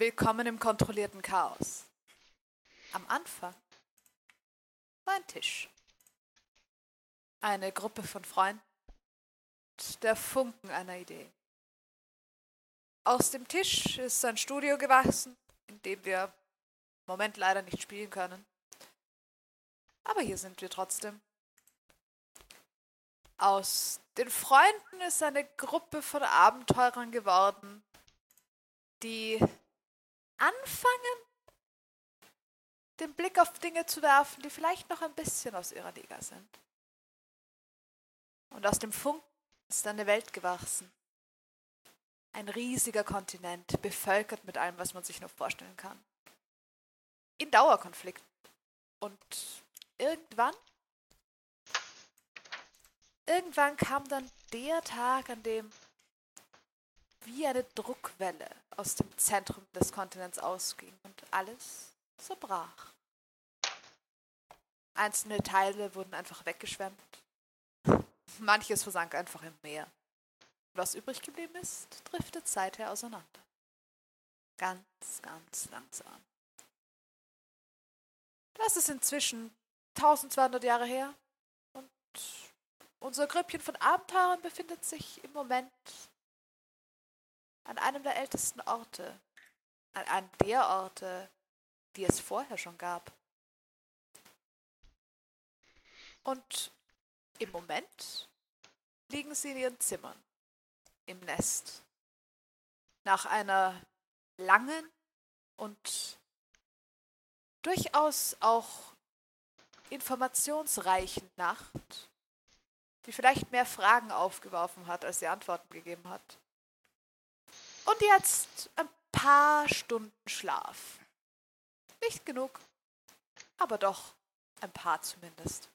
Willkommen im kontrollierten Chaos. Am Anfang war ein Tisch. Eine Gruppe von Freunden. und Der Funken einer Idee. Aus dem Tisch ist ein Studio gewachsen, in dem wir im Moment leider nicht spielen können. Aber hier sind wir trotzdem. Aus den Freunden ist eine Gruppe von Abenteurern geworden, die anfangen, den Blick auf Dinge zu werfen, die vielleicht noch ein bisschen aus ihrer Liga sind. Und aus dem Funken ist eine Welt gewachsen. Ein riesiger Kontinent, bevölkert mit allem, was man sich nur vorstellen kann. In Dauerkonflikt. Und irgendwann, irgendwann kam dann der Tag, an dem wie eine Druckwelle aus dem Zentrum des Kontinents ausging und alles zerbrach. Einzelne Teile wurden einfach weggeschwemmt. Manches versank einfach im Meer. Was übrig geblieben ist, driftet seither auseinander. Ganz, ganz langsam. Das ist inzwischen 1200 Jahre her und unser Grüppchen von Abenteurern befindet sich im Moment an einem der ältesten Orte, an einem der Orte, die es vorher schon gab. Und im Moment liegen sie in ihren Zimmern, im Nest. Nach einer langen und durchaus auch informationsreichen Nacht, die vielleicht mehr Fragen aufgeworfen hat, als sie Antworten gegeben hat. Und jetzt ein paar Stunden Schlaf. Nicht genug, aber doch ein paar zumindest.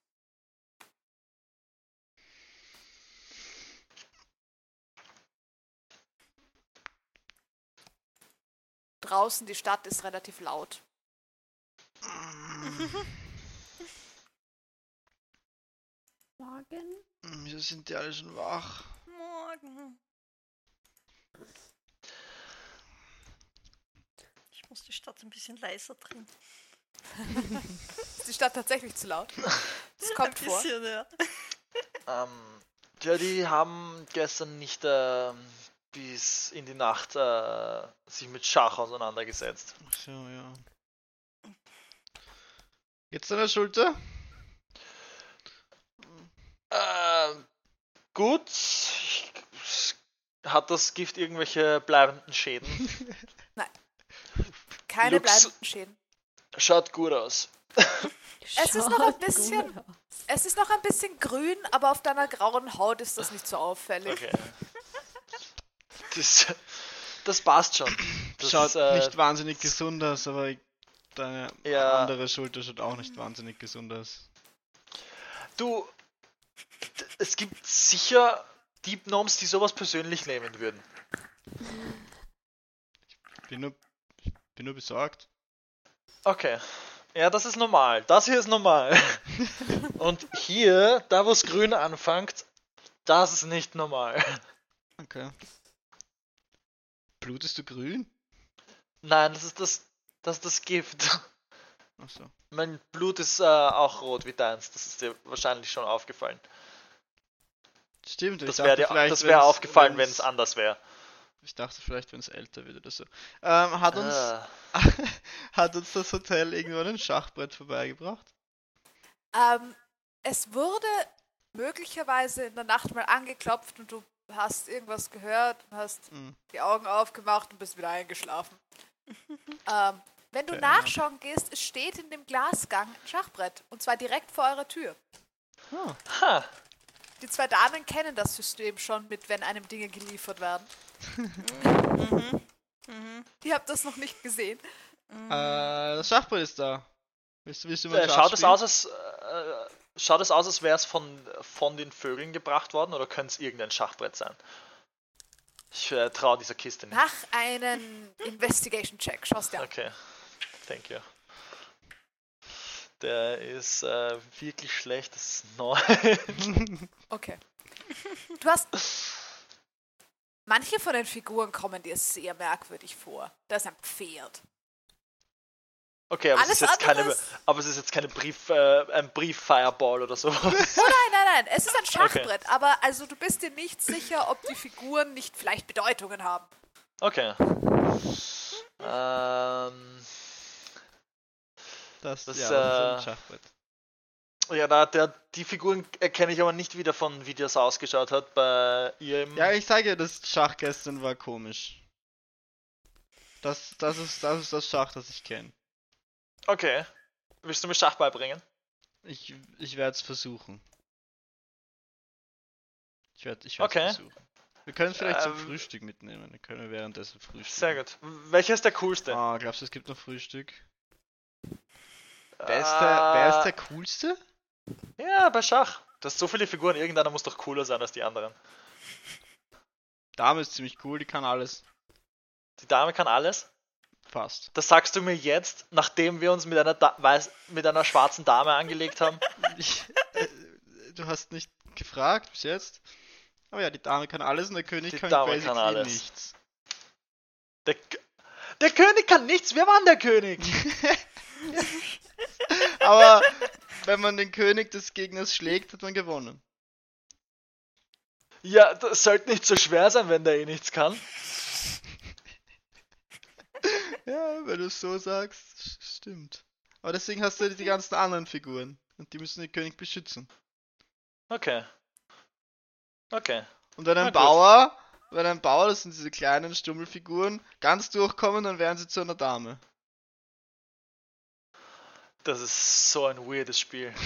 Draußen die Stadt ist relativ laut. Morgen? Wieso sind die alle schon wach? Morgen. Ich muss die Stadt ein bisschen leiser drehen. Ist die Stadt tatsächlich zu laut? Das kommt ein vor. bisschen, ja. Ähm, ja, die haben gestern nicht äh, bis in die Nacht äh, sich mit Schach auseinandergesetzt. Ach so, ja. Jetzt an der Schulter? Äh, gut. Hat das Gift irgendwelche bleibenden Schäden? Keine Lux- bleibenden Schäden. Schaut gut aus. Es ist noch ein bisschen, es ist noch ein bisschen grün, aber auf deiner grauen Haut ist das nicht so auffällig. Okay. Das, das passt schon. Das, Schaut äh, nicht wahnsinnig gesund aus, aber ich- deine Ja. andere Schulter schaut auch nicht wahnsinnig gesund aus. Du, es gibt sicher Deep Gnomes, die sowas persönlich nehmen würden. Ich bin nur, bin nur besorgt. Okay. Ja, das ist normal. Das hier ist normal. Und hier, da wo es grün anfängt, das ist nicht normal. Okay. Blutest du grün? Nein, das ist das, das ist das Gift. Achso. Mein Blut ist äh, auch rot wie deins. Das ist dir wahrscheinlich schon aufgefallen. Stimmt, ich Das wäre wär aufgefallen, wenn es anders wäre. Ich dachte vielleicht, wenn es älter wird oder so. Ähm, hat uns, Ah. hat uns das Hotel irgendwann ein Schachbrett vorbeigebracht? Ähm, es wurde möglicherweise in der Nacht mal angeklopft und du hast irgendwas gehört und hast Hm. die Augen aufgemacht und bist wieder eingeschlafen. ähm, wenn du Fair nachschauen gehst, es steht in dem Glasgang ein Schachbrett und zwar direkt vor eurer Tür. Ah, Ha. Die zwei Damen kennen das System schon mit, wenn einem Dinge geliefert werden. Mhm. Mhm. Ihr habt das noch nicht gesehen. Mhm. äh, das Schachbrett ist da. Willst willst du mal Äh, schaut es aus, als, äh, schaut es aus, als wäre es von, von den Vögeln gebracht worden oder könnte es irgendein Schachbrett sein? Ich äh, traue dieser Kiste nicht. Mach einen Investigation-Check. Schaust dir an. Okay, thank you. Der ist äh, wirklich schlecht, das ist neu. Okay. Du hast Manche von den Figuren kommen dir sehr merkwürdig vor. Da ist ein Pferd. Okay, aber es Alles ist jetzt keine, aber es ist jetzt keine Brief, äh, ein Brief-Fireball oder so. Oh nein, nein, nein, es ist ein Schachbrett, aber also du bist dir nicht sicher, ob die Figuren nicht vielleicht Bedeutungen haben. Okay. Ähm, Das, Das, ja, das ist äh, ein Schachbrett. ja, da, der, die Figuren erkenne ich aber nicht wieder von, wie das ausgeschaut hat bei ihr im. Ja, ich sage das Schach gestern war komisch. Das, das, ist, das ist das Schach, das ich kenne. Okay. Willst du mir Schach beibringen? Ich, ich werde es versuchen. Ich werde ich werd's Okay. versuchen. Wir können es vielleicht zum Ähm, Frühstück mitnehmen. Dann können wir währenddessen frühstücken. Sehr gut. Welcher ist der coolste? Ah, glaubst du, es gibt noch Frühstück? Äh, Wer ist der, wer ist der coolste? Ja, bei Schach. Du hast so viele Figuren, irgendeiner muss doch cooler sein als die anderen. Dame ist ziemlich cool, die kann alles. Die Dame kann alles. Fast. Das sagst du mir jetzt, nachdem wir uns mit einer, da weiß, mit einer schwarzen Dame angelegt haben. Ich, äh, du hast nicht gefragt bis jetzt. Aber ja, die Dame kann alles und der König Die kann Dame kann alles. nichts. Der, der König kann nichts. Wer war denn der König? Aber wenn man den König des Gegners schlägt, hat man gewonnen. Ja, das sollte nicht so schwer sein, wenn der eh nichts kann. Ja, wenn du es so sagst, st- stimmt. Aber deswegen hast du die ganzen anderen Figuren. Und die müssen den König beschützen. Okay. Okay. Und wenn Na ein gut. Bauer, wenn ein Bauer, das sind diese kleinen Stummelfiguren, ganz durchkommen, dann werden sie zu einer Dame. Das ist so ein weirdes Spiel.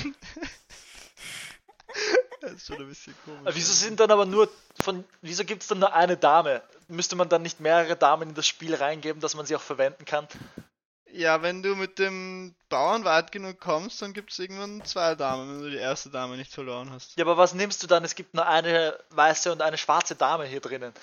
Das ist schon ein bisschen komisch. Äh, Wieso sind dann aber nur von. Wieso gibt es dann nur eine Dame? Müsste man dann nicht mehrere Damen in das Spiel reingeben, dass man sie auch verwenden kann? Ja, wenn du mit dem Bauern weit genug kommst, dann gibt es irgendwann zwei Damen, wenn du die erste Dame nicht verloren hast. Ja, aber was nimmst du dann? Es gibt nur eine weiße und eine schwarze Dame hier drinnen.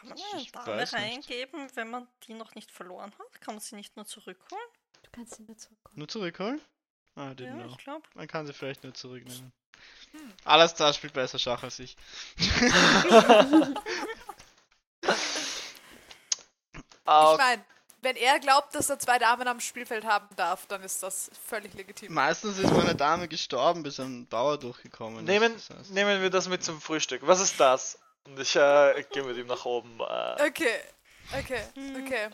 Kann man eine ich Dame weiß nicht. reingeben, wenn man die noch nicht verloren hat? Kann man sie nicht nur zurückholen? Du kannst ihn nur zurückkommen. Nur zurückholen? Ah, Ja, didn't know. ich glaube. Man kann sie vielleicht nur zurücknehmen. Hm. Alles da spielt besser Schach als ich. Ich meine, wenn er glaubt, dass er zwei Damen am Spielfeld haben darf, dann ist das völlig legitim. Meistens ist meine Dame gestorben, bis ein Bauer durchgekommen nehmen, ist. Das heißt, nehmen wir das mit zum Frühstück. Was ist das? Und ich äh, gehe mit ihm nach oben. Äh, Okay, okay, okay.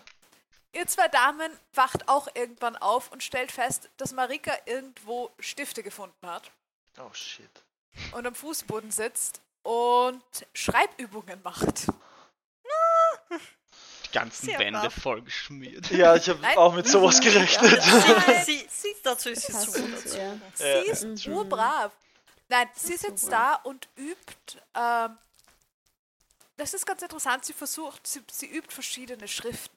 Ihr zwei Damen wacht auch irgendwann auf und stellt fest, dass Marika irgendwo Stifte gefunden hat oh shit. und am Fußboden sitzt und Schreibübungen macht. die ganzen Sehr Wände brav. vollgeschmiert. Ja, ich habe Nein. auch mit sowas gerechnet. Nein, Sie, sie, dazu ist sie gut dazu. Sie ist urbrav. Nein, sie sitzt da und übt. Ähm, das ist ganz interessant. Sie versucht, sie, sie übt verschiedene Schriften.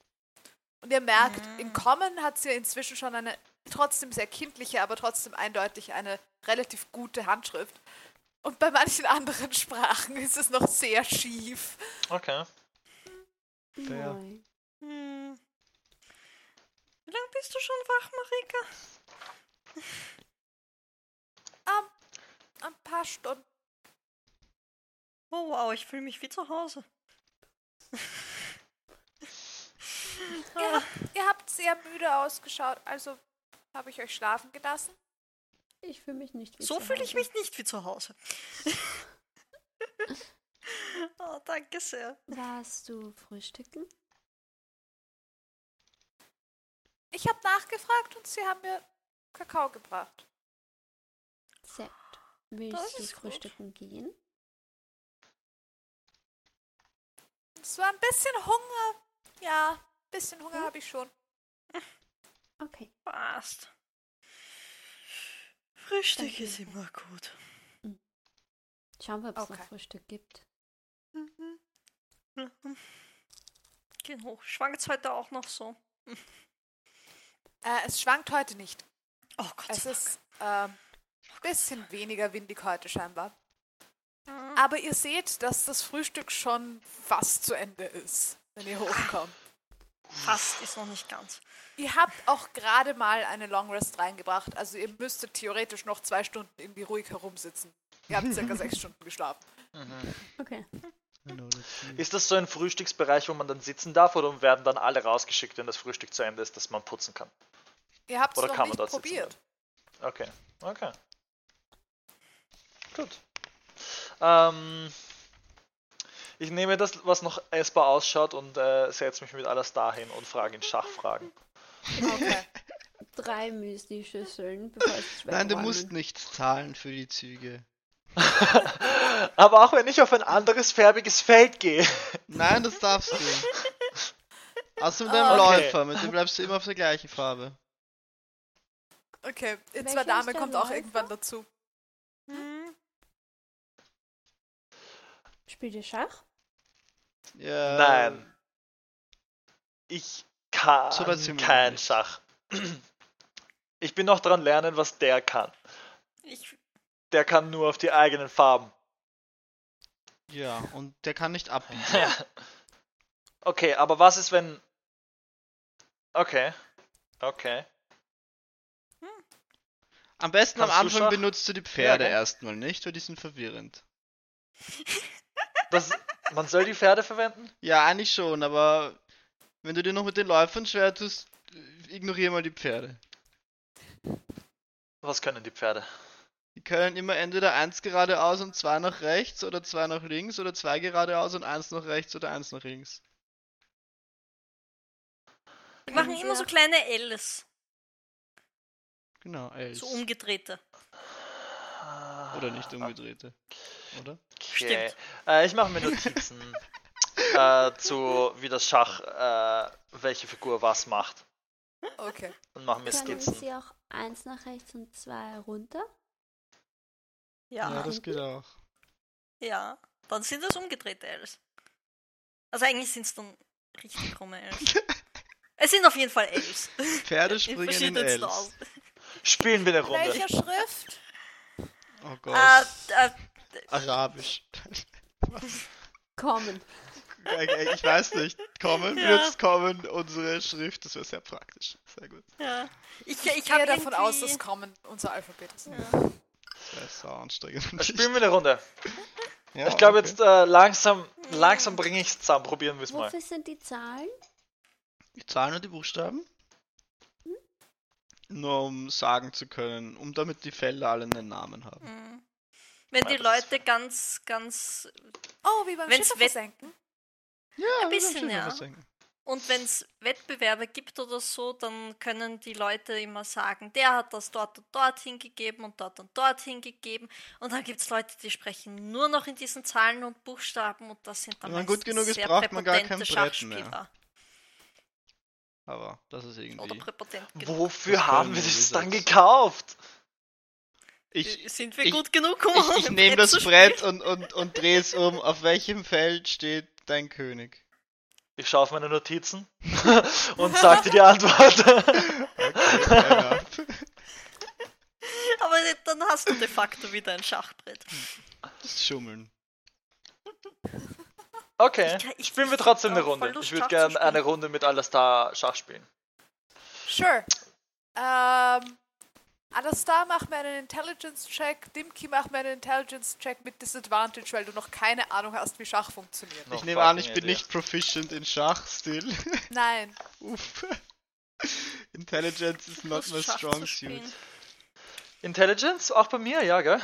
Und ihr merkt, in Common hat sie inzwischen schon eine trotzdem sehr kindliche, aber trotzdem eindeutig eine relativ gute Handschrift. Und bei manchen anderen Sprachen ist es noch sehr schief. Okay. Der- Moi. Hm. Wie lange bist du schon wach, Marika? Ein paar Stunden. Oh wow, ich fühle mich wie zu Hause. Ihr habt, ihr habt sehr müde ausgeschaut, also habe ich euch schlafen gelassen. Ich fühle mich nicht wie So zu fühle ich Hause. mich nicht wie zu Hause. oh, danke sehr. Warst du frühstücken? Ich habe nachgefragt und sie haben mir Kakao gebracht. Sehr gut. Willst Das du ist gut. frühstücken gehen? Es war ein bisschen Hunger. Ja, ein bisschen Hunger habe ich schon. Okay. Passt. Frühstück Danke. ist immer gut. Schauen wir, ob es Okay. noch Frühstück gibt. Mhm. Mhm. Gehen hoch. Schwankt heute auch noch so. Äh, es schwankt heute nicht. Oh Gott Es ist ein bisschen weniger windig heute scheinbar. Aber ihr seht, dass das Frühstück schon fast zu Ende ist, wenn ihr hochkommt. Fast ist noch nicht ganz. Ihr habt auch gerade mal eine Long Rest reingebracht. Also ihr müsstet theoretisch noch zwei Stunden irgendwie ruhig herumsitzen. Ihr habt circa sechs Stunden geschlafen. Mhm. Okay. Ist das so ein Frühstücksbereich, wo man dann sitzen darf oder werden dann alle rausgeschickt, wenn das Frühstück zu Ende ist, dass man putzen kann? Ihr habt es Oder noch kann nicht probiert. Okay, okay. Gut. Ähm, ich nehme das, was noch essbar ausschaut und äh, setze mich mit alles dahin und frage ihn Schachfragen. Okay. Drei Müsli-Schüsseln, bevor ich Nein, du musst nichts zahlen für die Züge. Aber auch wenn ich auf ein anderes färbiges Feld gehe. Nein, das darfst du. Außer mit deinem okay. Läufer, mit dem bleibst du immer auf der gleichen Farbe. Okay, unsere ist Dame kommt auch Läufer? irgendwann dazu. Spielt ihr Schach? Ja. Nein. Ich kann So kein nicht. Schach. Ich bin noch dran lernen, was der kann. Ich, Der kann nur auf die eigenen Farben. Ja, und der kann nicht abbiegen. Okay, aber was ist, wenn. Okay. Okay. Am besten am Kannst du Anfang benutzt du die Pferde gell? erstmal nicht, weil die sind verwirrend. Das, man soll die Pferde verwenden? Ja, eigentlich schon, aber wenn du dir noch mit den Läufern schwer tust, ignoriere mal die Pferde. Was können die Pferde? Die können immer entweder eins geradeaus und zwei nach rechts oder zwei nach links oder zwei geradeaus und eins nach rechts oder eins nach links. wir machen immer so kleine Ls, Genau, Els. so umgedrehte. Oder nicht umgedrehte. Oder? Okay. Stimmt. Äh, ich mache mir Notizen äh, zu, wie das Schach, äh, welche Figur was macht. Okay. Und machen mir Können Skizzen. sie auch eins nach rechts und zwei runter? Ja, Ja, ja, das geht auch. Dann sind das umgedrehte Ls. Also eigentlich sind es dann richtig krumme Ls. es sind auf jeden Fall Ls. Pferde In springen in Els. Aus. Spielen wir eine Runde. Welcher Schrift? Oh Gott. Äh, äh, Arabisch. Kommen. Äh, ich weiß nicht. Kommen, Ja. wird's kommen, unsere Schrift, das wäre sehr praktisch. Sehr gut. ja. Ich, Ich ich gehe habe davon aus, dass Common unser Alphabet ist. Ja. Das wäre sau anstrengend. Spielen wir eine Runde. Ja, ich glaube okay. jetzt äh, langsam, langsam bringe ich es zusammen. Probieren wir es mal. Wofür sind die Zahlen? Die Zahlen und die Buchstaben? Nur um sagen zu können, um damit die Felder alle einen Namen haben. Mhm. Wenn die Leute ganz, ganz. Oh, wie beim Schiffe versenken. Ja, Ein bisschen, ja. was sagen. Und wenn es Wettbewerbe gibt oder so, dann können die Leute immer sagen, der hat das dort und dort hingegeben und dort und dort hingegeben. Und dann gibt es Leute, die sprechen nur noch in diesen Zahlen und Buchstaben und das sind dann Wenn man gut genug ist, braucht man gar kein Brett mehr. Aber das ist Oder irgendwie. präpotent genug. Wofür Das haben wir das dann gekauft? Ich, Äh, Sind wir ich- gut genug, um ich, ich nehme das Brett und, und, und drehe es um. Auf welchem Feld steht dein König? Ich schaue auf meine Notizen und sag dir die Antwort. Okay? Aber dann hast du de facto wieder ein Schachbrett. Das Schummeln. Okay, Ich kann- ich- spielen wir trotzdem eine Runde. Lust, Ich würde gerne eine Runde mit Alastar Schach spielen. Sure. Ähm, Alastar, mach mir einen Intelligence-Check. Dimki, mach mir einen Intelligence-Check mit Disadvantage, weil du noch keine Ahnung hast, wie Schach funktioniert. Ich nehme an, ich bin idea. nicht proficient in Schach still. Nein. Uff. Intelligence is not my strong suit. Intelligence? Auch bei mir, ja, gell?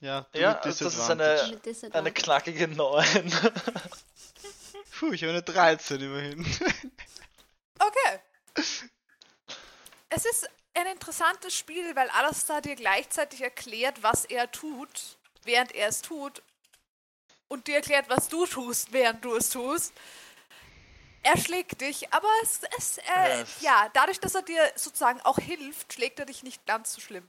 Ja, du Ja, mit das ist eine-. Eine knackige 9. Puh, ich habe eine 13 immerhin. Okay. Es ist ein interessantes Spiel, weil Alastar dir gleichzeitig erklärt, was er tut, während er es tut. Und dir erklärt, was du tust, während du es tust. Er schlägt dich, aber es, es äh, Yes. ja, dadurch, dass er dir sozusagen auch hilft, schlägt er dich nicht ganz so schlimm.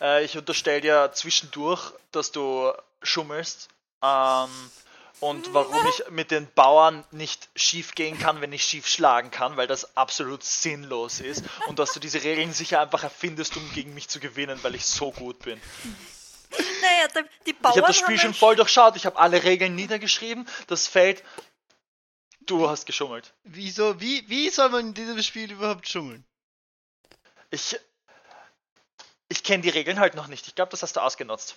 Äh, ich unterstelle dir zwischendurch, dass du schummelst. Ähm, und warum ich mit den Bauern nicht schief gehen kann, wenn ich schief schlagen kann, weil das absolut sinnlos ist. Und dass du diese Regeln sicher einfach erfindest, um gegen mich zu gewinnen, weil ich so gut bin. Naja, die, Bauern Ich habe das Spiel haben schon voll durchschaut, ich habe alle Regeln niedergeschrieben. Das Feld. Du hast geschummelt. Wieso, wie, wie soll man in diesem Spiel überhaupt schummeln? Ich. Ich kenne die Regeln halt noch nicht. Ich glaube, das hast du ausgenutzt.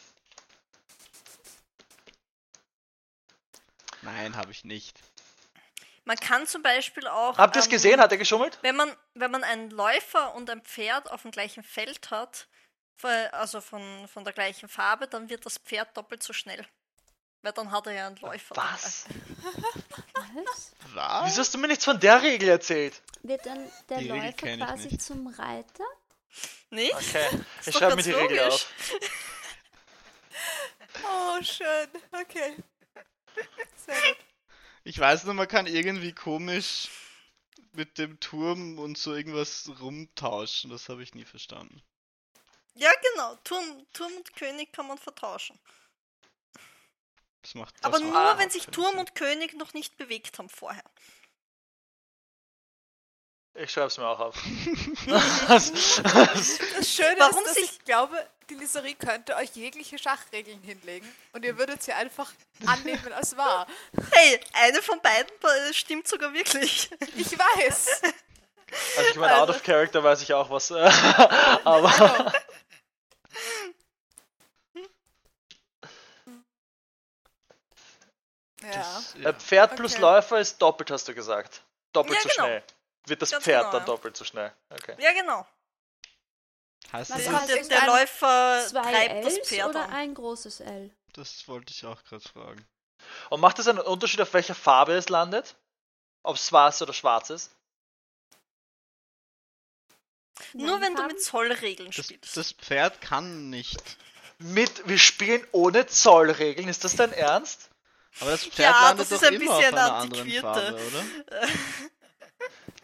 Nein, habe ich nicht. Man kann zum Beispiel auch. Habt ihr es ähm, gesehen? Hat er geschummelt? Wenn man, wenn man einen Läufer und ein Pferd auf dem gleichen Feld hat, also von, von der gleichen Farbe, dann wird das Pferd doppelt so schnell. Weil dann hat er ja einen Läufer. Was? Was? Was? Wieso hast du mir nichts von der Regel erzählt? Wird dann der Die Regel Läufer quasi nicht. zum Reiter? Nicht? Okay, ich schreibe mir die Regel logisch. auf. Oh, schön. Okay. Ich weiß nur, man kann irgendwie komisch mit dem Turm und so irgendwas rumtauschen. Das habe ich nie verstanden. Ja, genau. Turm, Turm und König kann man vertauschen. Das macht das Aber nur, wenn sich Turm und König noch nicht bewegt haben vorher. Ich schreibe es mir auch auf. Das Schöne Warum ist, dass ich glaube, die Liserie könnte euch jegliche Schachregeln hinlegen und ihr würdet sie einfach annehmen als wahr. Hey, eine von beiden äh, stimmt sogar wirklich. Ich weiß. Also ich meine, out Also- of character weiß ich auch was. äh, aber Genau. Ja. Das, äh, ja. Pferd plus Okay. Läufer ist doppelt, hast du gesagt. Doppelt Ja, so genau. schnell. Wird das Ganz Pferd genau, dann ja. doppelt so schnell? Okay. Ja, genau. Heißt Was das, heißt Der, das? der Läufer Zwei treibt das Ls Pferd oder an. ein großes L? das wollte ich auch gerade fragen. Und macht es einen Unterschied, auf welcher Farbe es landet? Ob es weiß oder schwarz ist? Nur wenn du mit Zollregeln Das, spielst. das Pferd kann nicht. Mit, wir spielen ohne Zollregeln. Ist das dein Ernst? Aber das Pferd Ja, landet das ist doch ein immer auf bisschen einer anderen antiquierte. Farbe, oder?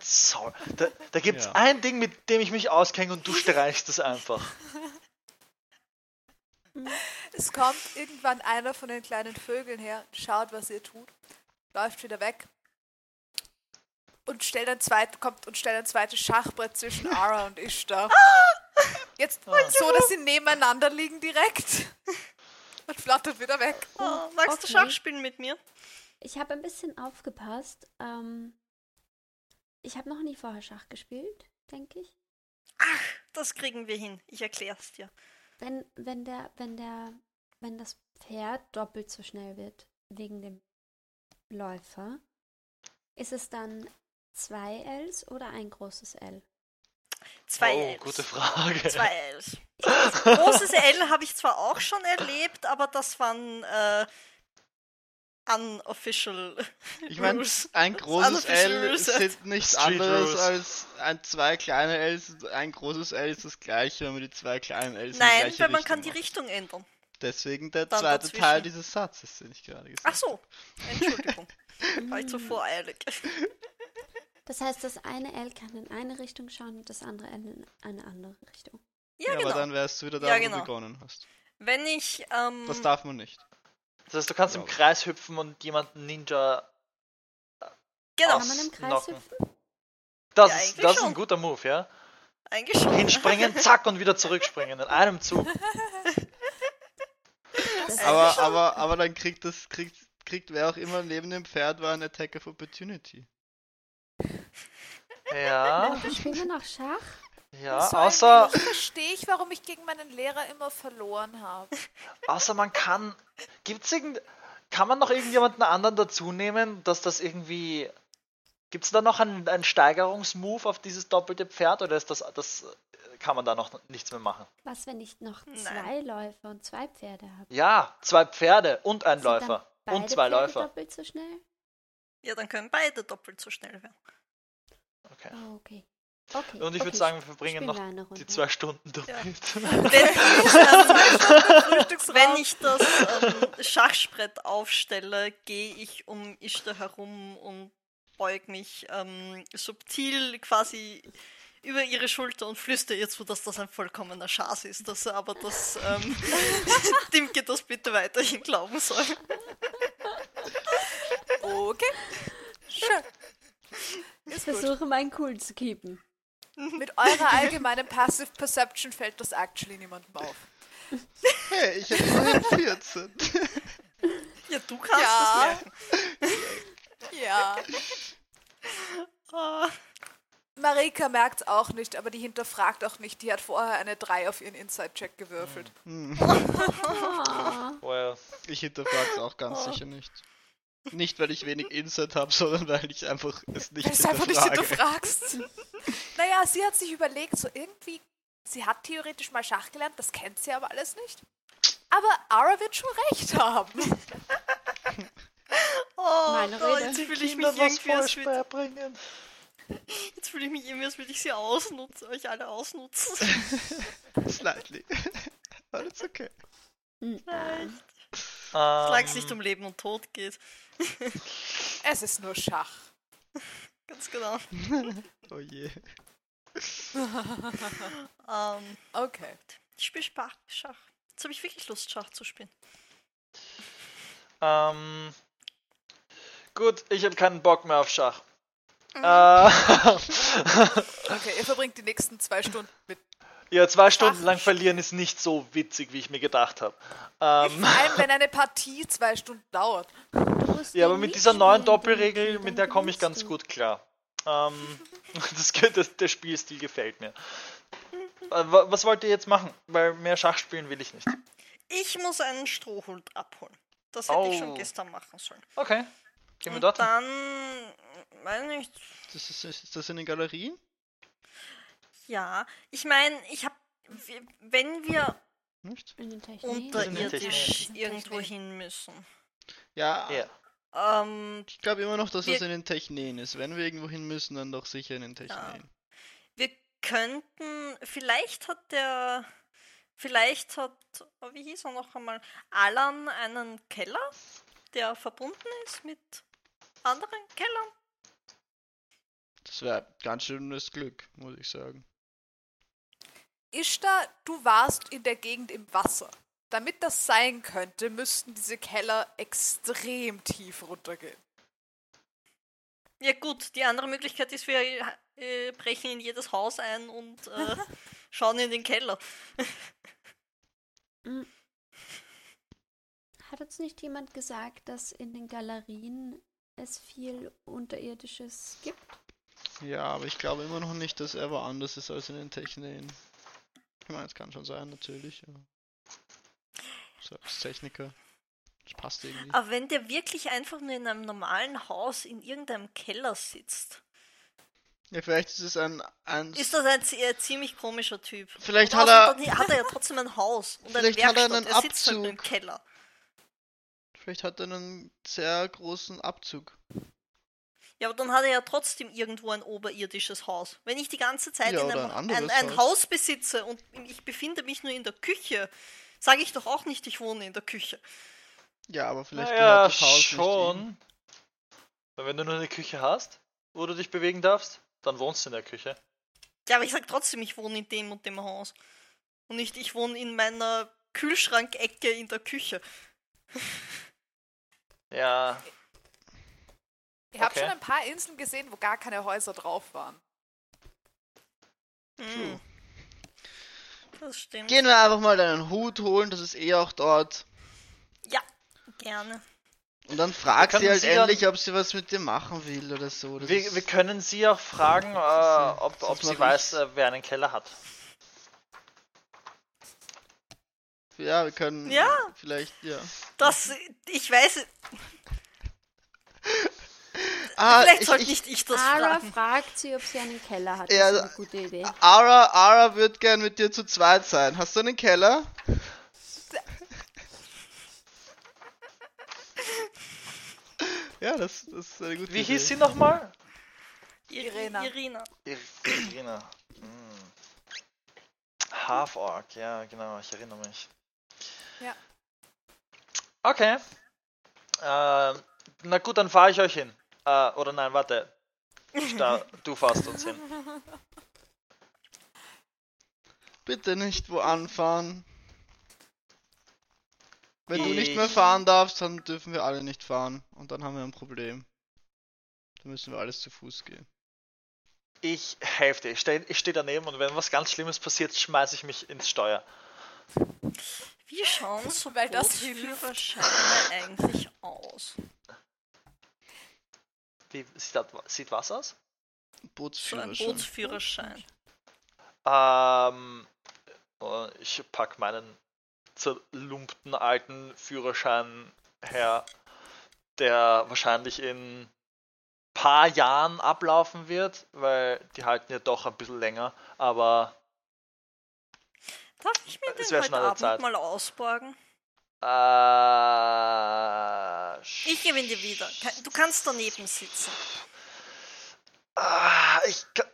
Zoll. Da, da gibt es Ja. ein Ding, mit dem ich mich auskenne und du streichst es einfach. Es kommt irgendwann einer von den kleinen Vögeln her, schaut, was ihr tut, läuft wieder weg und stellt ein zweit, kommt und stellt ein zweites Schachbrett zwischen Ara und Ishtar. Jetzt so, dass sie nebeneinander liegen direkt. Und flattert wieder weg. Oh, magst du okay. Schach spielen mit mir? Ich habe ein bisschen aufgepasst. Ähm, ich habe noch nie vorher Schach gespielt, denke ich. Ach, das kriegen wir hin. Ich erklär's dir. Wenn, wenn der, wenn der, wenn das Pferd doppelt so schnell wird wegen dem Läufer, ist es dann zwei Ls oder ein großes L? Zwei oh, Ls. gute Frage. Zwei Ls. Großes L habe ich zwar auch schon erlebt, aber das waren äh, unofficial. Ich meine, ein großes L sind nichts Street anderes als ein, zwei kleine Ls. Ein großes L ist das gleiche, wenn man die zwei kleinen Ls Nein, weil man Richtung kann die macht. Richtung ändern. Deswegen der dann zweite dazwischen. Teil dieses Satzes, den ich gerade gesagt Ach so, Entschuldigung. War ich zu voreilig. Das heißt, das eine L kann in eine Richtung schauen und das andere L in eine andere Richtung. Ja, Ja, genau. aber dann wärst du wieder da, Ja, wo genau. du begonnen hast. Wenn ich. Ähm, Das darf man nicht. Das heißt, du kannst im Ja. Kreis hüpfen und jemanden Ninja. genau, Kann man im Kreis hüpfen? Das, Ja, ist, das ist ein guter Move, ja? eigentlich schon. Hinspringen, zack und wieder zurückspringen in einem Zug. Aber, aber, aber dann kriegt das, kriegt, kriegt wer auch immer neben dem Pferd war ein Attack of Opportunity. Ja, Spielen wir noch Schach? Ja, So außer, verstehe ich, warum ich gegen meinen Lehrer immer verloren habe. außer man kann. Gibt's irgend. Kann man noch irgendjemanden anderen dazu nehmen, dass das irgendwie. Gibt es da noch einen, einen Steigerungsmove auf dieses doppelte Pferd oder ist das, das kann man da noch nichts mehr machen? Was, wenn ich noch Nein. zwei Läufer und zwei Pferde habe? Ja, zwei Pferde und ein Sind dann Läufer beide und zwei Pferde Läufer. doppelt so schnell? Ja, dann können beide doppelt so schnell werden. Okay. Oh, okay. Okay. Und ich würde okay, sagen, wir verbringen noch die zwei Stunden damit. Wenn ich, Frühstücksraum. wenn ich das ähm, Schachsprett aufstelle, gehe ich um Ishtar herum und beug mich ähm, subtil quasi über ihre Schulter und flüstere ihr zu, dass das ein vollkommener Schaß ist, dass er aber das ähm, Dimke das bitte weiterhin glauben soll. Okay. Schön. Ich Ist versuche meinen cool zu keepen. Mit eurer allgemeinen Passive Perception fällt das actually niemandem auf. Hey, ich habe immerhin 14. Ja, du kannst Ja. das merken. Ja. Man Marika merkt es auch nicht, aber die hinterfragt auch nicht. Die hat vorher eine 3 auf ihren Inside-Check gewürfelt. Hm. Oh. Well, Ich hinterfrage es auch ganz sicher nicht. Nicht, weil ich wenig Insight habe, sondern weil ich einfach es nicht Weil es einfach nicht hinterfrage. hinterfragst. naja, sie hat sich überlegt, so irgendwie, sie hat theoretisch mal Schach gelernt, das kennt sie aber alles nicht. Aber Ara wird schon recht haben. Oh, Meine Rede. jetzt fühle ich Kinder mich irgendwie, als falsch würde, beibringen. jetzt fühle ich mich irgendwie, als würde ich sie ausnutzen, euch alle ausnutzen. Slightly. Aber it's okay. Nein. Solange es Ähm, nicht um Leben und Tod geht. Es ist nur Schach. Ganz genau. Oh je. Ähm, Okay. ich spiele Schach. Schach. Jetzt habe ich wirklich Lust, Schach zu spielen. Ähm, gut, ich habe keinen Bock mehr auf Schach. Mhm. Äh, Okay, ihr verbringt die nächsten zwei Stunden mit. Ja, zwei Stunden lang verlieren ist nicht so witzig, wie ich mir gedacht habe. Vor Ähm, allem, wenn eine Partie zwei Stunden dauert. Ja, aber mit dieser neuen Doppelregel, mit der komme ich ganz gut klar. Ähm, das, das, der Spielstil gefällt mir. Äh, wa- Was wollt ihr jetzt machen? Weil mehr Schach spielen will ich nicht. Ich muss einen Strohhut abholen. Das hätte ich schon Oh. gestern machen sollen. Okay, gehen wir dort. hin. dann, weiß nicht, Das ist, ist das in den Galerien? Ja. Ich meine, ich habe, wenn wir Nicht? Unterirdisch Technik. irgendwo hin müssen, Ja, Ja. ähm, ich glaube immer noch, dass das Wir- in den Techneen ist. Wenn wir irgendwo hin müssen, dann doch sicher in den Techneen. wir könnten, vielleicht hat der, vielleicht hat, oh, wie hieß er noch einmal, Alan einen Keller, der verbunden ist mit anderen Kellern. Das wäre ganz schönes Glück, muss ich sagen. Ishtar, du warst in der Gegend im Wasser. Damit das sein könnte, müssten diese Keller extrem tief runtergehen. Ja gut, die andere Möglichkeit ist, wir äh, brechen in jedes Haus ein und äh, schauen in den Keller. Hat uns nicht jemand gesagt, dass in den Galerien es viel Unterirdisches gibt? Ja, aber ich glaube immer noch nicht, dass er woanders ist als in den Techneen. Ich meine, es kann schon sein, natürlich. So, als Techniker. Das passt irgendwie. Aber wenn der wirklich einfach nur in einem normalen Haus in irgendeinem Keller sitzt, Ja, vielleicht ist es ein. ein ist das ein äh, ziemlich komischer Typ. vielleicht hat er. hat er ja trotzdem ein Haus und eine Vielleicht hat er Werkstatt. einen er sitzt halt im. Keller. Vielleicht hat er einen sehr großen Abzug. Ja, aber dann hat er ja trotzdem irgendwo ein oberirdisches Haus. Wenn ich die ganze Zeit Ja, in einem ein ein, ein Haus. Haus besitze und ich befinde mich nur in der Küche, sage ich doch auch nicht, ich wohne in der Küche. Ja, aber vielleicht Naja, gehört das Haus schon. Weil wenn du nur eine Küche hast, wo du dich bewegen darfst, dann wohnst du in der Küche. Ja, aber ich sag trotzdem, ich wohne in dem und dem Haus. Und nicht, ich wohne in meiner Kühlschrankecke in der Küche. Ja, Ihr habt Okay. schon ein paar Inseln gesehen, wo gar keine Häuser drauf waren. Hm. Das stimmt. Gehen wir einfach mal deinen Hut holen, das ist eh auch dort. Ja, gerne. Und dann fragt Wir sie halt sie dann- endlich, ob sie was mit dir machen will oder so. Das wir, ist- wir können sie auch fragen, äh, ob, ob sie weiß, ich. äh, wer einen Keller hat. ja, wir können Ja. vielleicht, ja. Das, ich weiß, Ah, vielleicht ich, sollte ich, nicht ich das Ara fragen. fragt sie, ob sie einen Keller hat. Ja, das ist eine gute Idee. Ara, Ara wird gern mit dir zu zweit sein. Hast du einen Keller? Ja, das, das ist eine gute Wie Idee. hieß sie nochmal? Irena. Irina. Irina. Hm. Half-Orc, ja, genau, ich erinnere mich. Ja. Okay. Ähm, na gut, dann fahre ich euch hin. Äh, oder nein, warte. Sta du fährst uns hin. Bitte nicht wo anfahren. Wenn du nicht Ich- mehr fahren darfst, dann dürfen wir alle nicht fahren. Und dann haben wir ein Problem. Dann müssen wir alles zu Fuß gehen. Ich helfe dir. Ich stehe ich steh daneben und wenn was ganz Schlimmes passiert, schmeiße ich mich ins Steuer. Wie schauen so Weil das hilft. Bootsführerscheine eigentlich aus? Wie sieht, das, sieht was aus? So ein Bootsführerschein. Bootsführerschein. Ähm, äh, ich pack meinen zerlumpten alten Führerschein her, der wahrscheinlich in paar Jahren ablaufen wird, weil die halten ja doch ein bisschen länger, aber Darf ich mir den wär heute Abend Zeit. mal ausborgen? Äh, Ich gewinne dir wieder. Du kannst daneben sitzen. Ah, ich ka-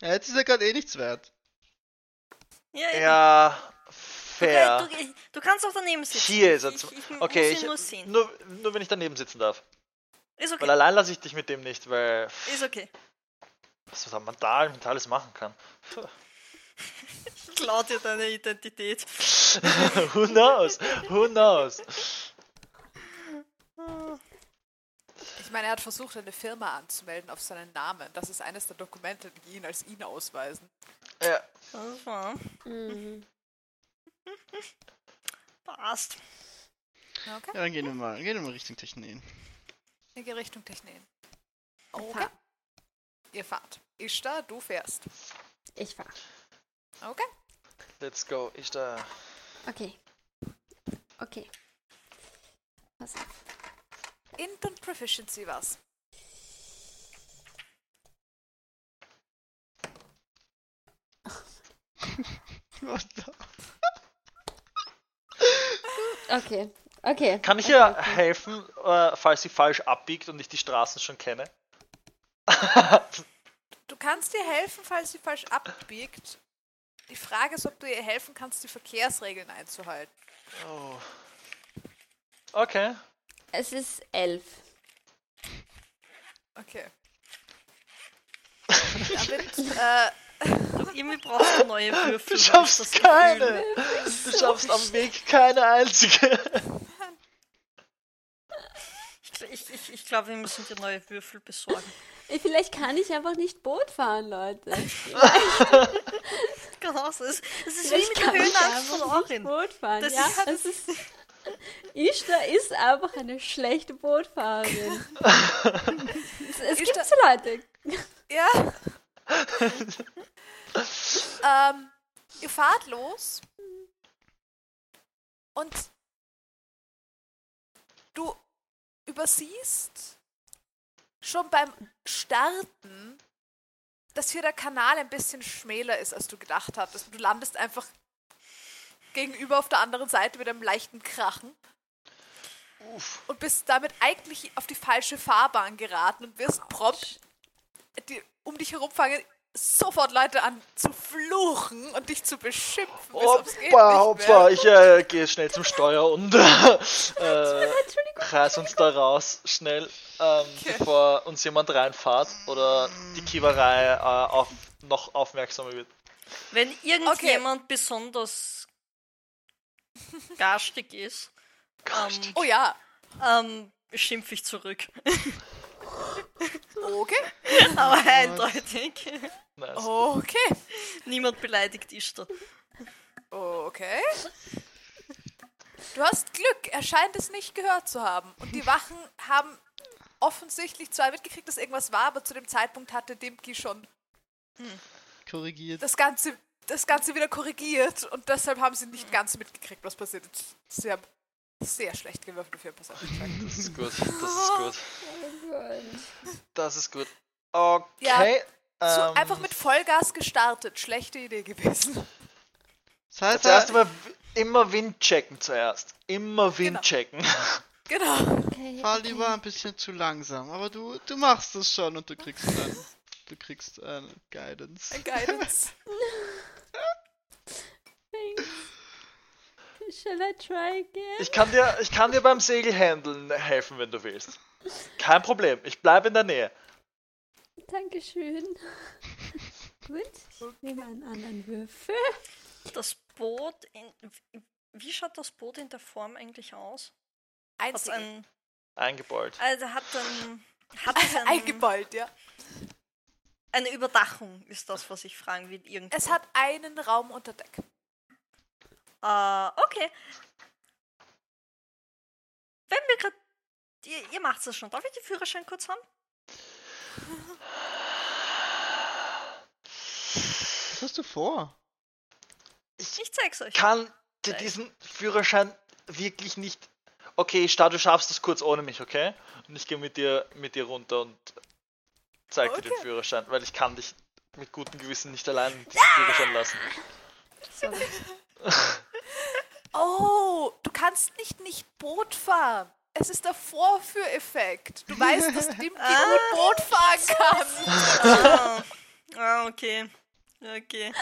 Ja, jetzt ist er gerade eh nichts wert. Ja, eben. ja Du, fair. du, ich- du kannst auch daneben sitzen. Hier ist er. Ich, ich, ich Okay, muss ich, ihn nur sehen. nur, nur wenn ich daneben sitzen darf. Ist Weil okay. allein lasse ich dich mit dem nicht, weil Ist okay. was man da mit alles machen kann. Ich klau dir deine Identität. Who knows? Who knows? Ich meine, er hat versucht, eine Firma anzumelden auf seinen Namen. Das ist eines der Dokumente, die ihn als ihn ausweisen. Ja, Das war. Mhm. Passt. Okay. Ja, dann gehen wir mal, gehen wir mal Richtung Technen. In die Richtung Technen. Fahr. Okay. Ihr fahrt. Ishtar, du fährst. Ich fahr. Okay. let's go. Ich da. Okay. Okay. Pass auf. Int und Proficiency was? What the- Okay. Okay. Kann ich okay, ihr okay. helfen, äh, falls sie falsch abbiegt und ich die Straßen schon kenne? Du kannst ihr helfen, falls sie falsch abbiegt. Die Frage ist, ob du ihr helfen kannst, die Verkehrsregeln einzuhalten. oh. Okay. Es ist elf. Okay. Damit, äh, irgendwie brauchst du neue Würfel. Du schaffst das keine. Du schaffst am Weg keine einzige. Ich, ich, ich, ich glaube, wir müssen dir neue Würfel besorgen. Vielleicht kann ich einfach nicht Boot fahren, Leute. Es ist, es ist wie Vielleicht mit der Höhenangst von Orin. Boot fahren. Das ja, ist- das ist. Ishtar ist einfach eine schlechte Bootfahrerin. es es gibt so Leute. ja. ähm, ihr fahrt los und du übersiehst schon beim Starten, dass hier der Kanal ein bisschen schmäler ist, als du gedacht hattest. Du landest einfach gegenüber auf der anderen Seite mit einem leichten Krachen. Und bist damit eigentlich auf die falsche Fahrbahn geraten und wirst prompt die, um dich herum fangen sofort Leute an zu fluchen und dich zu beschimpfen. Hoppa, hoppa. Ich äh, gehe schnell zum Steuer und äh, reiß uns da raus, schnell, ähm, Okay. bevor uns jemand reinfahrt oder die Kiewerei äh, auf, noch aufmerksamer wird. Wenn irgendjemand besonders garstig ist, ähm, Oh ja, ähm, schimpfe ich zurück. okay, Aber eindeutig. Nice. okay, Niemand beleidigt Ishtar. okay. Du hast Glück, er scheint es nicht gehört zu haben. Und die Wachen haben offensichtlich zwar mitgekriegt, dass irgendwas war, aber zu dem Zeitpunkt hatte Dimki schon Korrigiert. das Ganze, das Ganze wieder korrigiert und deshalb haben sie nicht ganz mitgekriegt, was passiert ist. Sie haben sehr schlecht gewürfelt auf ihren Perception-Check. Das ist gut, das ist gut. Oh Das ist gut. Okay. So, ähm, einfach mit Vollgas gestartet. Schlechte Idee gewesen. Das heißt, Zuerst er, mal w- immer Wind checken zuerst. Immer Wind Genau. checken. Genau. Okay, fahr okay. lieber ein bisschen zu langsam, aber du, du machst das schon und du kriegst dann, du kriegst eine Guidance. Ein Guidance. Shall I try again? Ich kann dir, ich kann dir beim Segelhandeln helfen, wenn du willst. Kein Problem. Ich bleibe in der Nähe. Dankeschön. Gut, ich nehme einen anderen Würfel. Das Boot, in, wie schaut das Boot in der Form eigentlich aus? Hat ein, Eingeballt. also hat ein, hat es ein, Eingeballt, ja. eine Überdachung, ist das, was ich fragen will. Irgendwo. Es hat einen Raum unter Deck. Äh, okay. Wenn wir gerade. Ihr, ihr macht es schon. Darf ich den Führerschein kurz haben? Was hast du vor? Ich zeig's euch. kann dir diesen Führerschein wirklich nicht. Okay, Star, du schaffst es kurz ohne mich, okay? Und ich gehe mit dir mit dir runter und zeig dir den Okay. Führerschein, weil ich kann dich mit gutem Gewissen nicht allein diesen Führerschein lassen. Oh, du kannst nicht nicht Boot fahren. Es ist der Vorführeffekt. Du weißt, dass Dimki gut Boot fahren kann. Ah, ah okay. Okay.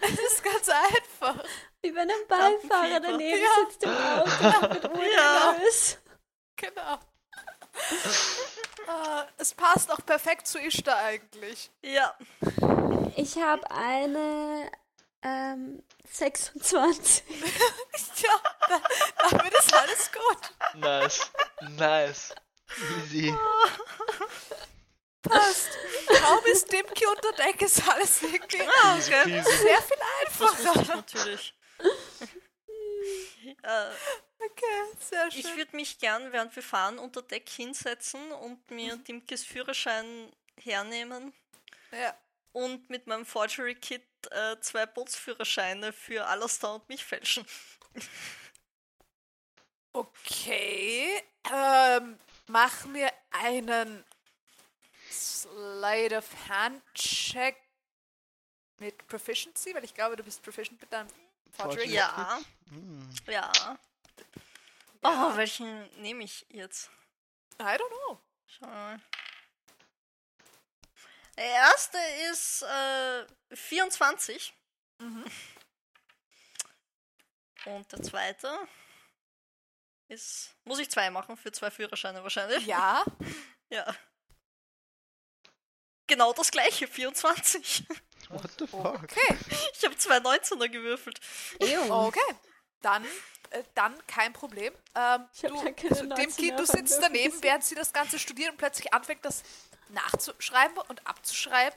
Es ist ganz einfach. Wie wenn ein Beifahrer daneben Ja. sitzt im Auto mit Uhr Ja. Genau. Ah, es passt auch perfekt zu Ishtar eigentlich. Ja. Ich habe eine ähm, 26. Ja, da, damit ist alles gut. Nice. Nice. Easy. Passt. Kaum ist Dimki unter Deck, ist alles irgendwie Ah, Easy okay. sehr viel Das ich einfacher. natürlich. äh, Okay, sehr ich schön. würde mich gern, während wir fahren, unter Deck hinsetzen und mir Dimkes Führerschein hernehmen Ja. und mit meinem Forgery-Kit äh, zwei Bootsführerscheine für Alastair und mich fälschen. Okay. Ähm, mach mir einen Slide of Hand Check mit Proficiency, weil ich glaube, du bist proficient mit deinem Forgery. Forgery. Ja, Hm. ja. Oh, welchen nehme ich jetzt? I don't know. Schau mal. Der erste ist äh, 24. Mhm. Und der zweite ist. Muss ich zwei machen für zwei Führerscheine wahrscheinlich? Ja. Ja. Genau das gleiche, 24. What the fuck? Okay. Ich habe zwei 19er gewürfelt. Ew. Okay. Dann, äh, dann kein Problem. Ähm, Ich du, keine 19 Dimki, du sitzt daneben, gesehen. während sie das Ganze studiert und plötzlich anfängt, das nachzuschreiben und abzuschreiben.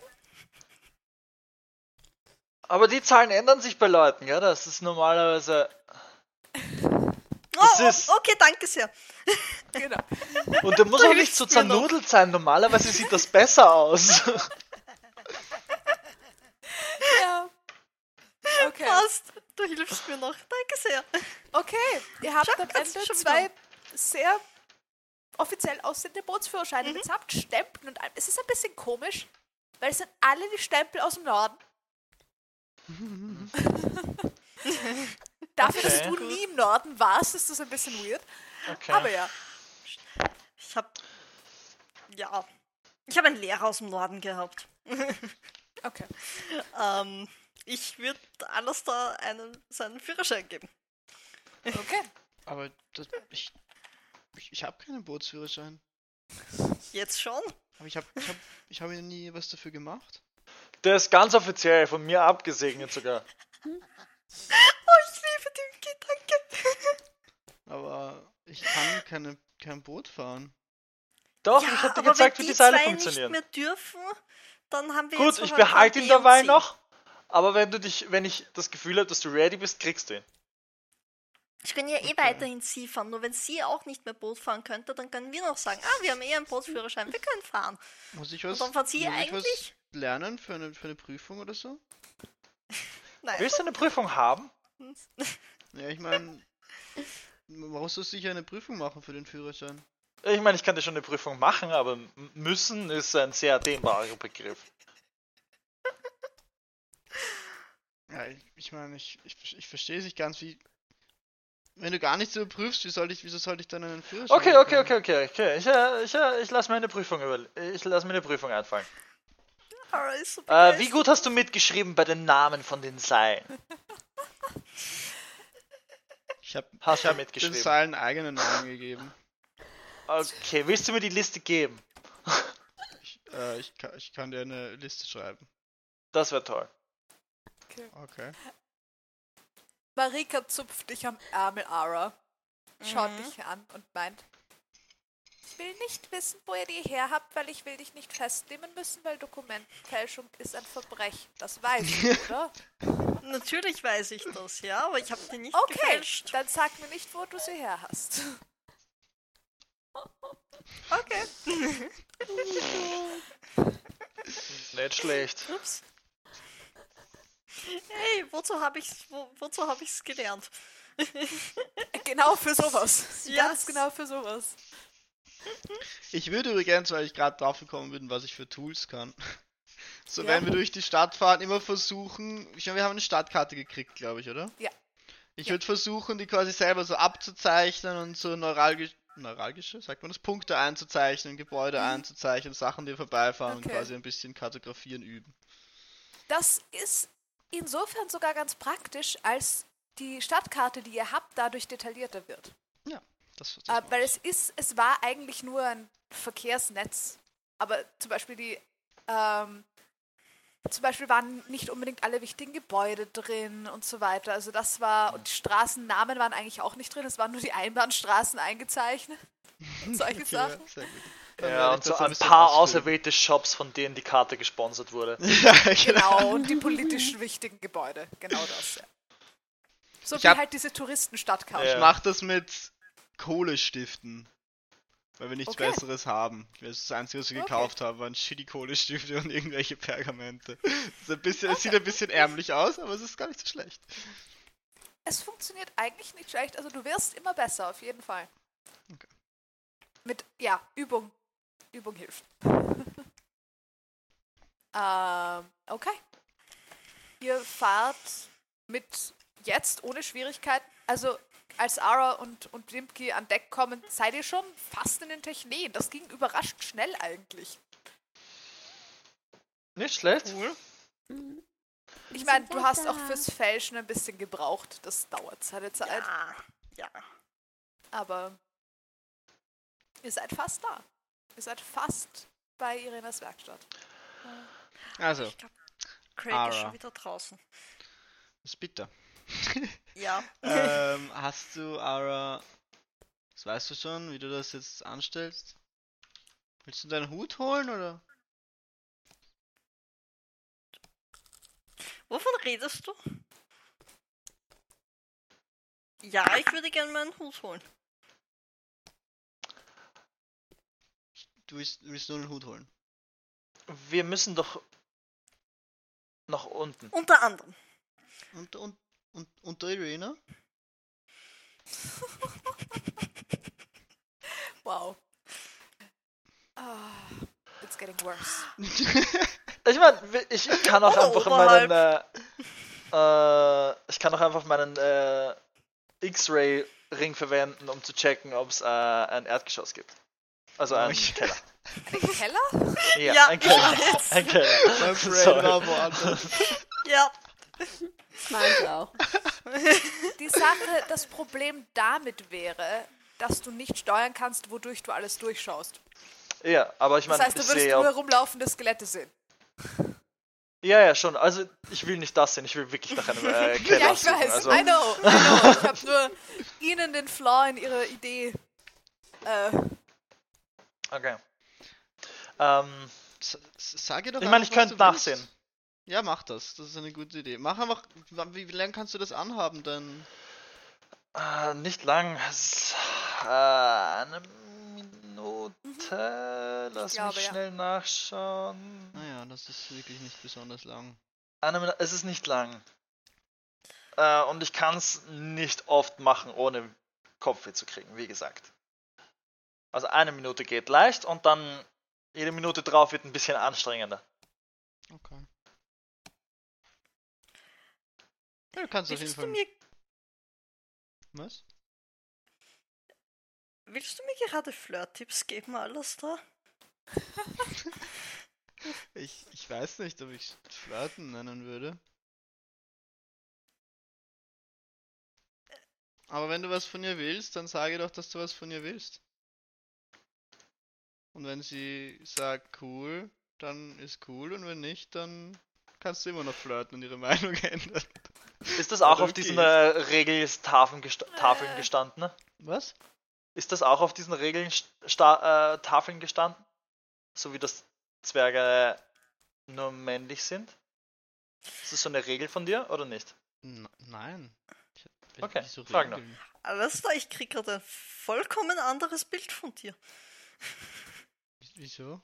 Aber die Zahlen ändern sich bei Leuten, ja? Das ist normalerweise. Oh, Das ist- oh, okay, danke sehr. Genau. Und der muss auch nicht so zernudelt sein. Normalerweise sieht das besser aus. ja. Okay. Passt. Du hilfst mir noch. Danke sehr. Okay, ihr habt Schau, am Ende zwei sehr offiziell aussehende Mhm. Bootsführerscheine mitsamt Stempeln und allem. Es ist ein bisschen komisch, weil es sind alle die Stempel aus dem Norden. Dafür, dass Okay. du nie im Norden warst, ist das ein bisschen weird. Okay. Aber ja. Ich habe. Ja. Ich habe einen Lehrer aus dem Norden gehabt. Okay. Ähm, ich würde alles da einen, seinen Führerschein geben. Okay. Aber das, ich, ich, ich habe keinen Bootsführerschein. Jetzt schon? Aber ich habe ich hab, ich hab ja nie was dafür gemacht. Der ist ganz offiziell von mir abgesegnet sogar. Oh, ich liebe den Gedanke. Aber ich kann keine, kein Boot fahren. Doch, ja, ich hab dir gezeigt, wenn wie die die Seile funktionieren. nicht mehr dürfen, dann haben wir Gut, jetzt ich behalte ihn und dabei noch. Aber wenn du dich, wenn ich das Gefühl habe, dass du ready bist, kriegst du ihn. Ich kann ja eh Okay. weiterhin Sie fahren, nur wenn sie auch nicht mehr Boot fahren könnte, dann können wir noch sagen, ah, wir haben eh einen Bootsführerschein, wir können fahren. Muss ich Und was, dann fahrt sie eigentlich? Lernen für eine, für eine Prüfung oder so? Nein. Willst du eine Prüfung haben? Ja, ich meine, man muss doch sicher eine Prüfung machen für den Führerschein. Ich meine, ich kann dir schon eine Prüfung machen, aber müssen ist ein sehr dehnbarer Begriff. Ja, ich, ich meine, ich, ich, ich verstehe es nicht ganz, wie. Wenn du gar nichts überprüfst, wie soll ich, wieso sollte ich dann einen Führerschein Okay, okay, okay, okay, okay. Ich, äh, ich, äh, ich lasse mir eine Prüfung über, ich lasse mir eine Prüfung einfallen. Ara ist so Äh, wie gut hast du mitgeschrieben bei den Namen von den Seilen? Ich habe Hast du den mitgeschrieben? Seilen eigenen Namen gegeben. Okay, willst du mir die Liste geben? Ich, äh, ich, kann, ich kann dir eine Liste schreiben. Das wäre toll. Okay. Marika zupft dich am Ärmel, Ara. Schaut Mhm. dich an und meint, ich will nicht wissen, wo ihr die her habt, weil ich will dich nicht festnehmen müssen, weil Dokumentenfälschung ist ein Verbrechen. Das weißt du, oder? Natürlich weiß ich das, ja, aber ich habe die nicht Okay, gefälscht. dann sag mir nicht, wo du sie her hast. Okay. Nicht schlecht. Ups. Hey, wozu habe ich wo, wozu habe ich's gelernt? Genau für sowas. Ja. Ganz genau für sowas. Ich würde übrigens, weil ich gerade drauf gekommen bin, was ich für Tools kann. So, Ja. wenn wir durch die Stadt fahren, immer versuchen. Ich meine, wir haben eine Stadtkarte gekriegt, glaube ich, oder? Ja. Ich Ja. würde versuchen, die quasi selber so abzuzeichnen und so neuralgisch, neuralgische, sagt man das, Punkte einzuzeichnen, Gebäude einzuzeichnen, Sachen, die vorbeifahren und Okay. quasi ein bisschen kartografieren üben. Das ist insofern sogar ganz praktisch, als die Stadtkarte, die ihr habt, dadurch detaillierter wird. Das, das Äh, weil es ist, es war eigentlich nur ein Verkehrsnetz. Aber zum Beispiel die, ähm, zum Beispiel waren nicht unbedingt alle wichtigen Gebäude drin und so weiter. Also das war, und die Straßennamen waren eigentlich auch nicht drin, es waren nur die Einbahnstraßen eingezeichnet. Und solche Okay, ja, Sachen. Ja, werde und so ein paar auserwählte Shops, von denen die Karte gesponsert wurde. ja, Genau, und die politischen wichtigen Gebäude. Genau das, ja. So Ich wie hab- halt diese Touristenstadtkarte. Ja. Ich mach das mit Kohlestiften. Weil wir nichts Okay. Besseres haben. Das Einzige, was wir Okay. gekauft haben, waren shitty Kohlestifte und irgendwelche Pergamente. Es sieht ein bisschen ärmlich aus, aber es ist gar nicht so schlecht. Es funktioniert eigentlich nicht schlecht. Also du wirst immer besser, auf jeden Fall. Okay. Mit, ja, Übung. Übung hilft. ähm, okay. Ihr fahrt mit jetzt ohne Schwierigkeiten. Also als Ara und, und Limpki an Deck kommen, seid ihr schon fast in den Techneen. Das ging überraschend schnell eigentlich. Nicht schlecht. Cool. Mhm. Ich meine, du hast auch fürs Fälschen ein bisschen gebraucht. Das dauert seine Zeit. Ja, ja. Aber ihr seid fast da. Ihr seid fast bei Irenas Werkstatt. Also, Ich glaube, Craig Ara. ist schon wieder draußen. das ist bitter. Ja. ähm, hast du, Ara, das weißt du schon, wie du das jetzt anstellst? Willst du deinen Hut holen oder? Wovon redest du? Ja, ich würde gerne meinen Hut holen. Du willst, willst nur den Hut holen? Wir müssen doch nach unten. Unter anderem. Und, und, und, und der Irena? Wow. Ah, it's getting worse. Ich meine, ich kann auch Oder einfach oberhalb. meinen. Äh, äh, ich kann auch einfach meinen äh, X-Ray-Ring verwenden, um zu checken, ob es äh, ein Erdgeschoss gibt. Also einen. Keller. Ein Keller? Ja, Ja, ein Keller. Ein Keller. Sorry. war woanders. Ja. Meins auch. Die Sache, das Problem damit wäre, dass du nicht steuern kannst, wodurch du alles durchschaust. Ja, aber ich Das meine, heißt, du würdest nur herumlaufende Skelette sehen. Ja, ja, schon. Also, ich will nicht das sehen, ich will wirklich nach einem äh, Keller Ja, ich suchen. weiß. Also, I know, I know. Ich habe nur ihnen den Flaw in ihrer Idee. Äh, okay. Ähm, S- s- Sag ihr doch ich meine, ich könnte du willst. Ja, mach das. Das ist eine gute Idee. Mach einfach. Wie, wie lange kannst du das anhaben denn? Äh, nicht lang. Es ist, äh, eine Minute. Lass glaube, mich ja. schnell nachschauen. Naja, das ist wirklich nicht besonders lang. Eine Minute. Es ist nicht lang. Äh, und ich kann es nicht oft machen, ohne Kopfweh zu kriegen, wie gesagt. Also eine Minute geht leicht und dann jede Minute drauf wird ein bisschen anstrengender. Okay. Ja, du kannst auf jeden Willst du, Fall. mir, Was? willst du mir gerade Flirt-Tipps geben, alles da? Ich, ich weiß nicht, ob ich Flirten nennen würde. Aber wenn du was von ihr willst, dann sage doch, dass du was von ihr willst. Und wenn sie sagt cool, dann ist cool und wenn nicht, dann kannst du immer noch flirten und ihre Meinung ändern. Ist das auch auf diesen äh, Regeltafeln gesta Tafeln Äh. gestanden? ne? Was? Ist das auch auf diesen Regeln äh, Tafeln gestanden? So wie das Zwerge nur männlich sind? Ist das so eine Regel von dir oder nicht? N nein. Okay, wieso frag. Regeln? Alles da, ich krieg gerade ein vollkommen anderes Bild von dir. Wieso?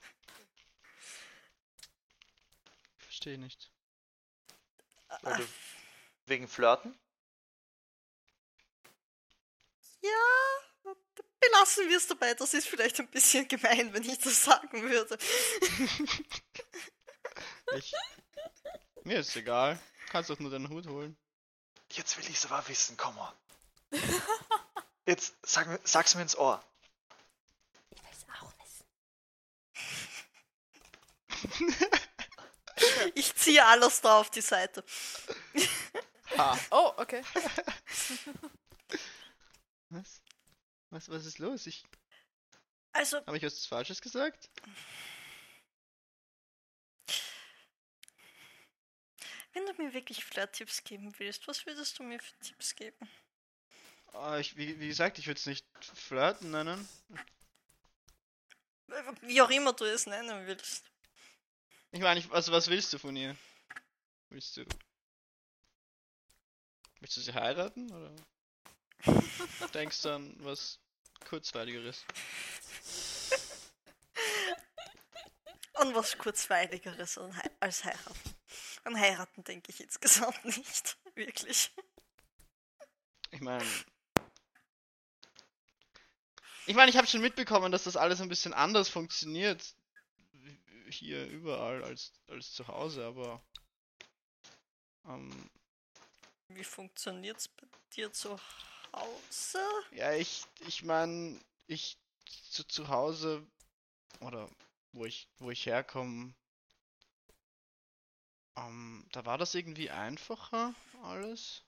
Verstehe nicht. Du, wegen Flirten? Ja, belassen wir es dabei. Das ist vielleicht ein bisschen gemein, wenn ich das sagen würde. Ich, mir ist egal. Kannst doch nur deinen Hut holen. Jetzt will ich's aber wissen, komm on. Jetzt sag, mir- sag's mir ins Ohr. Ich will es auch wissen. Ich ziehe alles da auf die Seite. Ha. Oh, okay. Was? Was, was ist los? Ich, Also, habe ich was Falsches gesagt? wenn du mir wirklich Flirt-Tipps geben willst, was würdest du mir für Tipps geben? Ah, ich, wie, wie gesagt, ich würde es nicht flirten nennen. Wie auch immer du es nennen willst. Ich meine, ich, also was willst du von ihr? Willst du. Willst du sie heiraten? Oder denkst du an was kurzweiligeres? An was kurzweiligeres als heiraten. An heiraten denke ich insgesamt nicht. Wirklich. Ich meine. Ich meine, ich habe schon mitbekommen, dass das alles ein bisschen anders funktioniert. Hier überall als, als zu Hause, aber. Ähm, Wie funktioniert's bei dir zu Hause? ja, ich, ich meine, ich zu, zu Hause oder wo ich, wo ich herkomme, ähm, da war das irgendwie einfacher alles.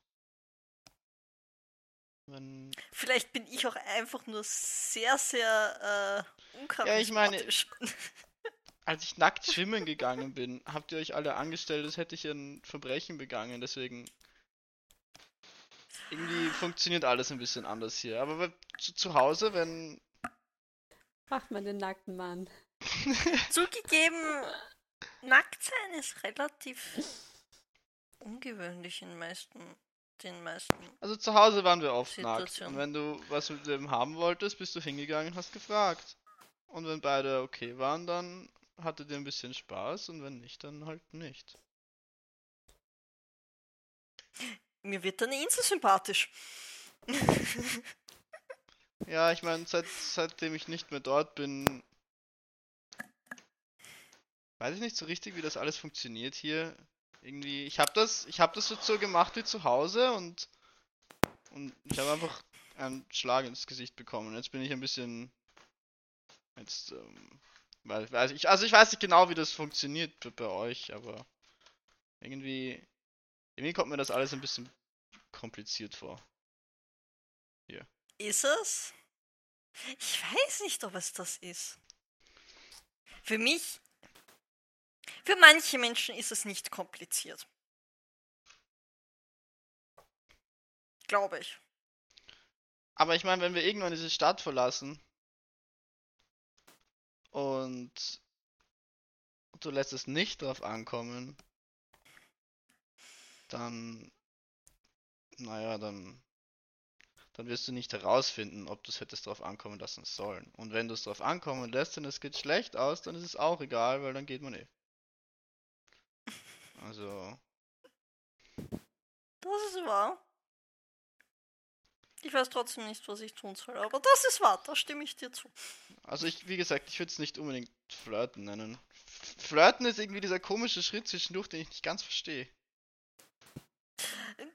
Wenn, Vielleicht bin ich auch einfach nur sehr, sehr äh, Ja, ich meine- uncharismatisch. Als ich nackt schwimmen gegangen bin, habt ihr euch alle angestellt, als hätte ich ein Verbrechen begangen, deswegen irgendwie funktioniert alles ein bisschen anders hier. Aber zu, zu Hause, wenn Macht man den nackten Mann. Zugegeben, nackt sein ist relativ ungewöhnlich in meisten, den meisten. Also zu Hause waren wir oft nackt. Und wenn du was mit dem haben wolltest, bist du hingegangen und hast gefragt. Und wenn beide okay waren, dann hattet ihr ein bisschen Spaß und wenn nicht, dann halt nicht. Mir wird deine Insel sympathisch. Ja, ich meine, seit, seitdem ich nicht mehr dort bin, weiß ich nicht so richtig, wie das alles funktioniert hier. Irgendwie, ich habe das, ich habe das so gemacht wie zu Hause und und ich habe einfach einen Schlag ins Gesicht bekommen. Jetzt bin ich ein bisschen jetzt ähm, weil, weiß ich, also ich weiß nicht genau, wie das funktioniert bei, euch, aber irgendwie irgendwie kommt mir das alles ein bisschen kompliziert vor. Ist es? Ich weiß nicht, ob es das ist. Für mich, für manche Menschen ist es nicht kompliziert. Glaube ich. Aber ich meine, wenn wir irgendwann diese Stadt verlassen und du lässt es nicht drauf ankommen, dann, naja, dann, dann wirst du nicht herausfinden, ob du es hättest drauf ankommen lassen sollen. Und wenn du es drauf ankommen lässt und es geht schlecht aus, dann ist es auch egal, weil dann geht man eh. Also, Das ist wahr. Ich weiß trotzdem nicht, was ich tun soll, aber das ist wahr, da stimme ich dir zu. Also ich, wie gesagt, ich würde es nicht unbedingt flirten nennen. Flirten ist irgendwie dieser komische Schritt zwischendurch, den ich nicht ganz verstehe.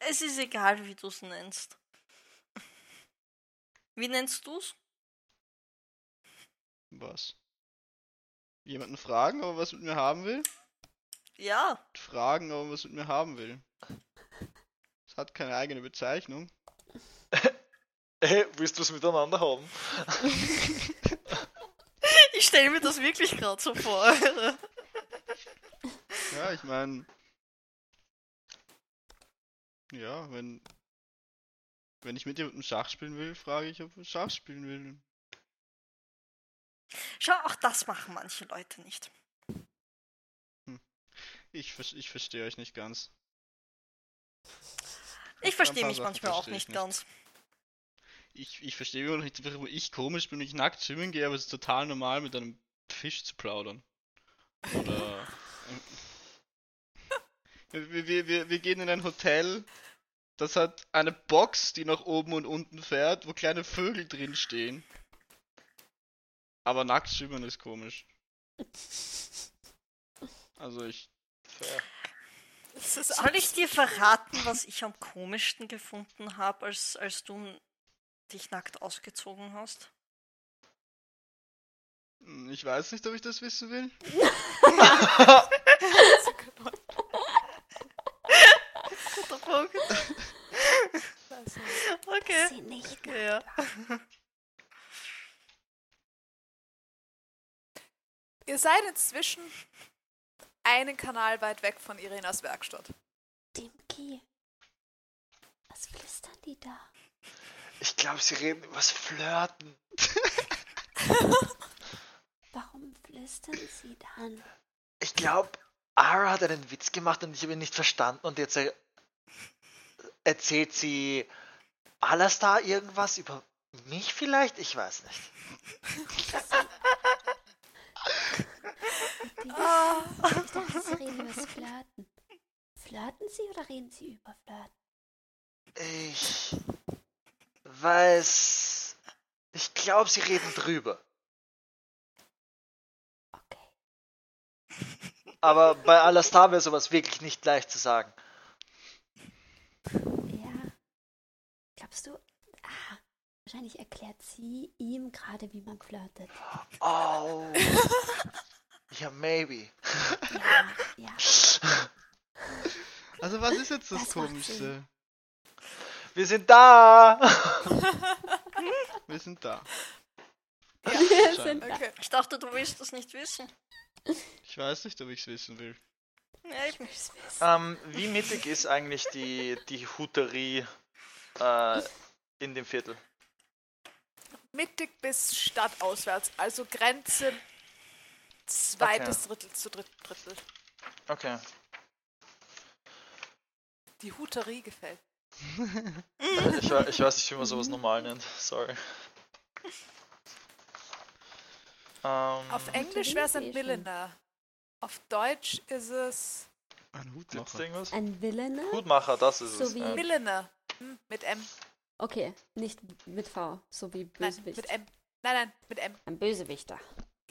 Es ist egal, wie du es nennst. Wie nennst du's? Was? Jemanden fragen, ob er was mit mir haben will? Ja, Fragen, ob er was mit mir haben will. Es hat keine eigene Bezeichnung. Hey, willst du es miteinander haben? ich stelle mir das wirklich gerade so vor. Ja, ich meine. Ja, wenn. Wenn ich mit jemandem Schach spielen will, frage ich, ob er Schach spielen will. Schau, auch das machen manche Leute nicht. Ich, ver- ich verstehe euch nicht ganz. Ich verstehe mich manchmal auch verstehe ich nicht ganz. Ich, ich verstehe noch nicht, warum ich komisch bin, wenn ich nackt schwimmen gehe, aber es ist total normal, mit einem Fisch zu plaudern. Oder Wir, wir, wir, wir gehen in ein Hotel, das hat eine Box, die nach oben und unten fährt, wo kleine Vögel drin stehen. Aber nackt schwimmen ist komisch. Also ich. Soll ich dir verraten, was ich am komischsten gefunden habe, als, als du dich nackt ausgezogen hast? hm, Ich weiß nicht, ob ich das wissen will. Guter Punkt. Okay. Sie nicht okay ja. Ihr seid inzwischen einen Kanal weit weg von Irenas Werkstatt. Dimki. Was flüstern die da? Ich glaube, sie reden übers Flirten. Warum flüstern sie dann? Ich glaube, Ara hat einen Witz gemacht und ich habe ihn nicht verstanden und jetzt er erzählt sie Alastar irgendwas über mich vielleicht? Ich weiß nicht. Die, ich dachte, sie reden über das Flirten. Flirten sie oder reden sie über Flirten? Ich weiß. Ich glaube, sie reden drüber. Okay. Aber bei Alastar wäre sowas wirklich nicht leicht zu sagen. Ja. Glaubst du? Ah, wahrscheinlich erklärt sie ihm gerade, wie man flirtet. Oh. Ja, maybe. Ja, ja. Also was ist jetzt das, Das macht Komischste? Wir sind da! Wir sind da. Wir Schein- sind da. okay. Ich dachte, du willst das nicht wissen. Ich weiß nicht, ob ich es wissen will. Ja, ich Ähm, wie mittig ist eigentlich die, die Huterie äh, in dem Viertel? Mittig bis stadtauswärts, also Grenze zweites Okay. Drittel zu dritten Drittel. Okay. Die Huterie gefällt. Ich, ich weiß nicht, wie man sowas normal nennt. Sorry. Ähm, Auf Englisch wäre es ein. Milliner. Auf Deutsch ist es Ein Hutmacher. Ein Villainer? Hutmacher, das ist So es. wie- ja. Milliner. Hm, mit M. Okay, nicht mit V, so wie Nein, Bösewicht. mit M. Nein, nein, mit M. Ein Bösewichter.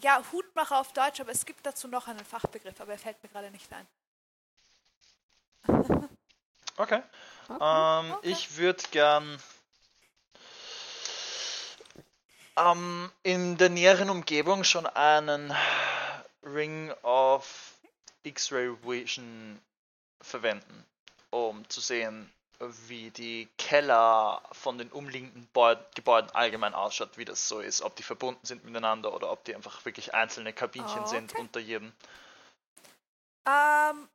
Ja, Hutmacher auf Deutsch, aber es gibt dazu noch einen Fachbegriff, aber er fällt mir gerade nicht ein. Okay. Ähm, Okay. Ich würde gern ähm, in der näheren Umgebung schon einen Ring of X-Ray Vision verwenden, um zu sehen, wie die Keller von den umliegenden Beu Gebäuden allgemein ausschaut, wie das so ist, ob die verbunden sind miteinander oder ob die einfach wirklich einzelne Kabinchen sind Okay. unter jedem. Ähm,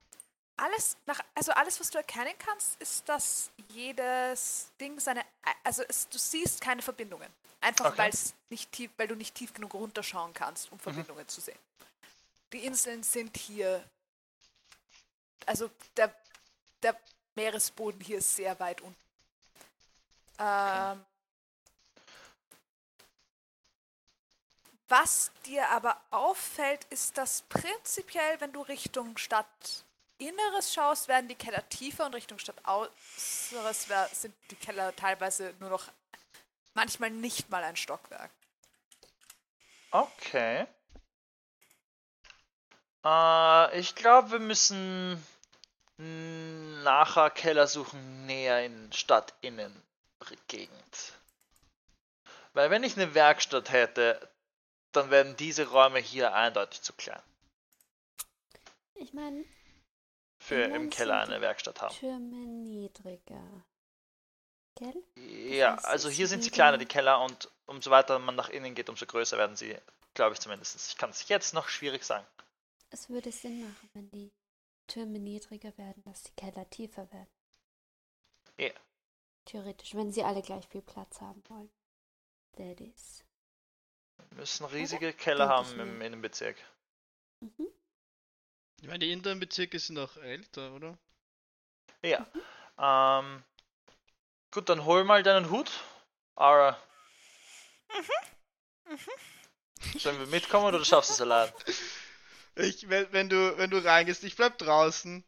alles, nach, also alles, was du erkennen kannst, ist, dass jedes Ding seine, also es, du siehst keine Verbindungen. Einfach Okay. weil's nicht tief, weil du nicht tief genug runterschauen kannst, um Verbindungen zu sehen. Die Inseln sind hier, also der, der Meeresboden hier ist sehr weit unten. Ähm, Was dir aber auffällt, ist, dass prinzipiell, wenn du Richtung Stadtinneres schaust, werden die Keller tiefer und Richtung Stadtaußeres wer- sind die Keller teilweise nur noch manchmal nicht mal ein Stockwerk. Okay. Äh, ich glaube, wir müssen nachher Keller suchen näher in Stadtinnengegend. Weil wenn ich eine Werkstatt hätte, dann werden diese Räume hier eindeutig zu klein. Ich meine, Innen im Keller eine Werkstatt haben. Türme niedriger. Gell? Ja, also hier sind sie kleiner, die Keller, und umso weiter man nach innen geht, umso größer werden sie, glaube ich zumindest. Ich kann es jetzt noch schwierig sagen. Es würde Sinn machen, wenn die Türme niedriger werden, dass die Keller tiefer werden. Ja. Theoretisch, wenn sie alle gleich viel Platz haben wollen. Is. Wir müssen riesige Keller Denke haben im. Innenbezirk. Mhm. Ich meine, die inneren Bezirke sind auch älter, oder? Ja. Ähm, gut, dann hol mal deinen Hut. Ara. Sollen wir mitkommen oder schaffst du es allein? Ich, wenn, wenn du, wenn du reingehst, ich bleib draußen.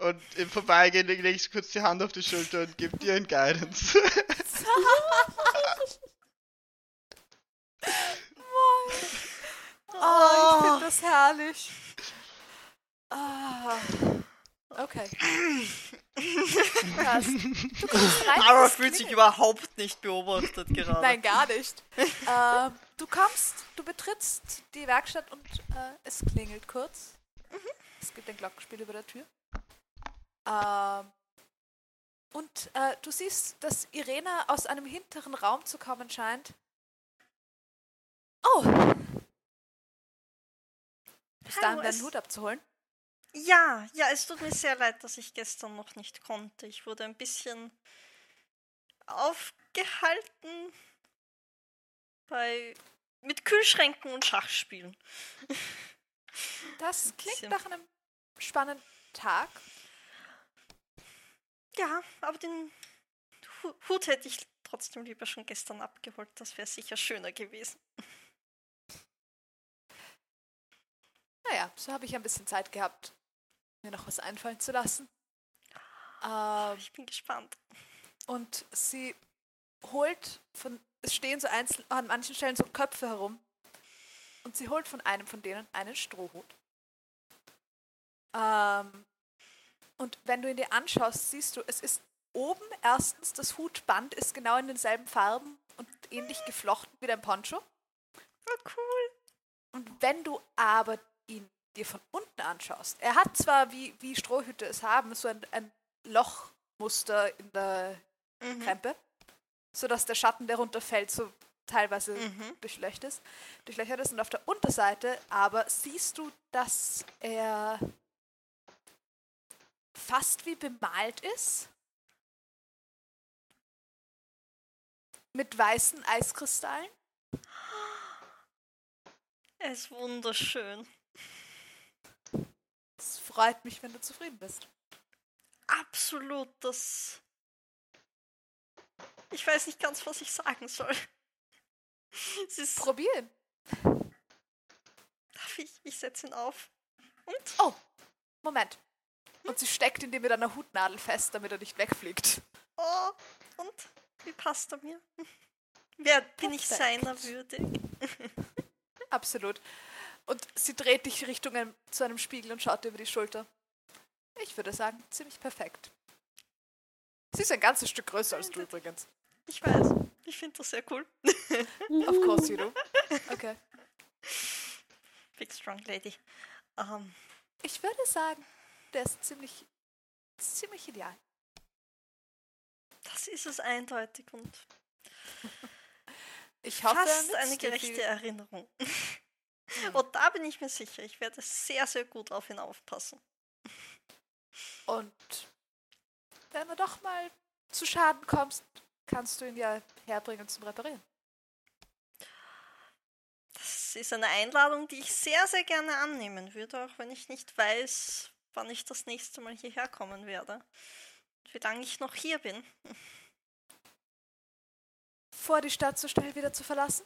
Und im Vorbeigehen lege ich kurz die Hand auf die Schulter und gebe dir ein Guidance. Oh, ich finde das herrlich. Ah. Okay. Krass. Du kommst rein, Mara fühlt sich überhaupt nicht beobachtet gerade. Nein, gar nicht. ähm, du kommst, du betrittst die Werkstatt und äh, es klingelt kurz. Es gibt ein Glockenspiel über der Tür. Ähm, und äh, du siehst, dass Irena aus einem hinteren Raum zu kommen scheint. Oh! Bis Hallo, dahin deinen Hut abzuholen. Ja, ja, es tut mir sehr leid, dass ich gestern noch nicht konnte. Ich wurde ein bisschen aufgehalten bei mit Kühlschränken und Schachspielen. Das klingt nach einem spannenden Tag. Ja, aber den Hu- Hut hätte ich trotzdem lieber schon gestern abgeholt. Das wäre sicher schöner gewesen. Naja, so habe ich ein bisschen Zeit gehabt, mir noch was einfallen zu lassen. Ähm, Ich bin gespannt. und sie holt von, es stehen so einzeln, an manchen Stellen so Köpfe herum. Und sie holt von einem von denen einen Strohhut. Ähm, und wenn du ihn dir anschaust, siehst du, es ist oben erstens, das Hutband ist genau in denselben Farben und ähnlich geflochten wie dein Poncho. Oh, cool. Und wenn du aber ihn dir von unten anschaust, er hat zwar, wie, wie Strohhüte es haben, so ein, ein Lochmuster in der Mhm. Krempe, sodass der Schatten, der runterfällt, so teilweise Mhm. durchlöchert ist. Durchlöchert ist. Und auf der Unterseite aber siehst du, dass er fast wie bemalt ist. Mit weißen Eiskristallen. Er ist wunderschön. Freut mich, wenn du zufrieden bist. Absolut, das. Ich weiß nicht ganz, was ich sagen soll. Es ist. Probieren. Darf ich? Ich setze ihn auf. Und? Oh, Moment. Und sie steckt ihn dir mit einer Hutnadel fest, damit er nicht wegfliegt. Oh, und? Wie passt er mir? Wer bin ich seiner würdig? Absolut. Und sie dreht dich Richtung einem, zu einem Spiegel und schaut dir über die Schulter. Ich würde sagen, ziemlich perfekt. Sie ist ein ganzes Stück größer als du übrigens. Ich weiß. Ich finde das sehr cool. Of course you do. Okay. Big Strong Lady. Ähm, Ich würde sagen, der ist ziemlich, ziemlich ideal. das ist es eindeutig und Ich hoffe, fast eine gerechte. Erinnerung. Und da bin ich mir sicher, ich werde sehr, sehr gut auf ihn aufpassen. Und wenn du doch mal zu Schaden kommst, kannst du ihn ja herbringen zum Reparieren. Das ist eine Einladung, die ich sehr, sehr gerne annehmen würde, auch wenn ich nicht weiß, wann ich das nächste Mal hierher kommen werde. Und wie lange ich noch hier bin. Vor die Stadt so schnell wieder zu verlassen?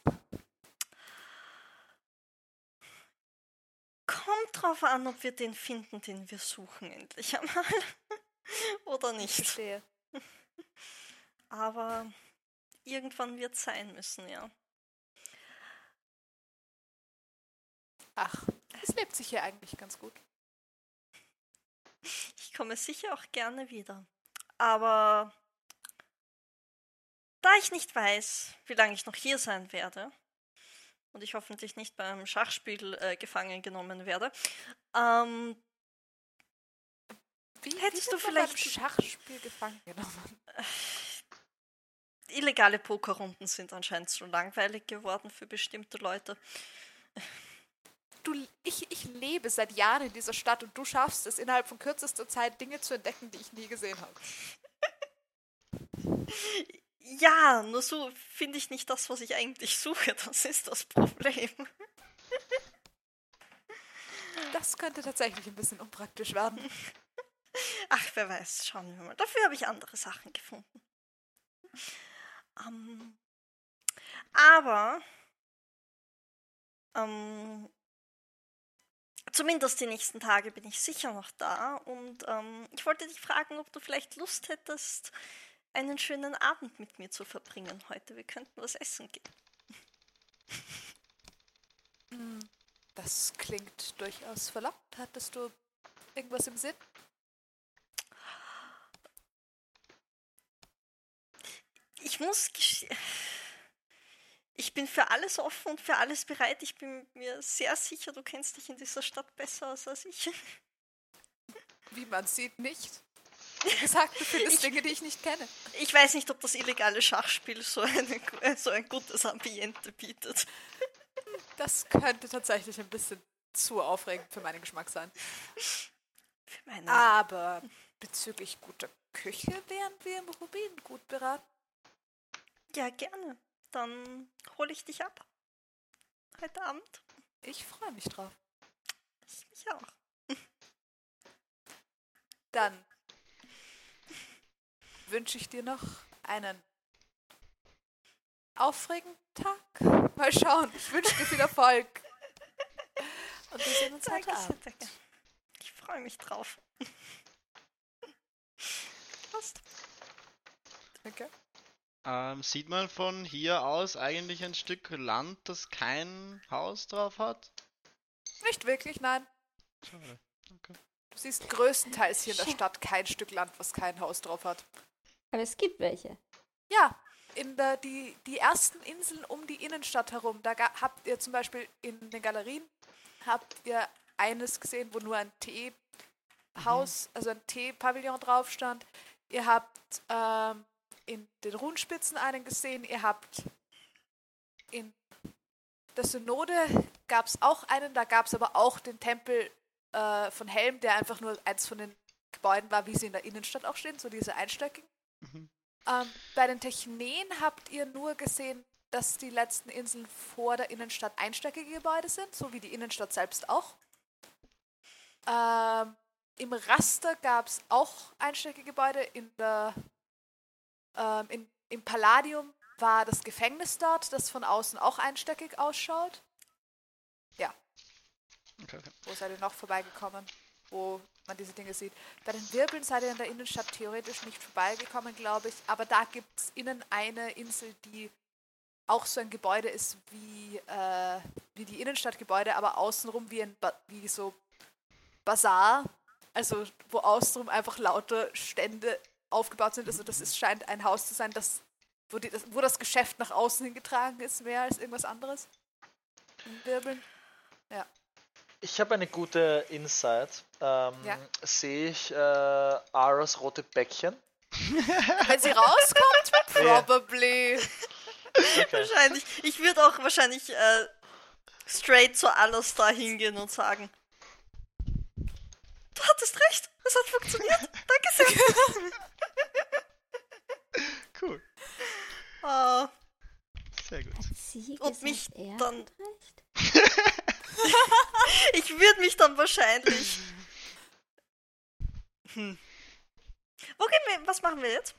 Kommt drauf an, ob wir den finden, den wir suchen, endlich einmal. Oder Ich nicht. verstehe. Aber irgendwann wird es sein müssen, ja. Ach, es lebt sich hier eigentlich ganz gut. Ich komme sicher auch gerne wieder. Aber da ich nicht weiß, wie lange ich noch hier sein werde und ich hoffentlich nicht beim Schachspiel äh, gefangen genommen werde, ähm, Wie Hättest du man beim vielleicht- Schachspiel gefangen genommen? illegale Pokerrunden sind anscheinend so langweilig geworden für bestimmte Leute. Du, ich, ich lebe seit Jahren in dieser Stadt und du schaffst es innerhalb von kürzester Zeit Dinge zu entdecken, die ich nie gesehen habe. Ja, nur so finde ich nicht das, was ich eigentlich suche. Das ist das Problem. Das könnte tatsächlich ein bisschen unpraktisch werden. Ach, wer weiß, schauen wir mal. Dafür habe ich andere Sachen gefunden. Ähm, aber ähm, zumindest die nächsten Tage bin ich sicher noch da. Und ähm, ich wollte dich fragen, ob du vielleicht Lust hättest, einen schönen Abend mit mir zu verbringen heute. Wir könnten was essen gehen. Das klingt durchaus verlockt. Hattest du irgendwas im Sinn? Ich muss. Ich bin für alles offen und für alles bereit. Ich bin mir sehr sicher, du kennst dich in dieser Stadt besser aus als ich. Wie man sieht, nicht. Wie gesagt, du findest Dinge, die ich nicht kenne. Ich weiß nicht, ob das illegale Schachspiel so, eine, so ein gutes Ambiente bietet. Das könnte tatsächlich ein bisschen zu aufregend für meinen Geschmack sein. Für meine Aber bezüglich guter Küche wären wir im Rubin gut beraten. Ja, gerne. Dann hole ich dich ab. Heute Abend. Ich freue mich drauf. Ich mich auch. Dann wünsche ich dir noch einen aufregenden Tag. Mal schauen. Ich wünsche dir viel Erfolg. Und wir sehen uns heute Danke sehr, Abend. danke. Ich freue mich drauf. Passt. Okay. Ähm, sieht man von hier aus eigentlich ein Stück Land, das kein Haus drauf hat? Nicht wirklich, nein. Schade. Okay. Du siehst größtenteils hier in der Stadt kein Stück Land, was kein Haus drauf hat. Aber es gibt welche. Ja, in der, die, die ersten Inseln um die Innenstadt herum, da habt ihr zum Beispiel in den Galerien, habt ihr eines gesehen, wo nur ein Teehaus, also ein Teepavillon drauf stand. Ihr habt ähm, in den Runenspitzen einen gesehen, ihr habt in der Synode gab es auch einen, da gab es aber auch den Tempel äh, von Helm, der einfach nur eins von den Gebäuden war, wie sie in der Innenstadt auch stehen, so diese einstöckigen. Mhm. Ähm, bei den Techneen habt ihr nur gesehen, dass die letzten Inseln vor der Innenstadt einstöckige Gebäude sind, so wie die Innenstadt selbst auch. Ähm, Im Raster gab es auch einstöckige Gebäude. In der, ähm, in, Im Palladium war das Gefängnis dort, das von außen auch einstöckig ausschaut. Okay, okay. Wo seid ihr noch vorbeigekommen, wo man diese Dinge sieht? Bei den Wirbeln seid ihr in der Innenstadt theoretisch nicht vorbeigekommen, glaube ich. Aber da gibt es innen eine Insel, die auch so ein Gebäude ist wie, äh, wie die Innenstadtgebäude, aber außenrum wie, ein ba wie so Bazar. Also wo außenrum einfach lauter Stände aufgebaut sind. Also das ist, scheint ein Haus zu sein, das, wo, die, das, wo das Geschäft nach außen hingetragen ist, mehr als irgendwas anderes. Wirbeln. Ich habe eine gute Insight. Ähm, Ja. Sehe ich äh, Aras rote Bäckchen? Wenn sie rauskommt, probably. Okay. Wahrscheinlich. Ich würde auch wahrscheinlich äh, straight zu Alastar hingehen und sagen: Du hattest recht, es hat funktioniert. Danke sehr. Cool. Ah, Sehr gut. Sie Und mich dann- recht. Ich würde mich dann wahrscheinlich. Hm. Wo gehen wir? Was machen wir jetzt?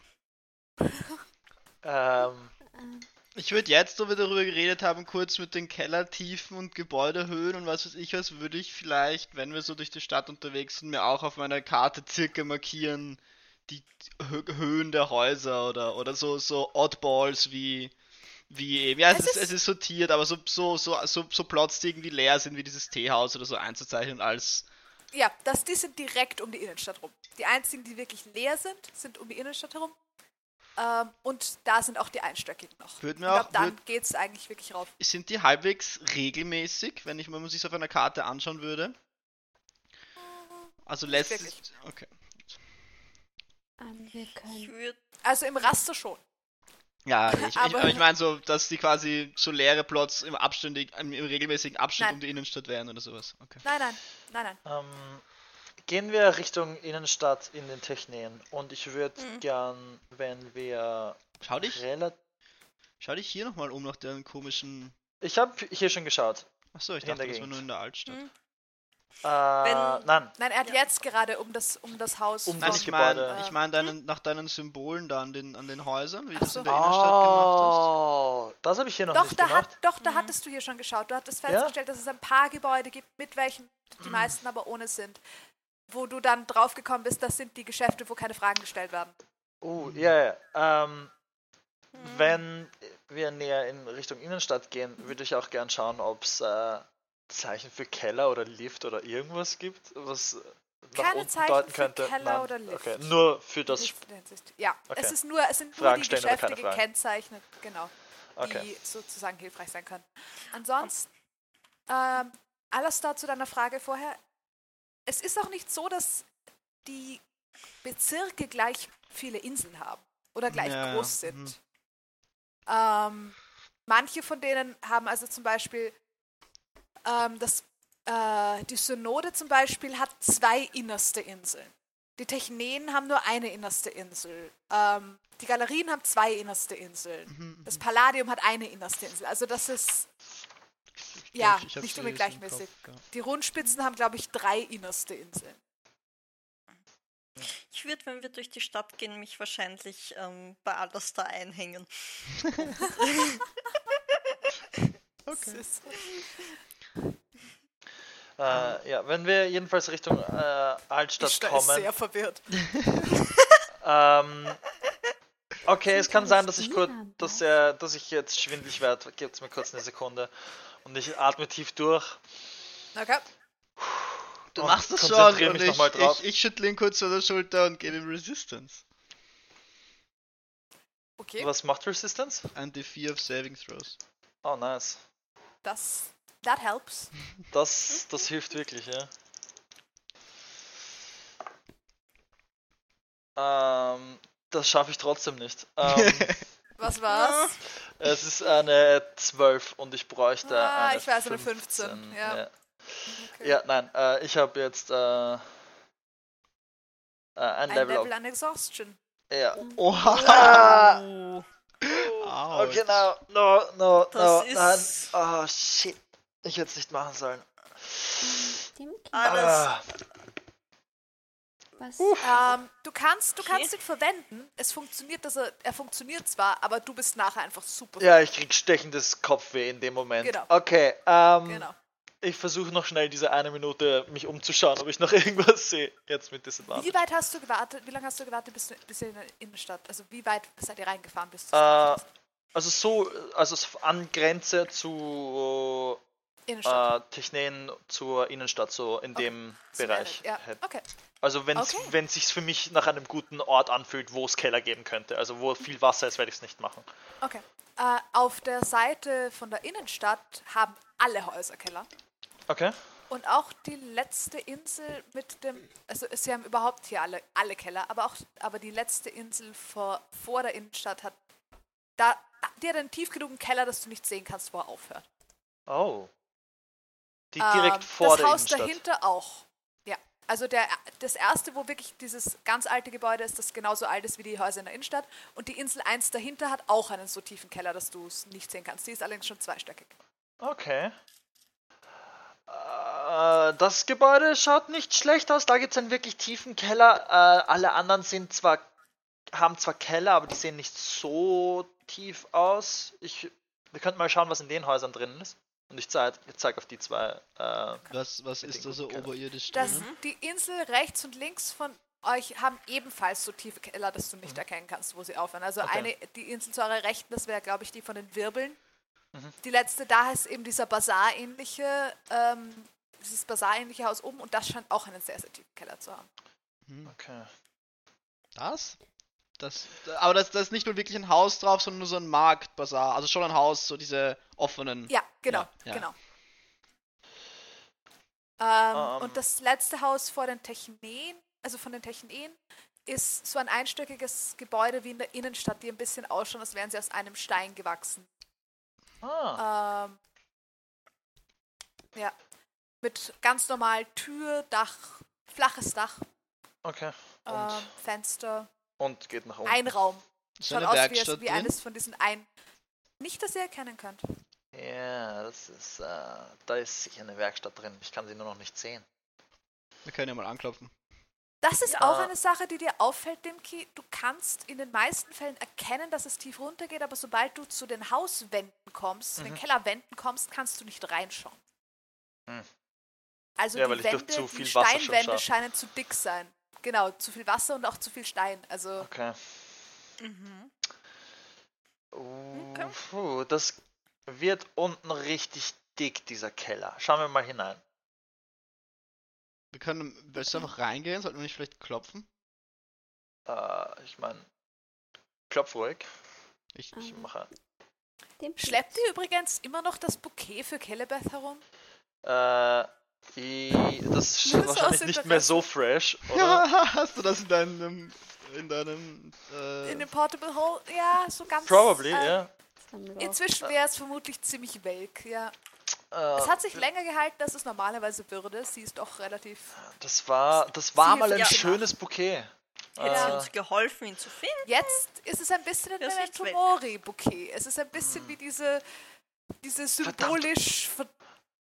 Ähm, Ähm, Ich würde jetzt, wo wir darüber geredet haben, kurz mit den Kellertiefen und Gebäudehöhen und was weiß ich was, würde ich vielleicht, wenn wir so durch die Stadt unterwegs sind, mir auch auf meiner Karte circa markieren, die Hö Höhen der Häuser oder, oder so, so Oddballs wie, wie eben. Ja, es, Es ist, ist- es ist sortiert, aber so, so, so, so, so Plots, die irgendwie leer sind, wie dieses Teehaus oder so einzuzeichnen als. Ja, das, die sind direkt um die Innenstadt rum. Die einzigen, die wirklich leer sind, sind um die Innenstadt herum. Ähm, und da sind auch die einstöckigen noch. Würd Ich mir auch- glaube, dann geht es eigentlich wirklich rauf. Sind die halbwegs regelmäßig, wenn ich wenn man sich auf einer Karte anschauen würde? Also lässt sich. Okay. ähm, wir können. würde. Also im Raster schon. Ja, ich, ich, Aber- ich meine so, dass die quasi so leere Plots im abständig, im im regelmäßigen Abstand Nein. um die Innenstadt wären oder sowas. Okay. Nein, nein, nein, nein. ähm, gehen wir Richtung Innenstadt in den Techneen. Und ich würde Mhm. gern, wenn wir Schau dich, schau dich hier nochmal um nach den komischen. Ich habe hier schon geschaut. Achso, ich dachte, der das war nur in der Altstadt. Hm. Äh, Wenn- nein. Nein, er hat jetzt gerade um das, um das Haus. Um das ich Gebäude. meine, ich mein deinen, nach deinen Symbolen da an den, an den Häusern, wie du das so. in der Innenstadt gemacht Oh, das habe ich hier noch Doch, nicht da, gemacht. hat, doch, da hattest du hier schon geschaut. Du hattest festgestellt, dass es ein paar Gebäude gibt, mit welchen die meisten aber ohne sind. Wo du dann draufgekommen bist, das sind die Geschäfte, wo keine Fragen gestellt werden. Oh, ja, ja. Ähm, Hm. wenn wir näher in Richtung Innenstadt gehen, würde ich auch gern schauen, ob es äh, Zeichen für Keller oder Lift oder irgendwas gibt, was nach Keine unten Zeichen deuten für könnte. Keller Nein. oder Lift. Okay, nur für das. Hinsicht. Ja, Okay. es, ist nur, es sind nur Fragen die Geschäfte gekennzeichnet, genau, die Okay. sozusagen hilfreich sein können. Ansonsten, ähm, alles da zu deiner Frage vorher. Es ist auch nicht so, dass die Bezirke gleich viele Inseln haben oder gleich Ja, groß ja, sind. mhm. Ähm, manche von denen haben also zum Beispiel ähm, das, äh, die Synode zum Beispiel hat zwei innerste Inseln. Die Techneen haben nur eine innerste Insel. Ähm, die Galerien haben zwei innerste Inseln. Mhm, Das Palladium hat eine innerste Insel. Also das ist Ich ja glaub, nicht unbedingt gleichmäßig. Kopf, ja. Die Rundspitzen haben, glaube ich, drei innerste Inseln. Ich würde, wenn wir durch die Stadt gehen, mich wahrscheinlich ähm, bei Alastair einhängen. Das ist, Äh, ja, wenn wir jedenfalls Richtung äh, Altstadt ist kommen. sehr verwirrt. Ähm, okay, es kann sein, dass ich kurz, dass, äh, dass ich jetzt schwindlig werde. Gebt mir kurz eine Sekunde. Und ich atme tief durch. Okay. Du Und machst das schon und mich noch mal ich, drauf. ich, ich schüttle ihn kurz an der Schulter und gebe ihm Resistance. Okay. Was macht Resistance? And the fear of saving throws. Oh, nice. Das, that helps. Das, das hilft wirklich, ja. Ähm, das schaffe ich trotzdem nicht. Ähm, Was war's? es ist eine 12 und ich bräuchte Ah, eine ich weiß, eine 15, ja. Ja, Okay. ja nein, äh, ich habe jetzt äh, äh, ein, Ein Level, Level, an Exhaustion. Ja. Oha! Oh, oh, genau. No, no, Das no, ist- nein. Oh, shit. Ich hätte es nicht machen sollen. Alles. Ah, Was? Ähm, du kannst, du Okay. kannst ihn verwenden. Es funktioniert, dass er, er funktioniert zwar, aber du bist nachher einfach super. ja, ich krieg stechendes Kopfweh in dem Moment. Genau. Okay, ähm, Genau. ich versuche noch schnell diese eine Minute mich umzuschauen, ob ich noch irgendwas sehe. Jetzt mit Disadvantage. Wie weit hast du gewartet? Wie lange hast du gewartet bis, du- bis ihr in der Innenstadt? Also wie weit seid ihr reingefahren bis Äh, also so, also an Grenze zu Innenstadt? äh, Technen zur Innenstadt, so in dem So Bereich. Ja, okay. Also wenn es Okay. sich's für mich nach einem guten Ort anfühlt, wo es Keller geben könnte. Also wo viel Wasser ist, werde ich es nicht machen. okay. Äh, auf der Seite von der Innenstadt haben alle Häuser Keller. Okay. Und auch die letzte Insel mit dem, also sie haben überhaupt hier alle, alle Keller, aber auch, aber die letzte Insel vor, vor der Innenstadt hat, da, die hat einen tief genugen Keller, dass du nicht sehen kannst, wo er aufhört. Oh. Die direkt Ähm, vor das der Haus Innenstadt. dahinter auch. Ja. Also der, das erste, wo wirklich dieses ganz alte Gebäude ist, das genauso alt ist wie die Häuser in der Innenstadt. Und die Insel 1 dahinter hat auch einen so tiefen Keller, dass du es nicht sehen kannst. Die ist allerdings schon zweistöckig. Okay. Äh, das Gebäude schaut nicht schlecht aus. Da gibt es einen wirklich tiefen Keller. Äh, alle anderen sind zwar haben zwar Keller, aber die sehen nicht so tief aus. Ich, wir könnten mal schauen, was in den Häusern drin ist. Und ich zeige zeig auf die zwei. Äh, Was, was ist da so oberirdisch Das, drin? Die Insel rechts und links von euch haben ebenfalls so tiefe Keller, dass du nicht erkennen kannst, wo sie aufhören. Also Mhm. Okay. eine, die Insel zu eurer Rechten, das wäre, glaube ich, die von den Wirbeln. Mhm. Die letzte da ist eben dieser Bazar-ähnliche, ähm, dieses Bazar-ähnliche Haus oben und das scheint auch einen sehr, sehr tiefen Keller zu haben. Hm. okay. Das? Das, aber das, das ist nicht nur wirklich ein Haus drauf, sondern nur so ein Marktbazar. Also schon ein Haus, so diese offenen. Ja, genau, Ja, ja. genau. Ähm, Ähm. und das letzte Haus vor den Techneen, also von den Techneen, ist so ein einstöckiges Gebäude wie in der Innenstadt, die ein bisschen ausschauen, als wären sie aus einem Stein gewachsen. Ah, Ähm, ja. Mit ganz normal Tür, Dach, flaches Dach, okay. Und, ähm, Fenster, und geht nach unten. ein Raum. Ist Schaut eine aus wie, Werkstatt wie drin? eines von diesen ein. Nicht, dass ihr erkennen könnt. Ja, das ist. Äh, da ist sicher eine Werkstatt drin. Ich kann sie nur noch nicht sehen. Wir können ja mal anklopfen. Das ist Ja. auch eine Sache, die dir auffällt, Dimki. Du kannst in den meisten Fällen erkennen, dass es tief runtergeht, aber sobald du zu den Hauswänden kommst, zu den Mhm. Kellerwänden kommst, kannst du nicht reinschauen. Hm. Also Ja, weil die ich durch Wände, zu die Steinwände scheinen zu dick sein. Genau, zu viel Wasser und auch zu viel Stein. Also Okay. Mhm. Uh, Okay. puh, das wird unten richtig dick, dieser Keller. Schauen wir mal hinein. Wir können, willst du einfach reingehen? Sollten wir nicht vielleicht klopfen? Äh, ich meine, klopf ruhig. Ich, Ich Ähm, mache. Dem schleppt ihr übrigens immer noch das Bouquet für Kelebeth herum? Äh, das ist wahrscheinlich nicht mehr so fresh, oder? Ja, hast du das in deinem, in deinem, äh, In dem Portable Hole? Ja, so ganz. Probably, äh, ja. Sammler. Inzwischen wäre es vermutlich ziemlich welk, ja. Äh, Es hat sich länger gehalten, als es normalerweise würde. Sie ist doch relativ. das war, das war Sie mal ein ja. schönes Bouquet. Hätte sie Äh, uns geholfen, ihn zu finden? Jetzt ist es ein bisschen ein Das ist nicht Memento Mori-Bouquet. Es ist ein bisschen wie diese, diese symbolisch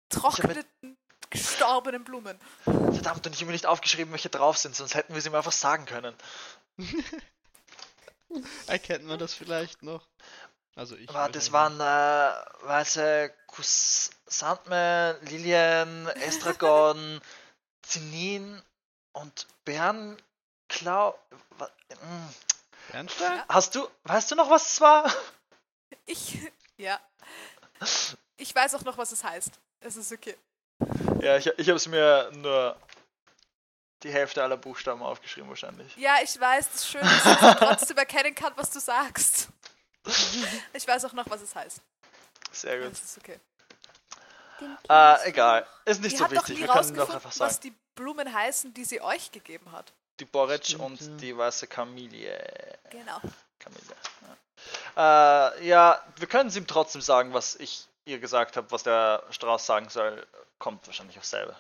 vertrockneten, gestorbenen Blumen. verdammt, und ich habe mir nicht aufgeschrieben, welche drauf sind, sonst hätten wir sie mir einfach sagen können. erkennt man das vielleicht noch? Also ich. Aber das waren äh, weiße Chrysanthemum, Lilien, Estragon, Zinin und Bärenklau. Wa- mm. Bernstein? Hast du, weißt du noch, was es war? Ich. Ja. Ich weiß auch noch, was es heißt. Es ist okay. Ja, ich, ich habe es mir nur die Hälfte aller Buchstaben aufgeschrieben wahrscheinlich. Ja, ich weiß, das Schöne ist, dass ich trotzdem erkennen kann, was du sagst. Ich weiß auch noch, was es heißt. Sehr gut. Es ist okay. Äh, egal. Ist nicht Die so hat doch wichtig. nie Wir können doch einfach sagen. was die Blumen heißen, die sie euch gegeben hat. Die Boric Stimmt, und ja. die weiße Kamille. Genau. Kamille. Ja. Äh, ja, wir können es ihm trotzdem sagen, was ich ihr gesagt habe, was der Strauß sagen soll. Kommt wahrscheinlich auf selber.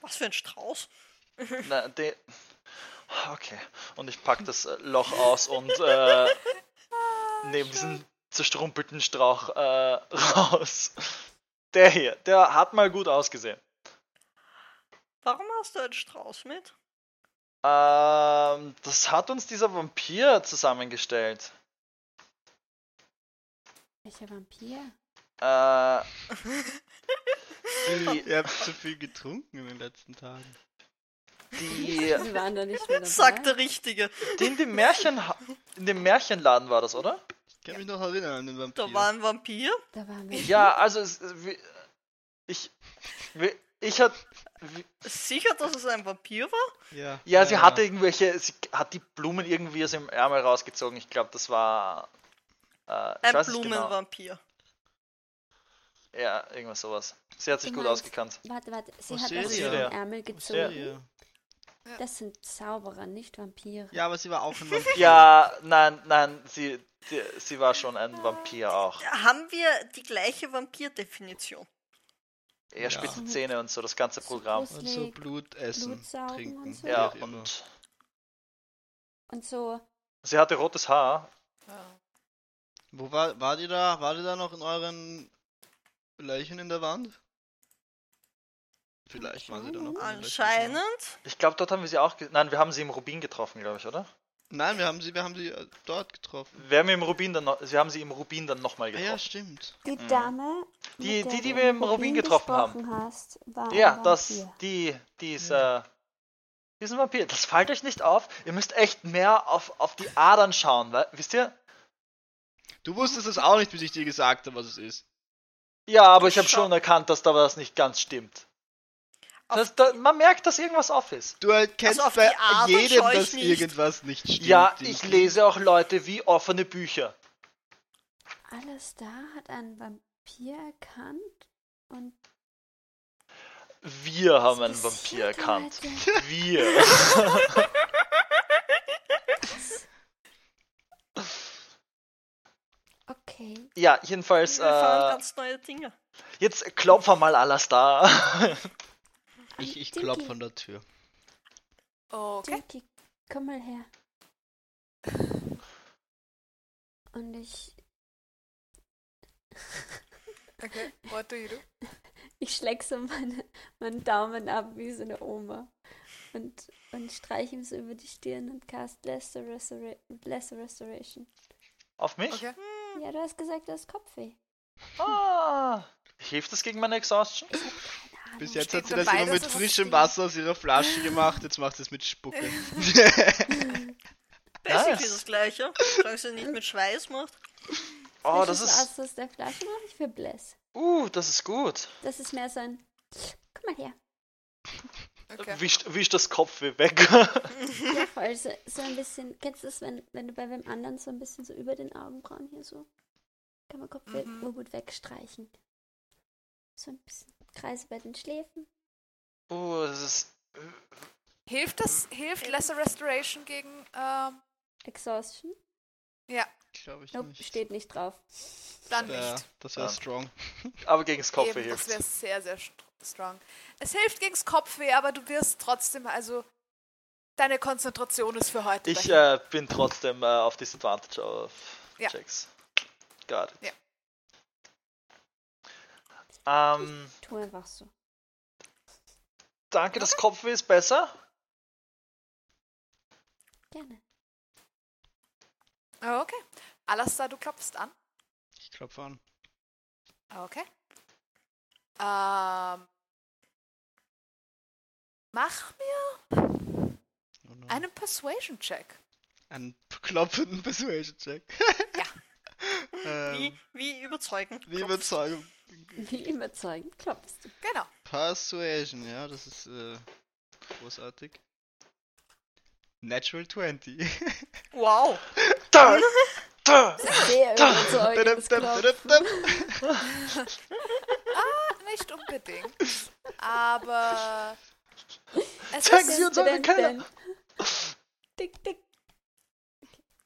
Was für ein Strauß? Na, de okay. Und ich pack das äh, Loch aus und äh, nehme diesen zerstrumpelten Strauch äh, raus. Der hier, der hat mal gut ausgesehen. Warum hast du einen Strauß mit? Ähm, das hat uns dieser Vampir zusammengestellt. Welcher Vampir? Äh, die, Ihr habt zu viel getrunken in den letzten Tagen. die, Wir waren da nicht mehr dabei. Sagt der Richtige. die in dem Märchen, in dem Märchenladen war das, oder? Ich kann mich noch erinnern an den Vampir. Da war ein Vampir. Da waren wir. Ja, also es, ich, ich hat, wie- Sicher, dass es ein Vampir war? ja, ja, sie hatte irgendwelche, sie hat die Blumen irgendwie aus dem Ärmel rausgezogen. Ich glaube, das war, äh, ich Ein nicht genau. Blumenvampir. Ja, irgendwas sowas. Sie hat sich Du gut ausgekannt. Warte, warte. Sie hat aus ihr? ihrem Ärmel gezogen. Serie. Das sind Zauberer, nicht Vampire. Ja, aber sie war auch ein Vampir. Ja, nein, nein, sie, die, sie war schon ein Vampir auch. Haben wir die gleiche Vampir-Definition? Ja. spitze Zähne und so, das ganze So Programm. groß- Und so Blut essen, Blutsaugen trinken. und so. wie Ja, auch immer. und Und so, sie hatte rotes Haar. Ja. Wo war, war die da? War die da noch in euren Leichen in der Wand? Vielleicht waren sie da noch. Anscheinend. Ich glaube, dort haben wir sie auch. Ge Nein, wir haben sie im Rubin getroffen, glaube ich, oder? Nein, wir haben sie, wir haben sie äh, dort getroffen. Wir haben, im Rubin dann noch, wir haben sie im Rubin dann nochmal Ah, getroffen. ja, stimmt. die Mhm. Dame, Die- mit die, der die du wir im Rubin Rubin getroffen haben. Hast, war Ja, ein das, Vampir. die, die ist, äh, die ist ein Vampir. Das fällt euch nicht auf. Ihr müsst echt mehr auf, auf die Adern schauen, weil, wisst ihr? Du wusstest es auch nicht, bis ich dir gesagt habe, was es ist. Ja, aber ich habe schon erkannt, dass da was nicht ganz stimmt. Das, da, man merkt, dass irgendwas auf ist. Du erkennst Also bei jedem, dass nicht. irgendwas nicht stimmt. Ja, ich lese auch Leute wie offene Bücher. Alles da hat einen Vampir erkannt und Wir haben einen Vampir erkannt. Wir. Okay. ja, jedenfalls, Wir erfahren äh, ganz neue Dinge. jetzt klopfer mal alles da. Ich, ich klopfe an der Tür. Okay. Dinky, komm mal her. Und ich, Okay. What do you do? ich ich schläg so meine, meinen Daumen ab wie so eine Oma. Und, und streich ihm so über die Stirn und cast Lesser, Restora Lesser Restoration. Auf mich? Okay. Ja, du hast gesagt, du hast Kopfweh. Ah, hilft das gegen meine Exhaustion? Bis jetzt steht hat sie dabei, das immer mit frischem. Wasser aus ihrer Flasche gemacht, jetzt macht sie es mit Spucke. Basically das gleiche. Solange sie nicht mit Schweiß macht. Oh, das ist. Wasser aus der Flasche mache ich für Bless. Uh, das ist gut. Das ist mehr so ein. Komm mal her. Okay. Wischt, wischt das Kopfweh weg. Ja, voll. So, so ein bisschen. Kennst du das, wenn, wenn du bei wem anderen so ein bisschen so über den Augenbrauen hier so. Kann man Kopfweh Mhm. nur gut wegstreichen. So ein bisschen Kreise bei den Schläfen. uh, das ist. Hilft das, hilft Lesser Restoration gegen, ähm, Exhaustion? ja, Glaube ich Nope, nicht. steht nicht drauf. dann Ja, nicht. das wäre strong. Aber gegen das Kopfweh Eben, das hilft. wäre sehr, sehr st- strong. Es hilft gegens Kopfweh, aber du wirst trotzdem, also deine Konzentration ist für heute. Ich äh, bin trotzdem äh, auf Disadvantage auf Ja. Checks. Got it. Ja. Ähm, Tu einfach so. danke, das Kopfweh ist besser. Gerne. Okay. Alastair, du klopfst an. Ich klopfe an. Okay. Ähm, mach mir Oh no. einen Persuasion-Check. Einen klopfenden Persuasion-Check. Ja. ähm, Wie, wie überzeugend. wie klopft. Überzeugung. Wie überzeugend klopfst du. Genau. Persuasion, ja, das ist äh, großartig. Natural 20. Wow. Da, da. Sehr überzeugendes Klopfen. Nicht unbedingt. Aber es Zeigen ist, Sie uns eure Keller. Dick, dick.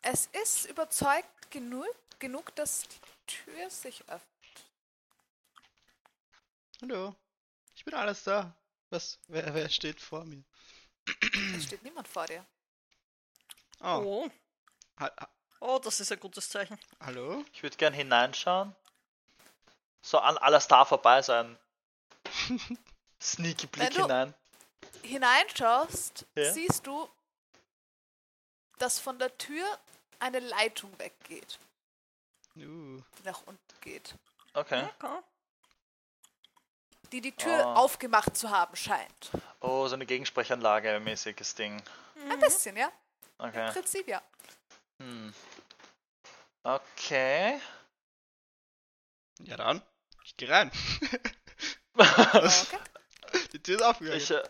es ist überzeugt genug, genug, dass die Tür sich öffnet. Hallo. Ich bin alles da. Was? Wer, wer steht vor mir? Es steht niemand vor dir. Oh. Oh. Ha ha Oh, das ist ein gutes Zeichen. hallo? Ich würde gern hineinschauen. So an Alastar vorbei, so ein sneaky Blick Wenn du- hinein. Hineinschaust, Ja. siehst du, dass von der Tür eine Leitung weggeht, Uh. die nach unten geht. Okay. Okay. Die die Tür Ah. aufgemacht zu haben scheint. Oh, so eine Gegensprechanlage mäßiges Ding. Ein bisschen, ja? Im Okay. Prinzip ja. Hm. Okay. Ja dann. Ich geh rein. Okay. Die Tür ist aufgegangen. Ich, äh,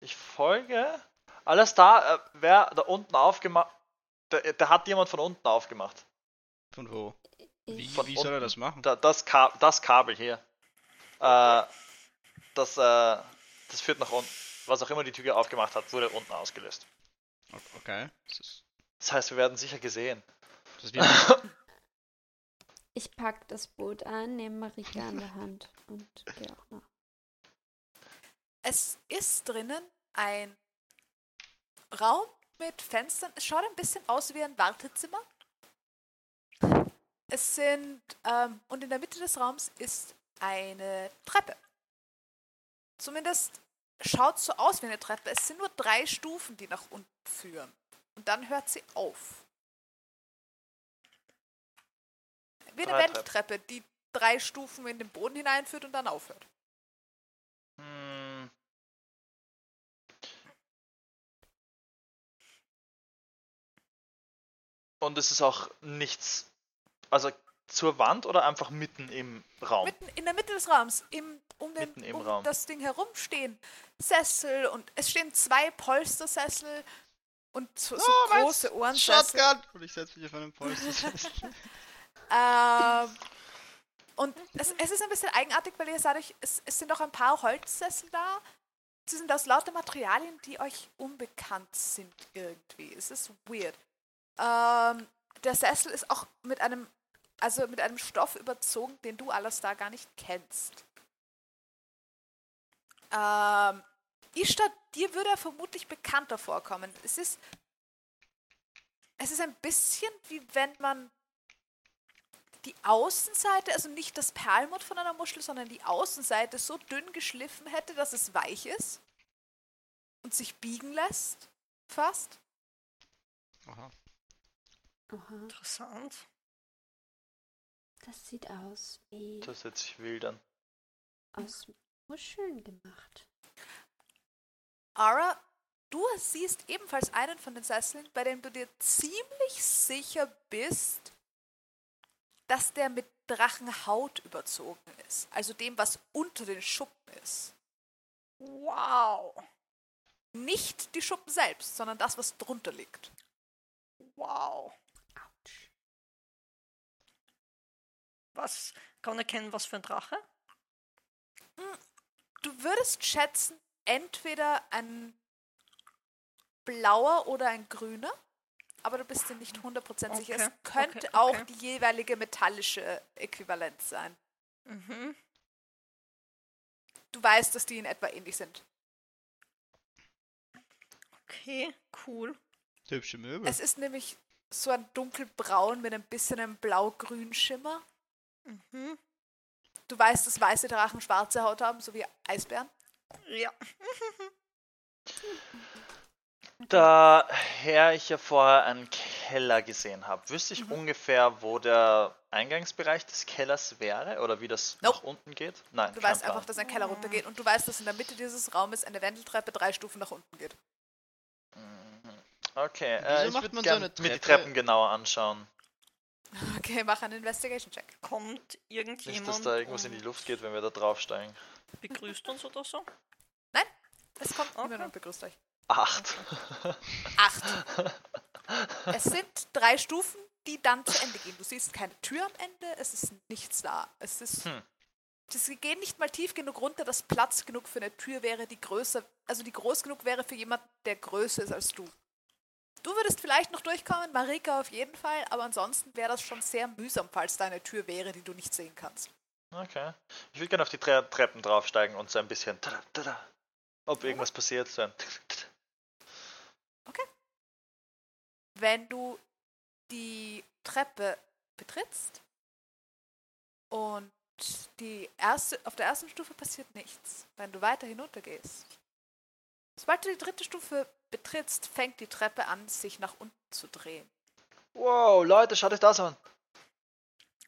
ich folge. Alles da, äh, wer da unten aufgemacht. Der, der hat jemand von unten aufgemacht. Von wo? Wie, Von wie soll er das machen? Da, das, Ka das Kabel hier. Äh, das, äh, das führt nach unten. Was auch immer die Tür aufgemacht hat, wurde unten ausgelöst. Okay. Das ist, Das heißt, wir werden sicher gesehen. das ist wie ich pack das Boot ein, nehme Marika an der Hand und gehe auch nach. Es ist drinnen ein Raum mit Fenstern. Es schaut ein bisschen aus wie ein Wartezimmer. Es sind, ähm, und in der Mitte des Raums ist eine Treppe. Zumindest schaut so aus wie eine Treppe. Es sind nur drei Stufen, die nach unten führen. Und dann hört sie auf. Wie eine Drei Treppen. Wendeltreppe, die drei Stufen in den Boden hineinführt und dann aufhört. Hm. Und es ist auch nichts. Also zur Wand oder einfach mitten im Raum? Mitten in der Mitte des Raums, im, um, den, Mitten im um Raum. das Ding herum stehen Sessel und es stehen zwei Polstersessel und so, so Oh, große Ohrensessel. Shotgun! Und ich setze mich auf einen Polster. Ähm, und es, es ist ein bisschen eigenartig, weil ihr seid euch, es, es sind auch ein paar Holzsessel da. Sie sind aus lauter Materialien, die euch unbekannt sind irgendwie. Es ist weird. Ähm, der Sessel ist auch mit einem, also mit einem Stoff überzogen, den du alles da gar nicht kennst. Ähm, Ishtar, dir würde er vermutlich bekannter vorkommen. Es ist, es ist ein bisschen wie wenn man die Außenseite, also nicht das Perlmutt von einer Muschel, sondern die Außenseite so dünn geschliffen hätte, dass es weich ist und sich biegen lässt, fast. Aha. Aha, Interessant. das sieht aus wie Das hört sich wild an. aus Muscheln gemacht. Ara, du siehst ebenfalls einen von den Sesseln, bei dem du dir ziemlich sicher bist, dass der mit Drachenhaut überzogen ist. Also dem, was unter den Schuppen ist. Wow. Nicht die Schuppen selbst, sondern das, was drunter liegt. Wow. Autsch. Was kann man erkennen, was für ein Drache? Du würdest schätzen, entweder ein blauer oder ein grüner, aber du bist dir nicht 100% sicher. Es könnte okay, auch okay. die jeweilige metallische Äquivalenz sein. Mhm. Du weißt, dass die in etwa ähnlich sind. Okay, cool. Hübsche Möbel. Es ist nämlich so ein dunkelbraun mit ein bisschen einem blau-grün Schimmer. Mhm. Du weißt, dass weiße Drachen schwarze Haut haben, so wie Eisbären. Ja. Daher ich ja vorher einen Keller gesehen habe, wüsste Mhm. ich ungefähr, wo der Eingangsbereich des Kellers wäre oder wie das Nope. nach unten geht? Nein, Du weißt Plan. einfach, dass ein Keller runtergeht und du weißt, dass in der Mitte dieses Raumes eine Wendeltreppe drei Stufen nach unten geht. Okay, Wieso äh, ich macht würde man so mir die Treppe? Treppen genauer anschauen. Okay, mach einen Investigation-Check. Kommt Nicht, irgendjemand dass da irgendwas in die Luft geht, wenn wir da draufsteigen. begrüßt uns oder so? Es kommt Okay. niemand und begrüßt euch. Acht. Acht. es sind drei Stufen, die dann zu Ende gehen. Du siehst keine Tür am Ende, es ist nichts da. Es ist. Hm. Sie gehen nicht mal tief genug runter, dass Platz genug für eine Tür wäre, die größer, also die groß genug wäre für jemanden, der größer ist als du. Du würdest vielleicht noch durchkommen, Marika auf jeden Fall, aber ansonsten wäre das schon sehr mühsam, falls da eine Tür wäre, die du nicht sehen kannst. Okay. Ich würde gerne auf die Tre Treppen draufsteigen und so ein bisschen. Tada, tada, ob irgendwas passiert. So ein wenn du die Treppe betrittst und die erste, auf der ersten Stufe passiert nichts. Wenn du weiter hinunter gehst, sobald du die dritte Stufe betrittst, fängt die Treppe an, sich nach unten zu drehen. Wow, Leute, schaut euch das an.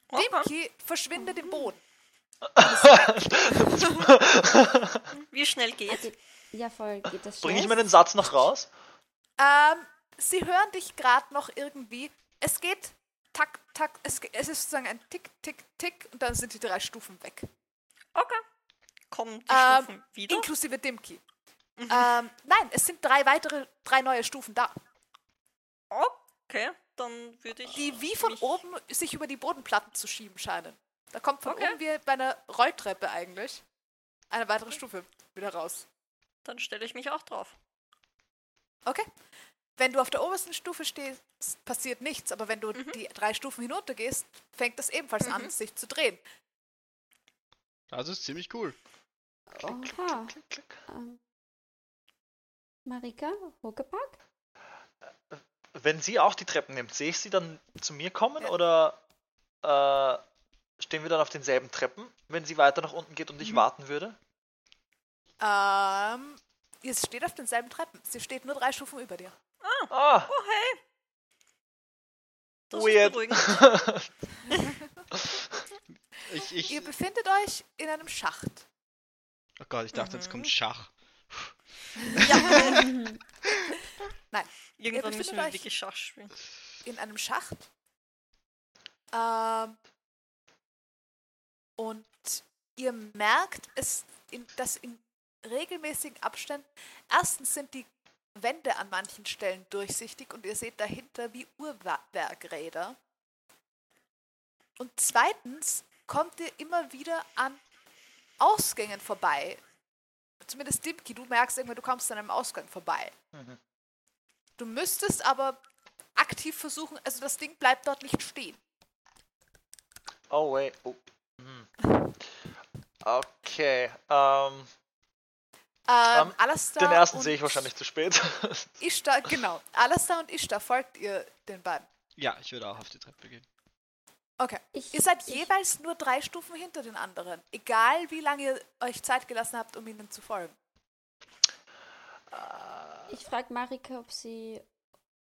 Okay. Dimki verschwindet im Boden. Wie schnell geht's? Ja, voll, geht das Bringe ich schnell? meinen Satz noch raus? Ähm, sie hören dich gerade noch irgendwie. Es geht tak, tak, es, es ist sozusagen ein Tick, Tick, Tick und dann sind die drei Stufen weg. Okay. Kommen die Ähm, Stufen wieder? Inklusive Dimki. Ähm, nein, es sind drei weitere, drei neue Stufen da. Okay, dann würde ich. die wie von oben sich über die Bodenplatten zu schieben scheinen. Da kommt von Okay. oben wie bei einer Rolltreppe eigentlich eine weitere Stufe wieder raus. Dann stelle ich mich auch drauf. Okay. Wenn du auf der obersten Stufe stehst, passiert nichts, aber wenn du die drei Stufen hinuntergehst, fängt das ebenfalls an, sich zu drehen. Das ist ziemlich cool. Oha. Klick, klick. Ähm, Marika, Huckepack? Wenn sie auch die Treppen nimmt, sehe ich sie dann zu mir kommen oder äh, stehen wir dann auf denselben Treppen, wenn sie weiter nach unten geht und ich warten würde? Ähm, ihr steht auf denselben Treppen. Sie steht nur drei Stufen über dir. Ah, Oh, hey! Das Weird. Ich, ich, Ihr befindet euch in einem Schacht. oh Gott, ich dachte, jetzt Mhm. kommt Schach. Irgendwann befindet müssen wir euch- wirklich Schach spielen. in einem Schacht. Ähm, und ihr merkt, es in, dass in regelmäßigen Abständen, erstens sind die Wände an manchen Stellen durchsichtig und ihr seht dahinter wie Uhrwerkräder. Und zweitens kommt ihr immer wieder an Ausgängen vorbei. Zumindest Dimki, du merkst irgendwann, du kommst an einem Ausgang vorbei. Mhm. Du müsstest aber aktiv versuchen, also das Ding bleibt dort nicht stehen. oh wait. Oh. Hm. Okay. Ähm, Ähm, Ähm, Alastair den ersten sehe ich wahrscheinlich zu spät. Ishtar, genau. Alastair und Ishtar folgt ihr den beiden. Ja, ich würde auch auf die Treppe gehen. Okay. Ich, Ihr seid ich, jeweils nur drei Stufen hinter den anderen. Egal wie lange ihr euch Zeit gelassen habt, um ihnen zu folgen. ich frage Marika, ob sie,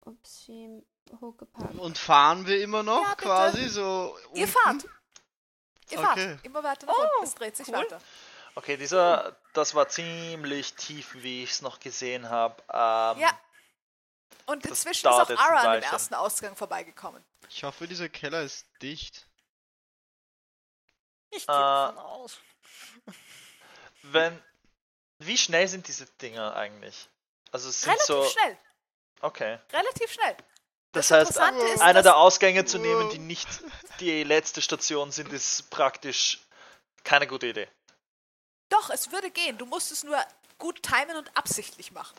ob sie Huckepack. Und fahren wir immer noch Ja, quasi so. Ihr unten? fahrt. Ihr fahrt. Okay. Immer weiter nach unten. Es dreht sich cool. weiter. Okay, dieser, das war ziemlich tief, wie ich es noch gesehen habe. Ähm, Ja. Und inzwischen ist auch Ara an dem ersten Ausgang vorbeigekommen. Ich hoffe, dieser Keller ist dicht. Ich gehe Äh, davon aus. Wenn, wie schnell sind diese Dinger eigentlich? Also es sind Relativ so, schnell. okay. Relativ schnell. Das, Das heißt, ist, einer der Ausgänge zu nehmen, die nicht die letzte Station sind, ist praktisch keine gute Idee. Doch, es würde gehen. Du musst es nur gut timen und absichtlich machen.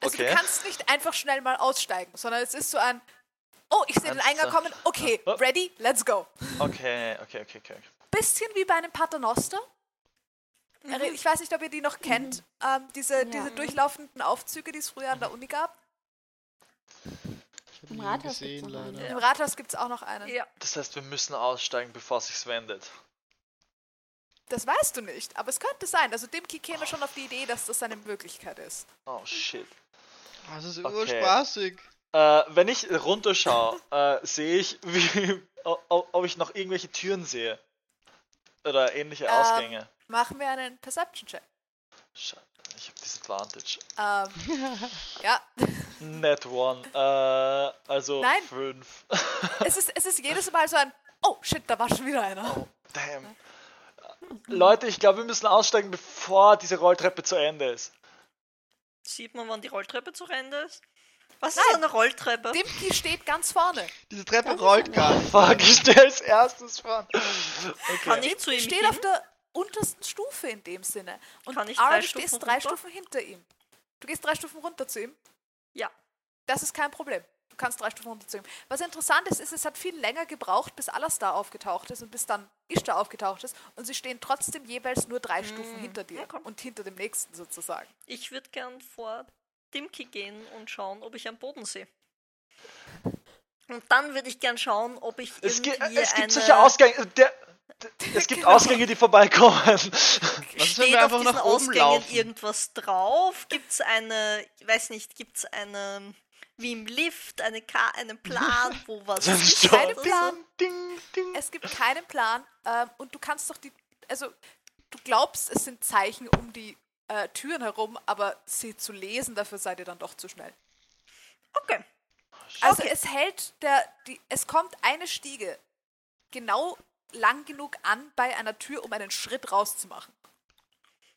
Also Okay. du kannst nicht einfach schnell mal aussteigen, sondern es ist so ein, oh, ich sehe den Eingang kommen, okay, Ja. ready, let's go. Okay, okay, okay, okay. Bisschen wie bei einem Paternoster. Erre- Ich weiß nicht, ob ihr die noch kennt, ähm, diese, Ja. diese durchlaufenden Aufzüge, die es früher an der Uni gab. Im Rathaus gesehen, gibt's. Im Rathaus gibt es auch noch einen. Ja. Das heißt, wir müssen aussteigen, bevor sich's wendet. Das weißt du nicht, aber es könnte sein. Also Dimki käme schon auf die Idee, dass das eine Möglichkeit ist. Oh shit. Das ist Okay. urspaßig. Äh, wenn ich runterschaue, äh, sehe ich, wie, ob ich noch irgendwelche Türen sehe. Oder ähnliche Ähm. Ausgänge. Machen wir einen Perception-Check. Scheiße, ich habe Disadvantage. Ähm, ja, Net one. Äh, also Nein. fünf. es ist, es ist jedes Mal so ein, oh shit, da war schon wieder einer. Oh, damn. Leute, ich glaube, wir müssen aussteigen, bevor diese Rolltreppe zu Ende ist. Sieht man, wann die Rolltreppe zu Ende ist? Was Nein. ist eine Rolltreppe? Dimki steht ganz vorne. Diese Treppe ist rollt gar nicht. Fuck, ich stehe als erstes vor. Kann Okay. ich zu ihm steht hin? auf der untersten Stufe in dem Sinne. Und Kann ich Ara, drei du stehst drei runter? Stufen hinter ihm. Du gehst drei Stufen runter zu ihm. Ja. Das ist kein Problem. Du kannst drei Stufen runter zu ihm. Was interessant ist, ist, es hat viel länger gebraucht, bis Alastar aufgetaucht ist und bis dann Ishtar aufgetaucht ist. Und sie stehen trotzdem jeweils nur drei Stufen hinter dir okay. und hinter dem nächsten sozusagen. Ich würde gern vor Dimki gehen und schauen, ob ich einen Boden sehe. Und dann würde ich gern schauen, ob ich Es, gi irgendwie es gibt eine... solche Ausgänge. Der, der, es gibt Ausgänge, die vorbeikommen. Was ist, wenn Steht wir auf einfach diesen nach oben Ausgängen laufen? irgendwas drauf? Gibt es eine, ich weiß nicht, gibt es eine, wie im Lift, eine Ka einen Plan, wo was ist? Oder so? Ding, ding, ding. Es gibt keinen Plan ähm, und du kannst doch die. Also, du glaubst, es sind Zeichen um die äh, Türen herum, aber sie zu lesen, dafür seid ihr dann doch zu schnell. Okay. Also Okay. es hält der, die, es kommt eine Stiege genau lang genug an bei einer Tür, um einen Schritt rauszumachen.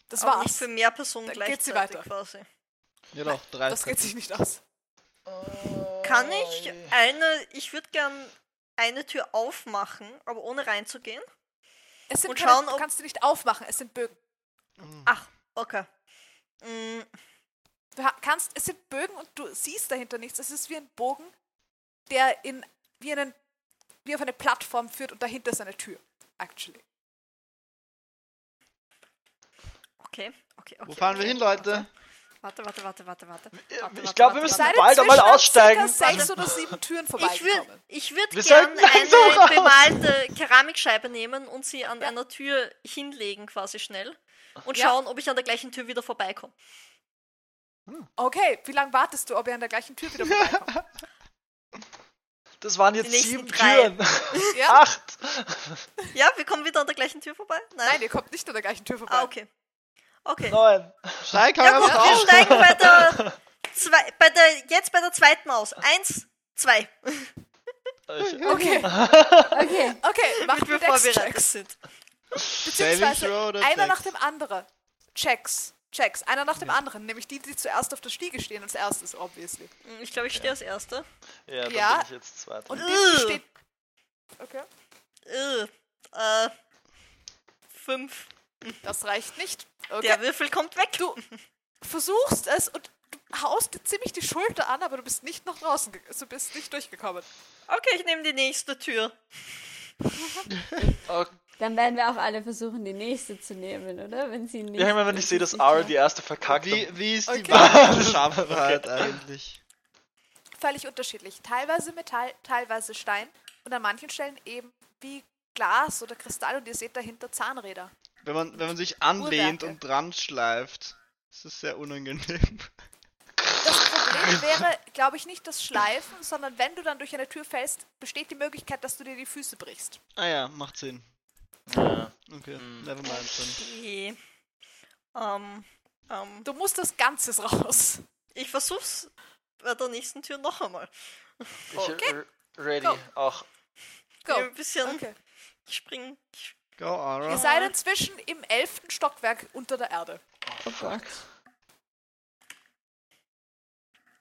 Das Aber nicht war's. für mehr Personen Dann geht sie gleichzeitig weiter. quasi. Ja doch, drei Das geht sich nicht aus. Kann ich eine, ich würde gern eine Tür aufmachen, aber ohne reinzugehen? Es sind Und keine, schauen, du ob- kannst sie nicht aufmachen, es sind Bögen. Ach, okay. Mm, Du kannst, es sind Bögen und du siehst dahinter nichts. Es ist wie ein Bogen, der in wie einen wie auf eine Plattform führt und dahinter ist eine Tür. Actually. okay, okay, okay. Wo fahren wir okay. hin, Leute? Warte, warte, warte, warte, warte. Ich glaube, wir müssen warte. bald einmal aussteigen. circa sechs oder sieben Türen Ich würde würd Wir gern sollten langsam eine raus. bemalte Keramikscheibe nehmen und sie an Ja. einer Tür hinlegen, quasi schnell. Und Ja. schauen, ob ich an der gleichen Tür wieder vorbeikomme. Okay, wie lange wartest du, ob ihr an der gleichen Tür wieder vorbeikommt? Das waren jetzt sieben drei. Türen. ja? Acht. Ja, wir kommen wieder an der gleichen Tür vorbei? Nein? Nein, ihr kommt nicht an der gleichen Tür vorbei. Ah, okay. Okay. Neun. Steig Ja halt gut, wir steigen bei der, zwei, bei der jetzt bei der zweiten aus. Eins, zwei. Ich, Okay, Okay, okay, macht wir vorbereitet sind. Beziehungsweise einer nach dem anderen. Checks. Checks. Einer nach dem anderen. Nämlich die, die zuerst auf der Stiege stehen als erstes, obviously. Ich glaube, ich stehe als Erster. ja, dann Ja. bin ich jetzt Zweiter. Und die steht. Okay. Äh, äh, fünf. Das reicht nicht. Okay. Der Würfel kommt weg. Du versuchst es und du haust dir ziemlich die Schulter an, aber du bist nicht nach draußen, ge- also du bist nicht durchgekommen. Okay, ich nehme die nächste Tür. Okay. dann werden wir auch alle versuchen, die nächste zu nehmen, oder? Wenn sie nicht. Ja, ich meine, wenn ich sehe, dass Ara die erste verkackt Wie, wie ist die Okay. Wahrscheinlichkeit eigentlich? Völlig unterschiedlich. Teilweise Metall, teilweise Stein. und an manchen Stellen eben wie Glas oder Kristall und ihr seht dahinter Zahnräder. Wenn man, wenn man sich anlehnt Uhrwerke. und dran schleift, ist das sehr unangenehm. Das Problem wäre, glaube ich, nicht das Schleifen, sondern wenn du dann durch eine Tür fällst, besteht die Möglichkeit, dass du dir die Füße brichst. Ah ja, macht Sinn. Ja. Okay, Hm. never mind dann. Okay. Ähm, ähm, Du musst das Ganze raus. ich versuch's bei der nächsten Tür noch einmal. Ich, Okay. ready. Go. Auch. Go. Ein bisschen. Okay. Ich spring. Ich, Go, Ara. Ihr seid inzwischen im elften Stockwerk unter der Erde. Oh Gott.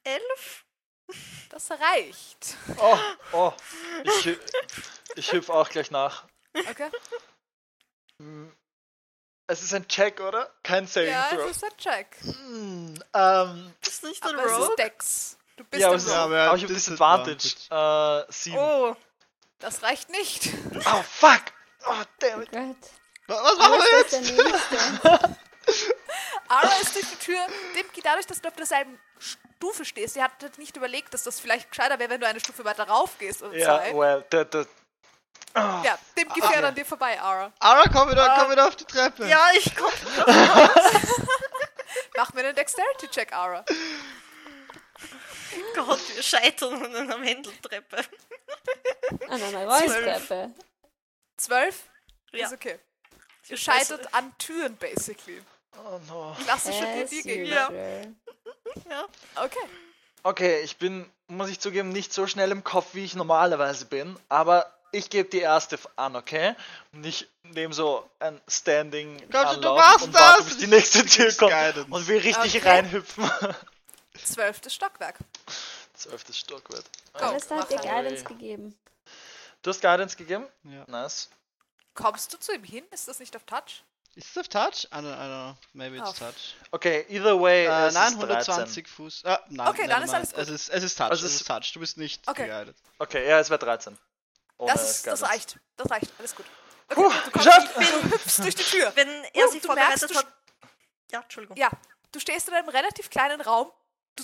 elf? Das reicht. Oh, oh. Ich, ich hüpf auch gleich nach. Okay? Hm. Es ist ein Check, oder? Kein Saving Ja, Throw. es ist ein Check. Hm, ähm, Ist nicht ein Aber es ist Rogue? Dex. Du bist ja, aber ist, Ja, Rogue. aber er aber ich habe Disadvantage. Disadvantage. Äh, sieben. Oh, Das reicht nicht. Oh, fuck! Oh, damn Oh it. Gott. Wa- Was machen wir jetzt? der nächste? Ara ist durch die Tür. Dem geht dadurch, dass du auf derselben Stufe stehst. Sie hat nicht überlegt, dass das vielleicht gescheiter wäre, wenn du eine Stufe weiter rauf gehst oder Ja, zwei. well, der, der, oh, Ja, dem gefährt an dir vorbei, Ara. Ara, komm wieder, Ah. komm wieder auf die Treppe. ja, ich komm. Mach mir einen Dexterity-Check, Ara. Gott, wir scheitern an einer Wendeltreppe. An einer Rollstreppe. Zwölf? Ja. Ist okay. Ihr scheitert an Türen, basically. oh no. Klassische As D&D-Gegner. usual. Ja. Okay. Okay, ich bin, muss ich zugeben, nicht so schnell im Kopf, wie ich normalerweise bin, aber ich gebe die erste an, okay? Und ich nehme so ein Standing Komm schon, du machst und warte, das! bis die nächste Tür kommt Guidance. und will richtig Okay. reinhüpfen. Zwölftes Stockwerk. Zwölftes Stockwerk. Go. Alles hat dir. Guidance gegeben. Du hast Guidance gegeben? Ja. Nice. Kommst du zu ihm hin? Ist das nicht auf Touch? Ist es auf Touch? I don't, I don't know. Maybe it's Auf. Touch. Okay, either way, Äh, es nein, ist 13. 120 Fuß. Ah, nein, Okay, dann ist alles gut. Es ist, es ist Touch, Also es ist Touch. Du bist nicht Okay. geguided. Okay, ja, es wäre 13. Ohne Das, ist, das reicht. Das reicht. Alles gut. Okay, Puh, du, kommst, geschafft! du hüpfst durch die Tür. Wenn er Uh, sich du merkst, vorbereitet du hat. Ja, Entschuldigung. Ja, du stehst in einem relativ kleinen Raum. Du,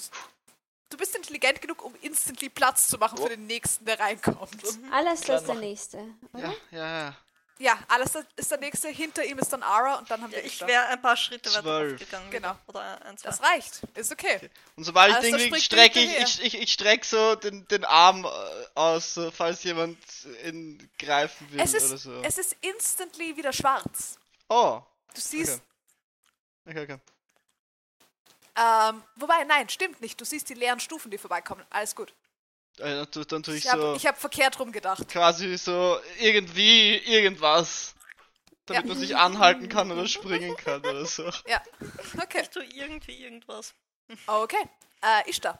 du bist intelligent genug, um instantly Platz zu machen Oh. für den nächsten, der reinkommt. Alles Klein ist der nächste. Oder? Ja, ja, ja. Ja, alles ist der nächste. Hinter ihm ist dann Ara und dann haben Ja, wir ich wäre ein paar Schritte weiter Zwölf. aufgegangen. Genau. Oder ein, zwei. Das reicht. Ist okay. Und sobald ich den da krieg, springt strecke ich, ich, ich, ich streck so den, den Arm äh, aus, falls jemand ihn greifen will Es oder ist, so. es ist instantly wieder schwarz. oh, Du siehst, okay. Okay, okay. Ähm, wobei, nein, stimmt nicht. Du siehst die leeren Stufen, die vorbeikommen. Alles gut. Äh, dann, tu- dann tue ich, Ich habe so ich hab verkehrt rum gedacht. quasi so irgendwie irgendwas, damit Ja. man sich anhalten kann oder springen kann oder so. Ja, okay. Ich tue irgendwie irgendwas. Okay. Äh, Ishtar.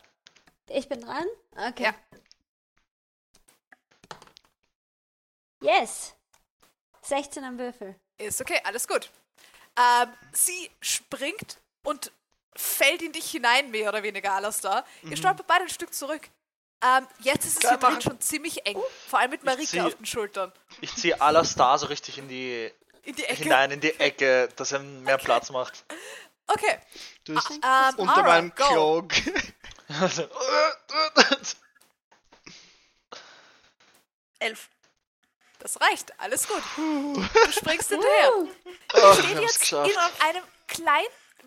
Ich bin dran? Okay. Ja. Yes! 16 am Würfel. Ist okay, alles gut. Ähm, sie springt und fällt in dich hinein, mehr oder weniger, Alastar. Ihr stolpert beide ein Stück zurück. Ähm, jetzt ist es Geil hier schon ziemlich eng. Vor allem mit Marika zieh- auf den Schultern. Ich ziehe Alastar so richtig in die, In die Ecke. hinein in die Ecke, dass er mehr Platz macht. Okay. Du bist Ähm, unter Ara, meinem. Cloak. Elf. Das reicht. Alles gut. Du springst hinterher. Oh, steht haben's jetzt in einem kleinen,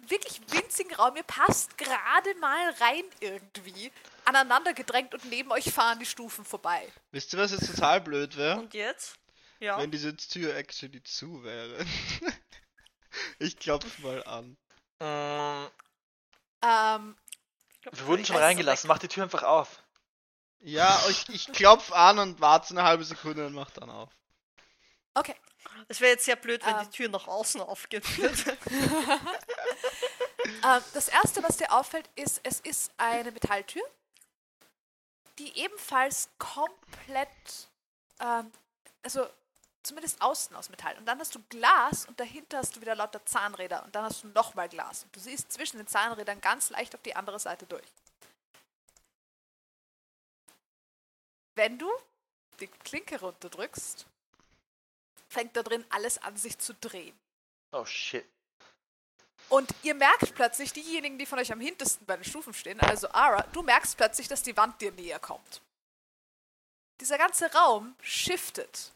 wirklich winzigen Raum. Ihr passt gerade mal rein irgendwie. Aneinander gedrängt und neben euch fahren die Stufen vorbei. Wisst ihr, was jetzt total blöd wäre? Und jetzt? Ja. Wenn diese Tür actually zu wäre. ich klopf mal an. Ähm, glaub, Wir wurden schon reingelassen, mach die Tür einfach auf. Ja, ich, ich klopf an und warte eine halbe Sekunde und mach dann auf. okay. Es wäre jetzt sehr blöd, wenn Ähm. die Tür nach außen würde. Ähm, das erste, was dir auffällt, ist, es ist eine Metalltür, die ebenfalls komplett, ähm, also zumindest außen aus Metall. Und dann hast du Glas und dahinter hast du wieder lauter Zahnräder und dann hast du nochmal Glas. Und du siehst zwischen den Zahnrädern ganz leicht auf die andere Seite durch. Wenn du die Klinke runterdrückst, fängt da drin alles an sich zu drehen. Oh shit. Und ihr merkt plötzlich, diejenigen, die von euch am hintersten bei den Stufen stehen, also Ara, du merkst plötzlich, dass die Wand dir näher kommt. dieser ganze Raum shiftet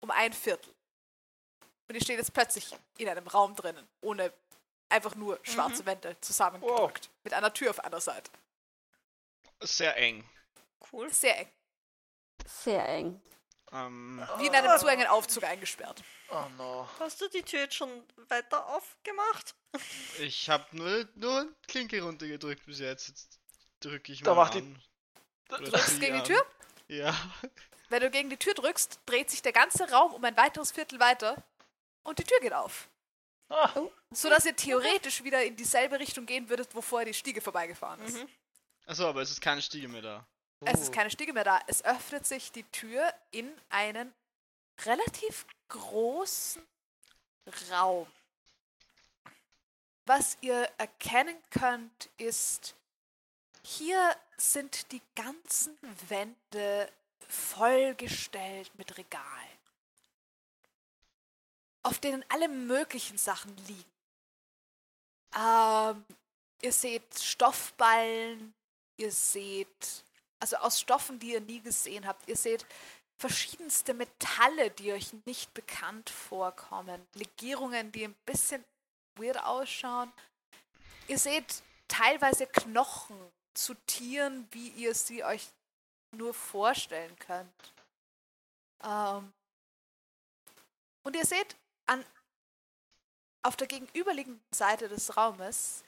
um ein Viertel. Und ihr steht jetzt plötzlich in einem Raum drinnen, ohne einfach nur schwarze Wände zusammengedrückt. Mit einer Tür auf einer Seite. Sehr eng. Cool. Sehr eng. Sehr eng. Ähm, Wie in einem zu engen Aufzug eingesperrt. Oh no. Hast du die Tür jetzt schon weiter aufgemacht? ich habe nur, nur Klinke runtergedrückt bis jetzt. Jetzt drücke ich Da mal macht die- an. Oder Drückst zieh gegen die an. Tür? Ja. Wenn du gegen die Tür drückst, dreht sich der ganze Raum um ein weiteres Viertel weiter und die Tür geht auf. Ah, Sodass ihr theoretisch wieder in dieselbe Richtung gehen würdet, wo vorher die Stiege vorbeigefahren ist. Mhm. Achso, aber es ist keine Stiege mehr da. Es ist keine Stiege mehr da. Es öffnet sich die Tür in einen relativ großen Raum. Was ihr erkennen könnt, ist, hier sind die ganzen Wände vollgestellt mit Regalen, auf denen alle möglichen Sachen liegen. Ähm, ihr seht Stoffballen, ihr seht also aus Stoffen, die ihr nie gesehen habt. Ihr seht verschiedenste Metalle, die euch nicht bekannt vorkommen. Legierungen, die ein bisschen weird ausschauen. Ihr seht teilweise Knochen zu Tieren, wie ihr sie euch nur vorstellen könnt. Ähm und ihr seht an, auf der gegenüberliegenden Seite des Raumes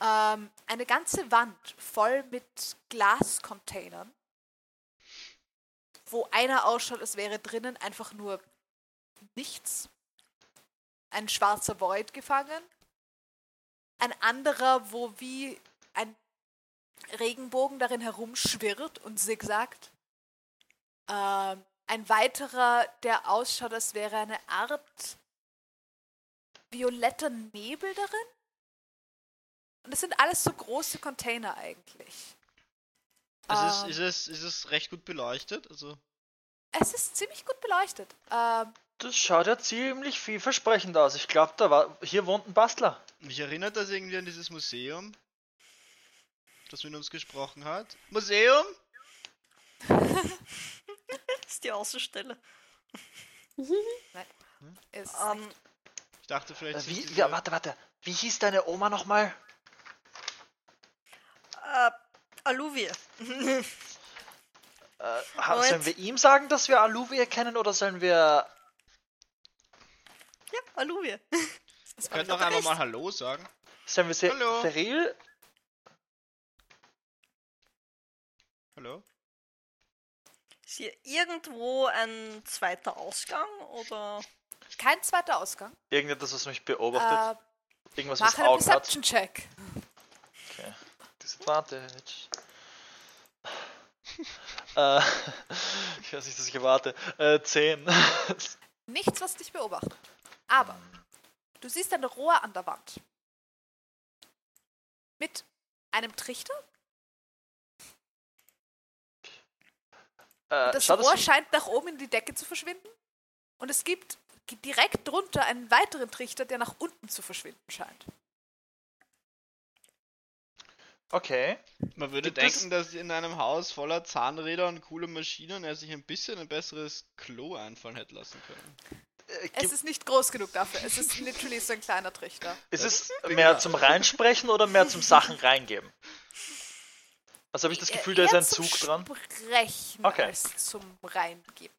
ähm, eine ganze Wand voll mit Glascontainern, wo einer ausschaut, als wäre drinnen einfach nur nichts. Ein schwarzer Void gefangen. Ein anderer, wo wie ein Regenbogen darin herumschwirrt und zigzagt. Ähm, ein weiterer, der ausschaut, als wäre eine Art violetter Nebel darin. Und das sind alles so große Container eigentlich. Ist, es, Ähm. ist, es, ist es recht gut beleuchtet? Also, Es ist ziemlich gut beleuchtet. Ähm, das schaut ja ziemlich vielversprechend aus. Ich glaube, da war hier wohnt ein Bastler. mich erinnert das irgendwie an dieses Museum, das mit uns gesprochen hat. Museum? Das ist die Außenstelle. ist Ähm, Ich dachte vielleicht. Äh, Wie, diese- ja, warte, warte. Wie hieß deine Oma nochmal? Äh, Aluvie. Äh, ha- Moment. sollen wir ihm sagen, dass wir Aluvie kennen oder sollen wir. Ja, Aluvie. ist Könnt noch einfach mal Hallo sagen. Sollen wir Se Hallo. Feril? Hallo? Ist hier irgendwo ein zweiter Ausgang oder? kein zweiter Ausgang. Irgendetwas, was mich beobachtet? Äh, Irgendwas, was Augen hat? Perception-Check. Disadvantage. äh, ich weiß nicht, dass ich erwarte. Äh, 10. Nichts, was dich beobachtet. Aber du siehst ein Rohr an der Wand. Mit einem Trichter. äh, Das Rohr das scheint nach oben in die Decke zu verschwinden. Und es gibt direkt drunter einen weiteren Trichter, der nach unten zu verschwinden scheint. Okay. Man würde Gibt denken, dass in einem Haus voller Zahnräder und coole Maschinen er sich ein bisschen ein besseres Klo einfallen hätte lassen können. Äh, Es ist nicht groß genug dafür. Es ist literally so ein kleiner Trichter. ist es mehr zum Reinsprechen oder mehr zum Sachen reingeben? Also habe ich das Gefühl, da ist ein zum Zug dran. Sprechen Okay. als zum Reingeben.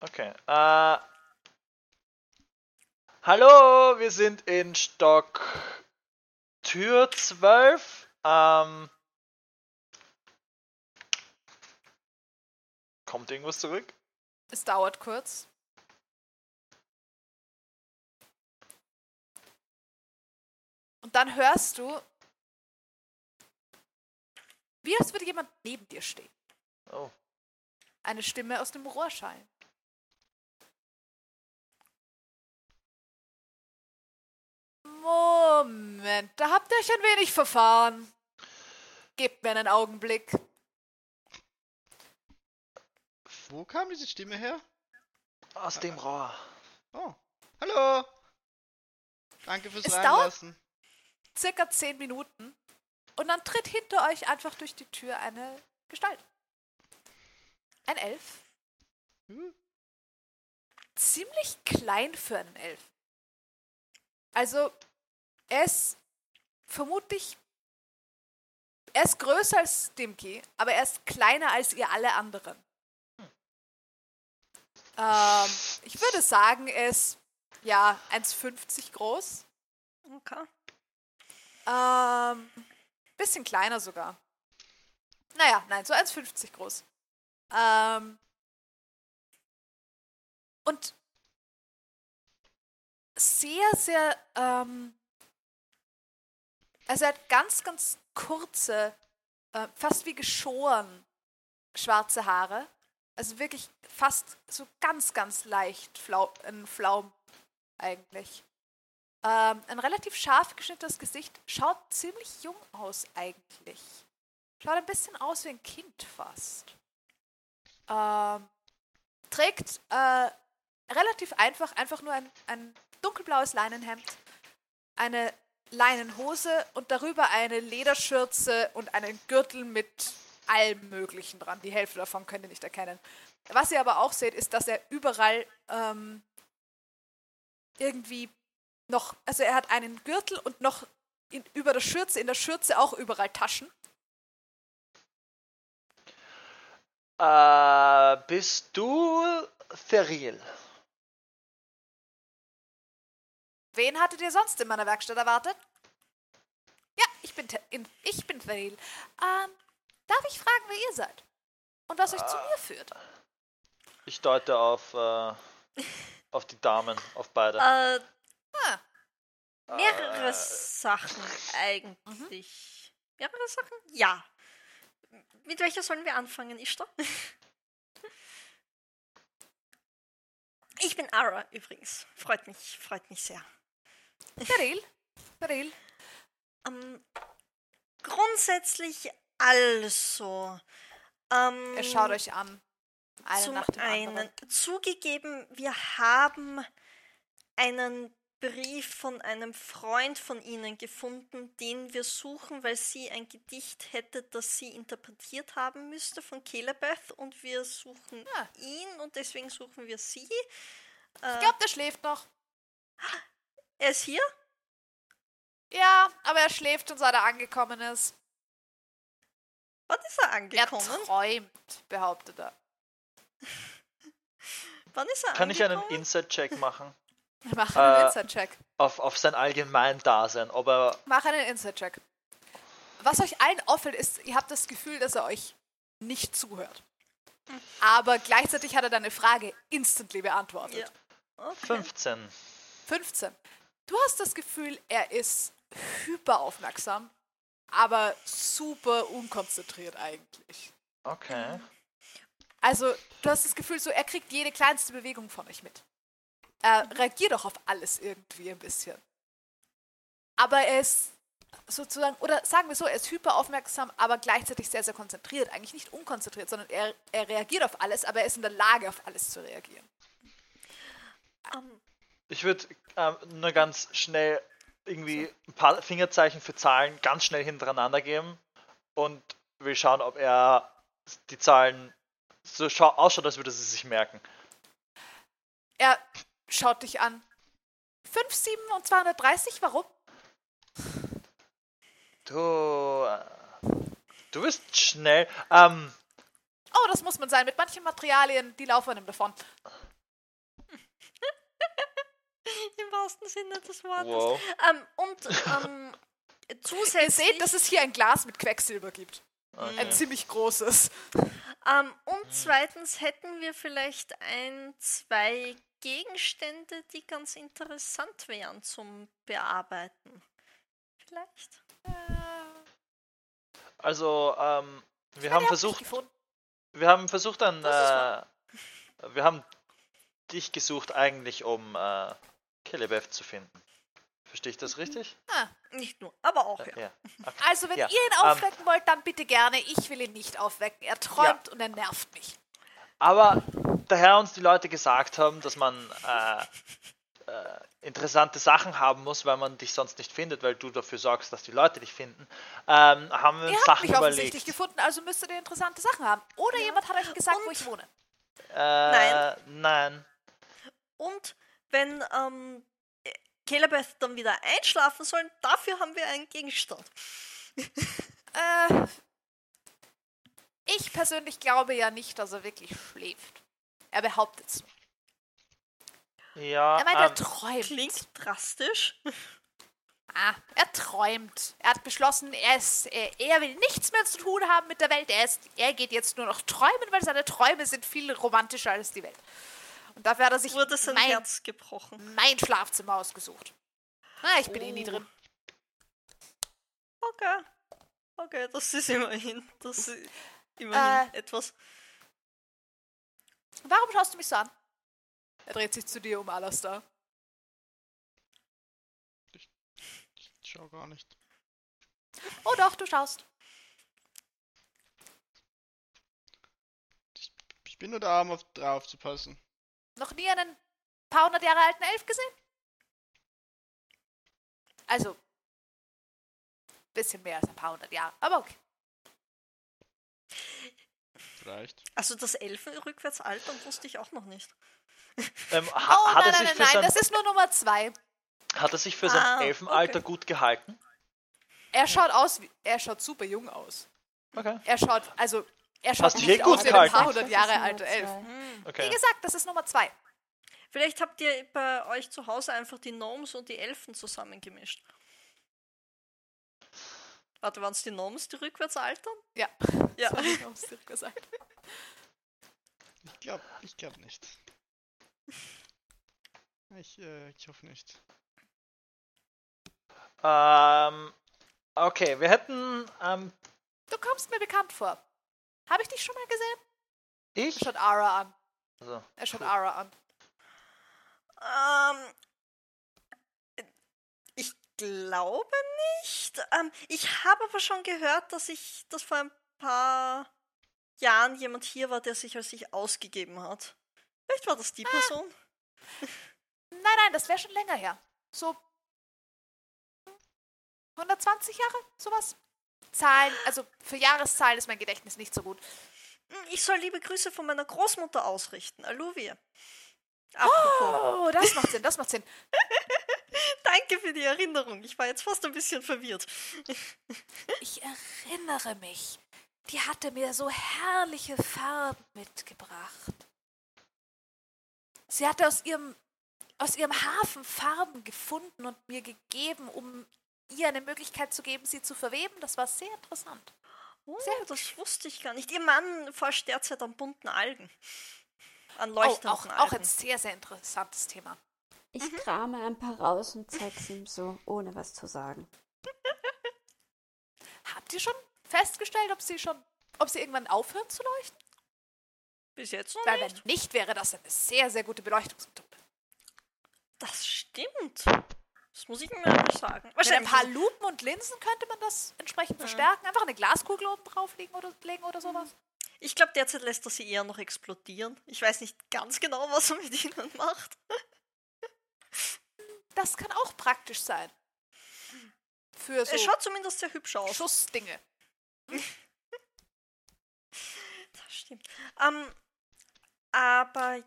Okay. Äh, hallo, wir sind in Stock Tür 12. Ähm, kommt irgendwas zurück? Es dauert kurz. Und dann hörst du, wie als würde jemand neben dir stehen. Oh. Eine Stimme aus dem Rohr schallen. Moment, da habt ihr euch ein wenig verfahren. Gebt mir einen Augenblick. Wo kam diese Stimme her? Aus dem Rohr. Oh. Hallo! Danke fürs Es dauert- Reinlassen. circa zehn Minuten und dann tritt hinter euch einfach durch die Tür eine Gestalt. Ein Elf. Hm. Ziemlich klein für einen Elf. Also, er ist vermutlich. Er ist größer als Stimky, aber er ist kleiner als ihr alle anderen. Ähm, ich würde sagen, er ist ja 1,50 groß. Okay. Ähm, bisschen kleiner sogar. Naja, nein, so 1,50 groß. Ähm, und sehr, sehr, ähm, also er hat ganz, ganz kurze, äh, fast wie geschoren schwarze Haare. Also wirklich fast so ganz, ganz leicht flau ein Flaum eigentlich. Ähm, ein relativ scharf geschnittenes Gesicht. Schaut ziemlich jung aus eigentlich. Schaut ein bisschen aus wie ein Kind fast. Ähm, trägt äh, relativ einfach, einfach nur ein, ein dunkelblaues Leinenhemd, eine Leinenhose und darüber eine Lederschürze und einen Gürtel mit allem Möglichen dran. Die Hälfte davon könnt ihr nicht erkennen. Was ihr aber auch seht, ist, dass er überall ähm, irgendwie noch, also er hat einen Gürtel und noch in, über der Schürze, in der Schürze auch überall Taschen. Äh, bist du Theril? Wen hattet ihr sonst in meiner Werkstatt erwartet? Ja, ich bin, Te- in, ich bin Thail. Ähm, darf ich fragen, wer ihr seid? Und was euch zu mir führt? Ich deute auf, äh, auf die Damen, auf beide. Äh, Ah, mehrere Äh, Sachen eigentlich. Mehrere Sachen? Ja. Mit welcher sollen wir anfangen, Ishtar? Ich bin Ara übrigens. Freut mich, freut mich sehr. Thail? Thail? Ähm, grundsätzlich also. Ähm, Er schaut euch an. Eine Zum nach dem einen, anderen. zugegeben, wir haben einen Brief von einem Freund von Ihnen gefunden, den wir suchen, weil sie ein Gedicht hätte, das sie interpretiert haben müsste von Kelebeth und wir suchen Ah. ihn und deswegen suchen wir sie. Ich Äh, glaube, der schläft noch. Er ist hier? Ja, aber er schläft schon, seit er angekommen ist. Wann ist er Er angekommen? träumt, behauptet er. Wann ist er Kann ich einen angekommen? Inside-Check machen? Mach einen Äh, Inside-Check. Auf, auf sein allgemein Dasein, ob er. Mach einen Inside-Check. Was euch allen auffällt, ist, ihr habt das Gefühl, dass er euch nicht zuhört. Aber gleichzeitig hat er deine Frage instantly beantwortet. Ja. Okay. 15. 15. Du hast das Gefühl, er ist hyperaufmerksam, aber super unkonzentriert eigentlich. Okay. Also, du hast das Gefühl, so er kriegt jede kleinste Bewegung von euch mit. Er reagiert auch auf alles irgendwie ein bisschen. Aber er ist sozusagen, oder sagen wir so, er ist hyperaufmerksam, aber gleichzeitig sehr, sehr konzentriert. Eigentlich nicht unkonzentriert, sondern er, er reagiert auf alles, aber er ist in der Lage, auf alles zu reagieren. Ähm, Ich würde ähm, nur ganz schnell irgendwie ein paar Fingerzeichen für Zahlen ganz schnell hintereinander geben und will schauen, ob er die Zahlen so schau ausschaut, als würde sie sich merken. Er schaut dich an. 5, 7 und 230, warum? Du. äh, Du bist schnell. Ähm, Oh, das muss man sein. Mit manchen Materialien, die laufen einem davon. Im wahrsten Sinne des Wortes. wow. Ähm, und ähm, zusätzlich. Ihr seht, dass es hier ein Glas mit Quecksilber gibt. Ein Okay. ziemlich großes. Ähm, und zweitens hätten wir vielleicht ein, zwei Gegenstände, die ganz interessant wären zum Bearbeiten. Vielleicht. Also, ähm, wir Ja, haben versucht, wir haben versucht dann, äh, wir haben dich gesucht eigentlich, um äh, Kelebeth zu finden. Verstehe ich das richtig? Nicht nur, aber auch, ja. Ja. Okay. Also, wenn Ja, ihr ihn ähm, aufwecken wollt, dann bitte gerne. Ich will ihn nicht aufwecken. Er träumt und er nervt mich. Aber daher uns die Leute gesagt haben, dass man äh, äh, interessante Sachen haben muss, weil man dich sonst nicht findet, weil du dafür sorgst, dass die Leute dich finden, ähm, haben wir Ihr uns habt Sachen mich offensichtlich überlegt. gefunden, also müsstet ihr interessante Sachen haben. Oder jemand hat euch gesagt, wo Und- ich wohne. Äh, nein. Nein. Und wenn ähm, Calebeth dann wieder einschlafen soll, dafür haben wir einen Gegenstand. Äh, ich persönlich glaube ja nicht, dass er wirklich schläft. Er behauptet es. Ja, Er meint, er ähm, träumt. Klingt drastisch. Ah, er träumt. Er hat beschlossen, er, ist, er, er will nichts mehr zu tun haben mit der Welt. Er, ist, er geht jetzt nur noch träumen, weil seine Träume sind viel romantischer als die Welt. Und dafür hat er sich Wurde sein mein, Herz gebrochen. mein Schlafzimmer ausgesucht. Na, ich bin eh nie Oh. drin. Okay. Okay, das ist immerhin. Das ist immerhin Äh. etwas. Warum schaust du mich so an? Er dreht sich zu dir um, Alastar. Ich schau gar nicht. Oh doch, du schaust. Ich bin nur da, um auf drauf zu passen. Noch nie einen paar hundert Jahre alten Elf gesehen? Also, bisschen mehr als ein paar hundert Jahre, aber okay. Vielleicht. Also das Elfen rückwärts altern wusste ich auch noch nicht. ähm, Oh, ha, hat, nein, er sich nein, für nein, sein, das ist nur Nummer zwei. hat er sich für sein Ah, Elfenalter okay. gut gehalten? Er schaut aus, wie, er schaut super jung aus. Okay. Er schaut, also, er schaut nicht gut aus wie ein gehalten. paar Das hundert Jahre alter Elf. Hm. Wie okay. gesagt, das ist Nummer zwei. Vielleicht habt ihr bei euch zu Hause einfach die Gnomes und die Elfen zusammengemischt. Warte, waren es die Gnomes, die rückwärts altern? Ja. Ja. Ich auch so gesagt. Ich glaub, ich glaub nicht. Ich, äh, ich hoffe nicht. Ähm, okay, wir hätten ähm, Du kommst mir bekannt vor. Habe ich dich schon mal gesehen? ich. Er schaut Ara an. Also, Er schaut Ara an. Ähm, ich glaube nicht. Ähm, ich habe aber schon gehört, dass ich, dass vor ein paar Jahren jemand hier war, der sich als sich ausgegeben hat. Vielleicht war das die Person. Nein, nein, das wäre schon länger her. So 120 Jahre, sowas. Zahlen, also für Jahreszahlen ist mein Gedächtnis nicht so gut. Hm, Ich soll liebe Grüße von meiner Großmutter ausrichten. Aluvia. Apropos. Oh, das macht Sinn, das macht Sinn. Danke für die Erinnerung. Ich war jetzt fast ein bisschen verwirrt. Ich erinnere mich. Die hatte mir so herrliche Farben mitgebracht. Sie hatte aus ihrem, aus ihrem Hafen Farben gefunden und mir gegeben, um ihr eine Möglichkeit zu geben, sie zu verweben. Das war sehr interessant. Oh, Sehr das wusste ich gar nicht. Ihr Mann forscht derzeit an bunten Algen. An Oh, leuchtenden auch, Algen. auch ein sehr, sehr interessantes Thema. Ich Mhm. krame ein paar raus und zeig's ihm so, ohne was zu sagen. Habt ihr schon festgestellt, ob sie schon, ob sie irgendwann aufhören zu leuchten? Bis jetzt noch Weil nicht. wenn nicht, wäre das eine sehr, sehr gute Beleuchtungsmethode. Das stimmt. Das muss ich mir mal sagen. Mit ein Wahrscheinlich. paar Lupen und Linsen könnte man das entsprechend verstärken. Einfach eine Glaskugel oben drauflegen oder, legen oder sowas. Ich glaube, derzeit lässt er sie eher noch explodieren. Ich weiß nicht ganz genau, was er mit ihnen macht. Das kann auch praktisch sein. Für so Er schaut zumindest sehr hübsch aus. Schussdinge. Das stimmt. Ähm, aber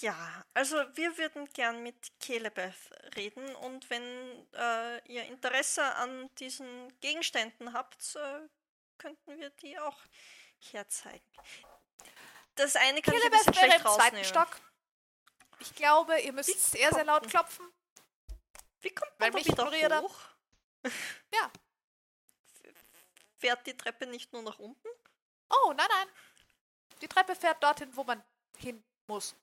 ja, also wir würden gern mit Kelebeth reden und wenn äh, ihr Interesse an diesen Gegenständen habt, äh, könnten wir die auch herzeigen. Das eine kann ich ein Kelebeth wäre im zweiten. Stock. Ich glaube, ihr müsst sehr, sehr laut klopfen. Wie kommt Weil man da mich wieder ignoriert er. hoch? Ja. Fährt die Treppe nicht nur nach unten? Oh, nein, nein. Die Treppe fährt dorthin, wo man hin muss.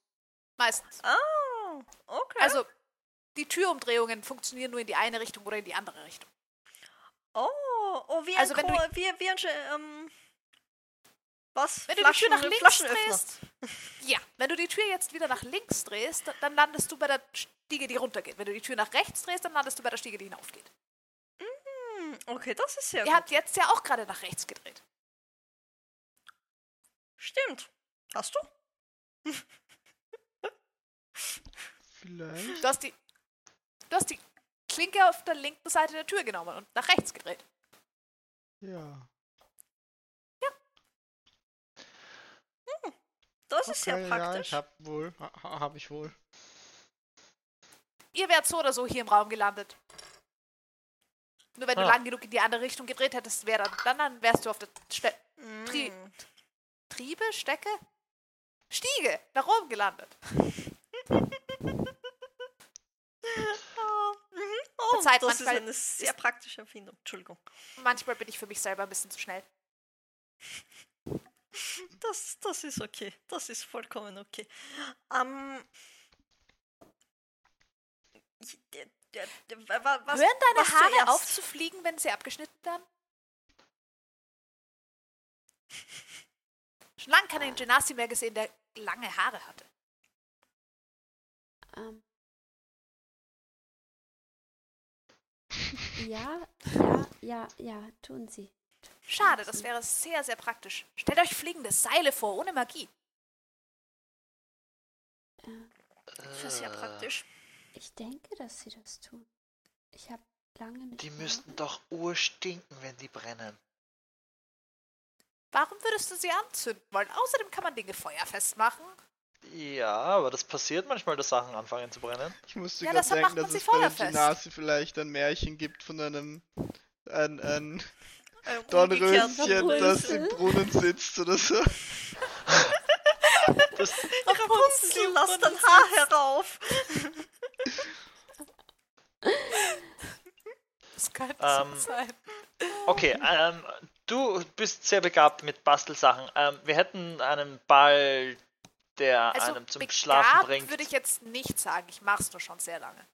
Meistens. Ah, okay. Also, die Türumdrehungen funktionieren nur in die eine Richtung oder in die andere Richtung. oh, oh, wie Also ein, wenn du- wie, wie ein, ähm, was? Wenn du die Tür nach Flaschen- links drehst. Ja, wenn du die Tür jetzt wieder nach links drehst, dann landest du bei der Stiege, die runtergeht. Wenn du die Tür nach rechts drehst, dann landest du bei der Stiege, die hinaufgeht. Hm, okay, das ist sehr Ihr gut. habt jetzt ja auch gerade nach rechts gedreht. Stimmt. Hast du? Vielleicht. Du hast die, Du hast die Klinke auf der linken Seite der Tür genommen und nach rechts gedreht. Ja. Das ist sehr Okay, ja, praktisch. ich hab wohl. Ha, ha- hab ich wohl. Ihr wärt so oder so hier im Raum gelandet. Nur wenn du Ah. lang genug in die andere Richtung gedreht hättest, wär dann, dann, dann wärst du auf der Ste Tri Mm. Triebe, Stecke, Stiege nach oben gelandet. Oh, Verzeiht, das ist eine sehr praktische Erfindung. Entschuldigung. Manchmal bin ich für mich selber ein bisschen zu schnell. Das, das ist okay. Das ist vollkommen okay. Ähm. was, Hören deine Haare auf zu fliegen, wenn sie abgeschnitten werden? Schon lange keinen Genasi mehr gesehen, der lange Haare hatte. Ähm. Ja, ja, ja, ja, tun sie. Schade, das wäre sehr, sehr praktisch. Stellt euch fliegende Seile vor, ohne Magie. Äh, Das ist sehr praktisch. ich denke, dass sie das tun. Ich habe lange nicht. Die mehr- müssten doch urstinken, wenn die brennen. Warum würdest du sie anzünden wollen? Außerdem kann man Dinge feuerfest machen. Ja, aber das passiert manchmal, dass Sachen anfangen zu brennen. Ich musste Ja, gerade denken, dass sie es bei den. Genasi vielleicht ein Märchen gibt von einem ein, ein umgekehrten Dornröschen, das im Brunnen sitzt oder so. Das, Rapunzel, lass dein Haar herauf. Das könnte Ähm, so sein. okay, ähm, du bist sehr begabt mit Bastelsachen. Ähm, wir hätten einen Ball, der Also einem zum Schlafen bringt. würde ich jetzt nicht sagen. Ich mach's nur schon sehr lange.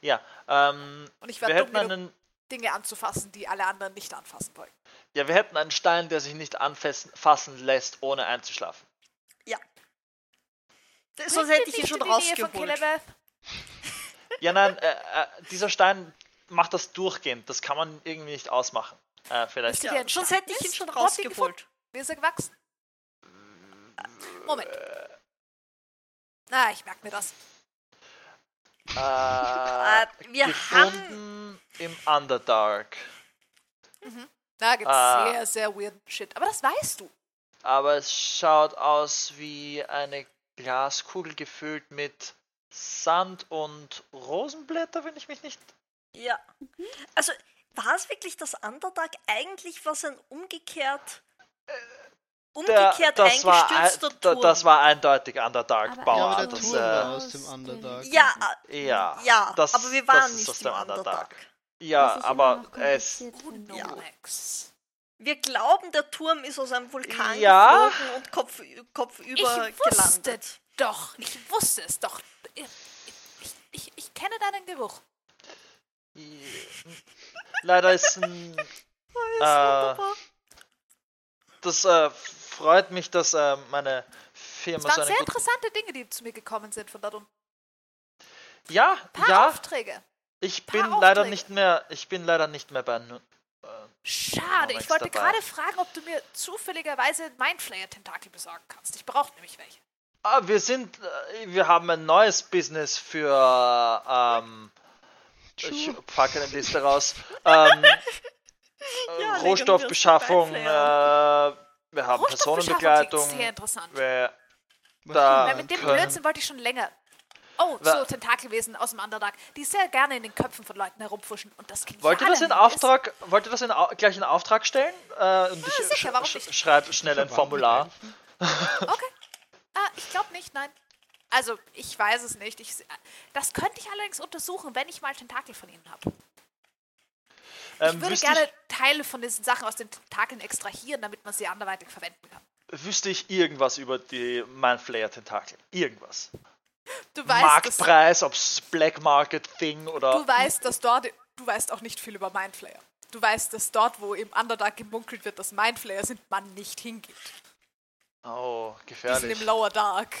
Ja, ähm, Und ich wir war dumm einen, Dinge anzufassen, die alle anderen nicht anfassen wollen. ja, wir hätten einen Stein, der sich nicht anfassen fassen lässt, ohne einzuschlafen. Sonst hätte ich ihn schon rausgeholt. Ja, nein, äh, äh, dieser Stein macht das durchgehend. Das kann man irgendwie nicht ausmachen. Äh, vielleicht. Ja, sonst hätte ich ihn schon rausgeholt. Wie ist er gewachsen? Moment. Ah, ich merke mir das. Äh, Äh, wir haben. gefunden im Underdark. Da gibt's Ah. sehr, sehr weird Shit. Aber das weißt du. Aber es schaut aus wie eine Glaskugel gefüllt mit Sand und Rosenblätter, wenn ich mich nicht. Ja. Also, war es wirklich das Underdark eigentlich was ein umgekehrt. Der, Umgekehrt das, war, ein, eingestürzter da, Turm? das war eindeutig Underdark Aber- Bauer. Ja, aber der das, Turm war äh, aus dem Underdark. Ja, ja, ja, das, aber wir das waren ist nicht aus dem Underdark. Ja, ich immer aber es. Ja. Wir glauben, der Turm ist aus einem Vulkan Ja. geflogen und Kopf, kopfüber Ich wusste gelandet. doch. Ich wusste es doch. Ich, ich, ich, ich kenne deinen Geruch. Leider ist ein. Äh, Wunderbar. das äh, freut mich, dass äh, meine Firma Es so waren eine sehr interessante Dinge, die zu mir gekommen sind von dort unten. Ja, Ein paar ja, Aufträge. ich paar bin leider Aufträge. nicht mehr. Ich bin leider nicht mehr bei. Äh, Schade. Ich wollte dabei. gerade fragen, ob du mir zufälligerweise Mindflayer-Tentakel besorgen kannst. Ich brauche nämlich welche. Ah, wir sind, äh, wir haben ein neues Business für, ähm, ich packe eine Liste raus, ähm, äh, Ja, Rohstoffbeschaffung, legen äh, wir wir haben Personenbegleitung, sehr interessant. wir, da Weil mit dem können- Blödsinn wollte ich schon länger. Oh, Wa- so Tentakelwesen aus dem Underdark, die sehr gerne in den Köpfen von Leuten herumfuschen. Und das klingt wollt ihr ja das in. Auftrag, wollt ihr das in, gleich in Auftrag stellen? Äh, und ich sicher, warum sch nicht? sch schreibe schnell ein Formular. Okay. Ah, ich glaube nicht, nein. Also, ich weiß es nicht. Ich, das könnte ich allerdings untersuchen, wenn ich mal Tentakel von ihnen habe. Ähm, Ich würde gerne ich, Teile von diesen Sachen aus den Tentakeln extrahieren, damit man sie anderweitig verwenden kann. wüsste ich irgendwas über die Mindflayer-Tentakel? Irgendwas. Du weißt, Marktpreis, ob es Black Market Thing oder. du weißt, dass dort. Du weißt auch nicht viel über Mindflayer. Du weißt, dass dort, wo im Underdark gemunkelt wird, dass Mindflayer sind, man nicht hingeht. Oh, Die sind gefährlich. im Lower Dark.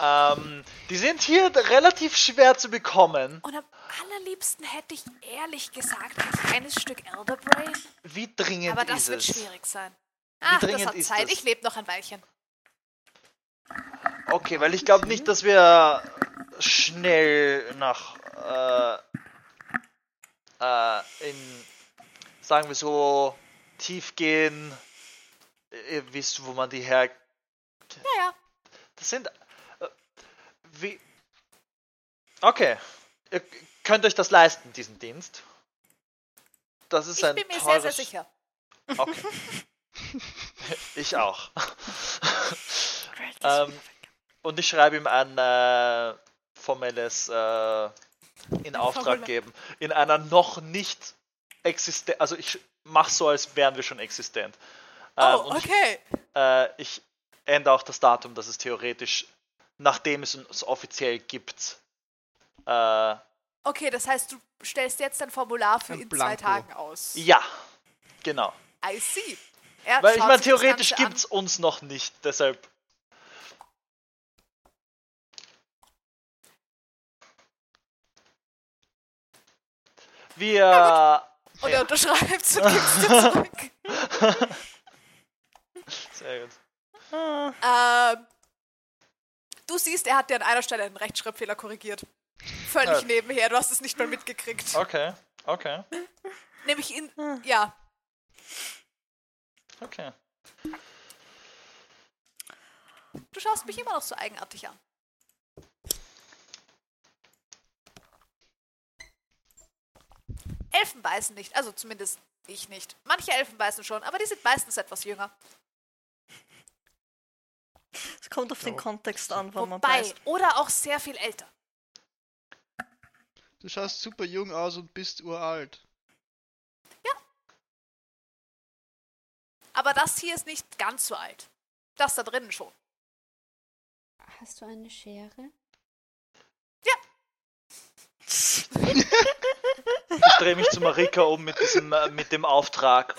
Ähm, die sind hier relativ schwer zu bekommen. Und am allerliebsten hätte ich ehrlich gesagt ein kleines Stück Elderbrain. Wie dringend Aber das ist wird es? schwierig sein. Ach, das dringend hat ist Zeit. das? Ich lebe noch ein Weilchen. Okay, weil ich glaube nicht, dass wir schnell nach äh, äh, in, sagen wir so, tief gehen. Ihr wisst, wo man die her. Ja, ja. Das sind. Wie. Okay. Ihr könnt euch das leisten, diesen Dienst. Das ist Ich ein bin mir sehr, teures... sehr sicher. Okay. ich auch. ähm, und ich schreibe ihm ein äh, formelles äh, in Auftrag geben. In einer noch nicht existent, also ich mache so, als wären wir schon existent. Ähm, Oh, okay. ich, äh, ich ändere auch das Datum, dass es theoretisch, nachdem es uns offiziell gibt, äh, Okay, das heißt, du stellst jetzt ein Formular für in zwei Blanko. Tagen aus. ja, genau. I see. Er Weil ich meine, theoretisch gibt es uns noch nicht, deshalb. Wir. Und Ja. er unterschreibt es und gibt es dir zurück. Sehr gut. Ähm, du siehst, er hat dir an einer Stelle einen Rechtschreibfehler korrigiert. Völlig Ja. nebenher, du hast es nicht mal mitgekriegt. Okay, okay, Nämlich in. Ja. okay. Du schaust mich immer noch so eigenartig an. Elfen beißen nicht, also zumindest ich nicht. Manche Elfen beißen schon, aber die sind meistens etwas jünger. Es kommt auf den Kontext an, wann man Wobei, beißt. oder auch sehr viel älter. Du schaust super jung aus und bist uralt. Aber das hier ist nicht ganz so alt. Das da drinnen schon. Hast du eine Schere? Ich drehe mich zu Marika um mit diesem, äh, mit dem Auftrag.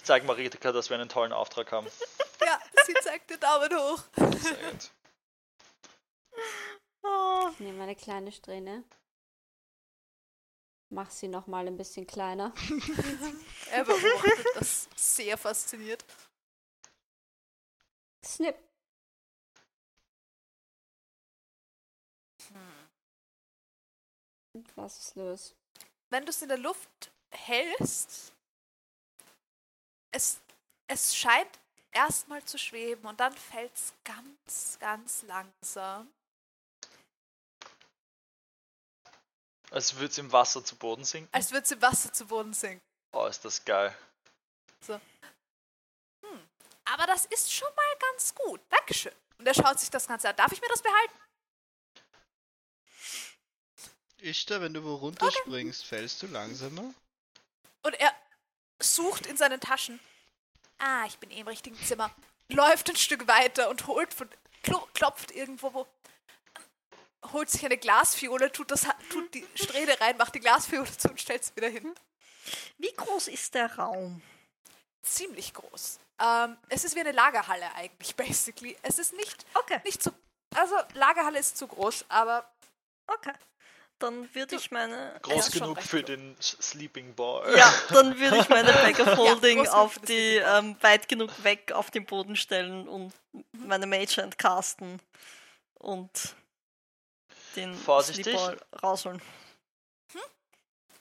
Ich zeige Marika, dass wir einen tollen Auftrag haben. Ja, sie zeigt den Daumen hoch. Sehr gut. Oh, Ich nehme eine kleine Strähne. Mach sie noch mal ein bisschen kleiner. Er beobachtet das sehr fasziniert. Snip. Und was ist los? Wenn du es in der Luft hältst, es, es scheint erstmal zu schweben und dann fällt es ganz, ganz langsam. Als würde es im Wasser zu Boden sinken. Als würde es im Wasser zu Boden sinken. Oh, ist das geil. Aber das ist schon mal ganz gut. Dankeschön. Und er schaut sich das Ganze an. Darf ich mir das behalten? Ishtar, wenn du wo runterspringst, fällst du langsamer? Und er sucht in seinen Taschen. Ah, ich bin eh im richtigen Zimmer. Läuft ein Stück weiter und holt von, klo- klopft irgendwo wo. Holt sich eine Glasfiole, tut, das, tut die Strähne rein, macht die Glasfiole zu und stellt sie wieder hin. wie groß ist der Raum? Ziemlich groß. Ähm, es ist wie eine Lagerhalle eigentlich, basically. Es ist nicht, Okay, nicht zu. Also, Lagerhalle ist zu groß, aber okay. Dann würde ich meine. Groß schon genug für den Sleeping Boy. Ja, dann würde ich meine Bag of Holding genug auf die ähm, weit genug weg auf den Boden stellen und meine Mage Hand casten und den Vorsichtig. Sleepball rausholen.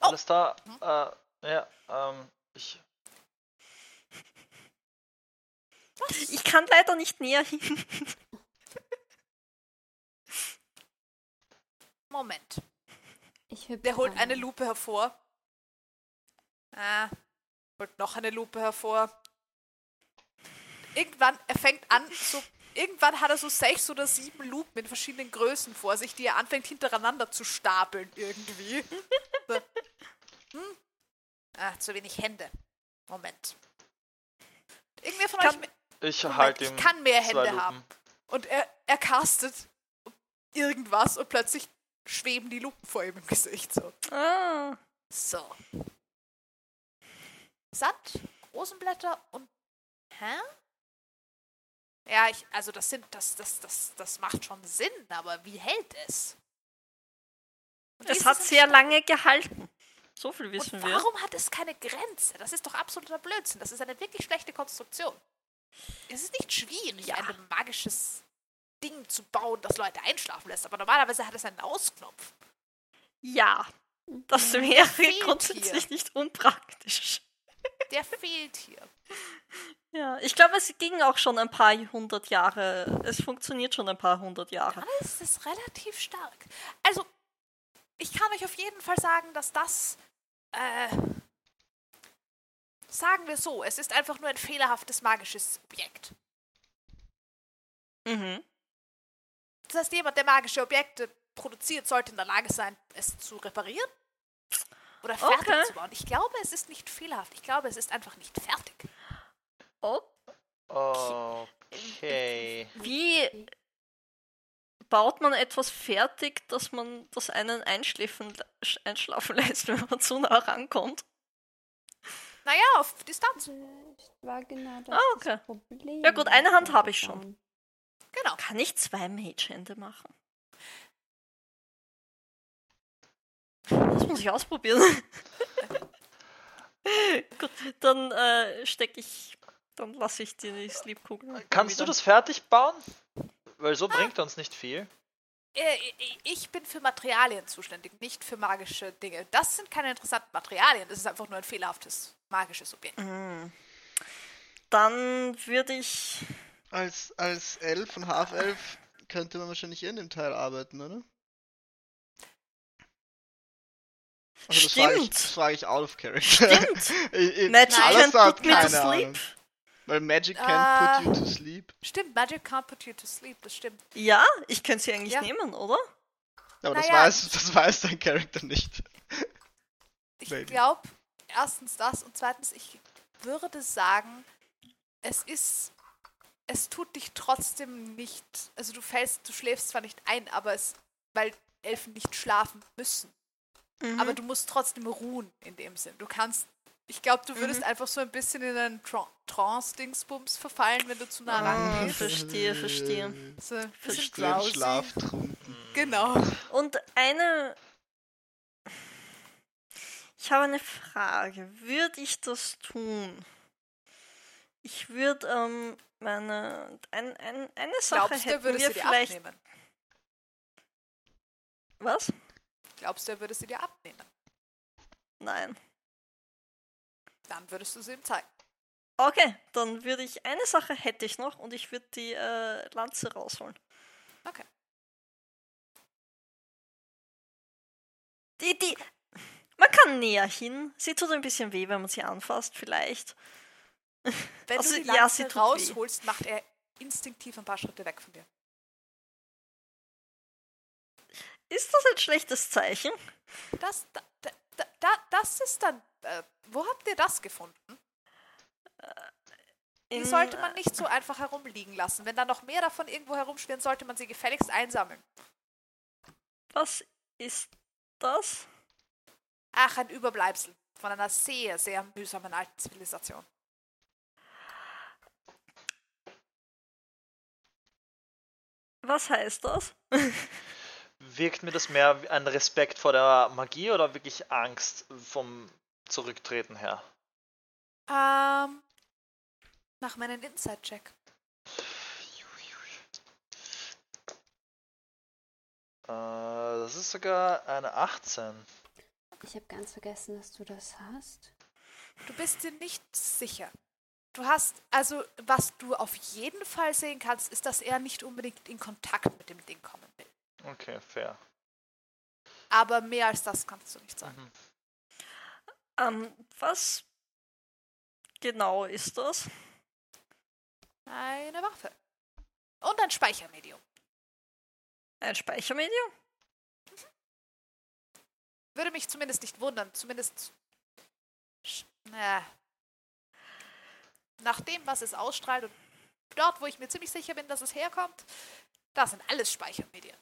Alles da. Äh, ja, ähm, ich. Ich kann leider nicht näher hin. Moment. Der holt eine Lupe hervor. Ah, holt noch eine Lupe hervor. Irgendwann, er fängt an, so, irgendwann hat er so sechs oder sieben Lupen in verschiedenen Größen vor sich, die er anfängt hintereinander zu stapeln irgendwie. So. Hm? Ah, zu wenig Hände. Moment. Irgendwer von Kann- euch. Ich Moment, halte ich kann mehr Hände haben. Und er, er castet irgendwas und plötzlich schweben die Lupen vor ihm im Gesicht. So. Ah, So. Sand, Rosenblätter und. Hä? Ja, ich, also das sind, das, das, das, das macht schon Sinn, aber wie hält es? Und es hat sehr lange gehalten. So viel wissen Und wir. warum hat es keine Grenze? Das ist doch absoluter Blödsinn. Das ist eine wirklich schlechte Konstruktion. Es ist nicht schwierig, Ja. ein magisches Ding zu bauen, das Leute einschlafen lässt. Aber normalerweise hat es einen Ausknopf. Ja, das wäre fehlt grundsätzlich hier. nicht unpraktisch. Der fehlt hier. Ja, ich glaube, es ging auch schon ein paar hundert Jahre. Es funktioniert schon ein paar hundert Jahre. Das ist relativ stark. Also, ich kann euch auf jeden Fall sagen, dass das, äh, sagen wir so, es ist einfach nur ein fehlerhaftes magisches Objekt. Mhm. Das heißt, jemand, der magische Objekte produziert, sollte in der Lage sein, es zu reparieren oder fertig Okay. zu bauen. Ich glaube, es ist nicht fehlerhaft. Ich glaube, es ist einfach nicht fertig. Oh, Okay. wie baut man etwas fertig, dass man das einen einschlafen, einschlafen lässt, wenn man zu nah rankommt? Naja, auf Distanz. Das war genau das, Ah, okay. das Problem. Ja gut, eine Hand habe ich schon. Genau. Kann ich zwei Mage-Hände machen? Das muss ich ausprobieren. Gut, dann äh, stecke ich, dann lasse ich die Sleep-Kugel. Kannst du das fertig bauen? Weil so bringt uns nicht viel. Äh, Ich bin für Materialien zuständig, nicht für magische Dinge. Das sind keine interessanten Materialien. Das ist einfach nur ein fehlerhaftes magisches Objekt. Mhm. Dann würde ich. Als, als Elf und Half-Elf könnte man wahrscheinlich in dem Teil arbeiten, oder? Also das frage ich, Stimmt. das frage ich out of character. Stimmt. Ich- ich- Magic can't hat put me to sleep. Ahnung. Weil Magic can't put Äh. you to sleep. Stimmt, Magic can't put you to sleep, das stimmt. Ja, ich könnte sie eigentlich Ja. nehmen, oder? Aber das, Naja. weiß, das weiß dein Charakter nicht. Ich glaube, erstens das und zweitens, ich würde sagen, es ist, es tut dich trotzdem nicht, also du fällst, du schläfst zwar nicht ein, aber es, weil Elfen nicht schlafen müssen, Mhm. aber du musst trotzdem ruhen in dem Sinn. Du kannst, ich glaube, du Mhm. würdest einfach so ein bisschen in einen Tran- Trance-Dingsbums verfallen, wenn du zu nah Ah, rangehst. verstehe, verstehe. So ein verstehe. Schlaftrunken. Genau. Und eine. Ich habe eine Frage. Würde ich das tun? Ich würde ähm, meine. Ein, ein, eine Sache Glaubst du, er hätten würde wir sie dir vielleicht. abnehmen? Was? Glaubst du, er würde sie dir abnehmen? Nein. Dann würdest du sie ihm zeigen. Okay, dann würde ich. Eine Sache hätte ich noch und ich würde die äh, Lanze rausholen. Okay. Die, die. Man kann näher hin. Sie tut ein bisschen weh, wenn man sie anfasst, vielleicht. Wenn Also, du die ja, Lanze sie tut weh. rausholst, macht er instinktiv ein paar Schritte weg von dir. Ist das ein schlechtes Zeichen? Das, da, da, da, da, das ist dann. Äh, wo habt ihr das gefunden? Die In- sollte man nicht so einfach herumliegen lassen. Wenn da noch mehr davon irgendwo herumschwirren, sollte man sie gefälligst einsammeln. Was ist das? Ach, ein Überbleibsel von einer sehr, sehr mühsamen alten Zivilisation. Was heißt das? Wirkt mir das mehr wie ein Respekt vor der Magie oder wirklich Angst vom Zurücktreten her? Ähm. Mach meinen Inside-Check. Äh, das ist sogar eine 18. Ich habe ganz vergessen, dass du das hast. Du bist dir nicht sicher. Du hast, also, was du auf jeden Fall sehen kannst, ist, dass er nicht unbedingt in Kontakt mit dem Ding kommen will. Okay, fair. Aber mehr als das kannst du nicht sagen. Mhm. Ähm, was genau ist das? Eine Waffe. Und ein Speichermedium. Ein Speichermedium? Würde mich zumindest nicht wundern. Zumindest. sch- Äh, nach dem, was es ausstrahlt und dort, wo ich mir ziemlich sicher bin, dass es herkommt, das sind alles Speichermedien.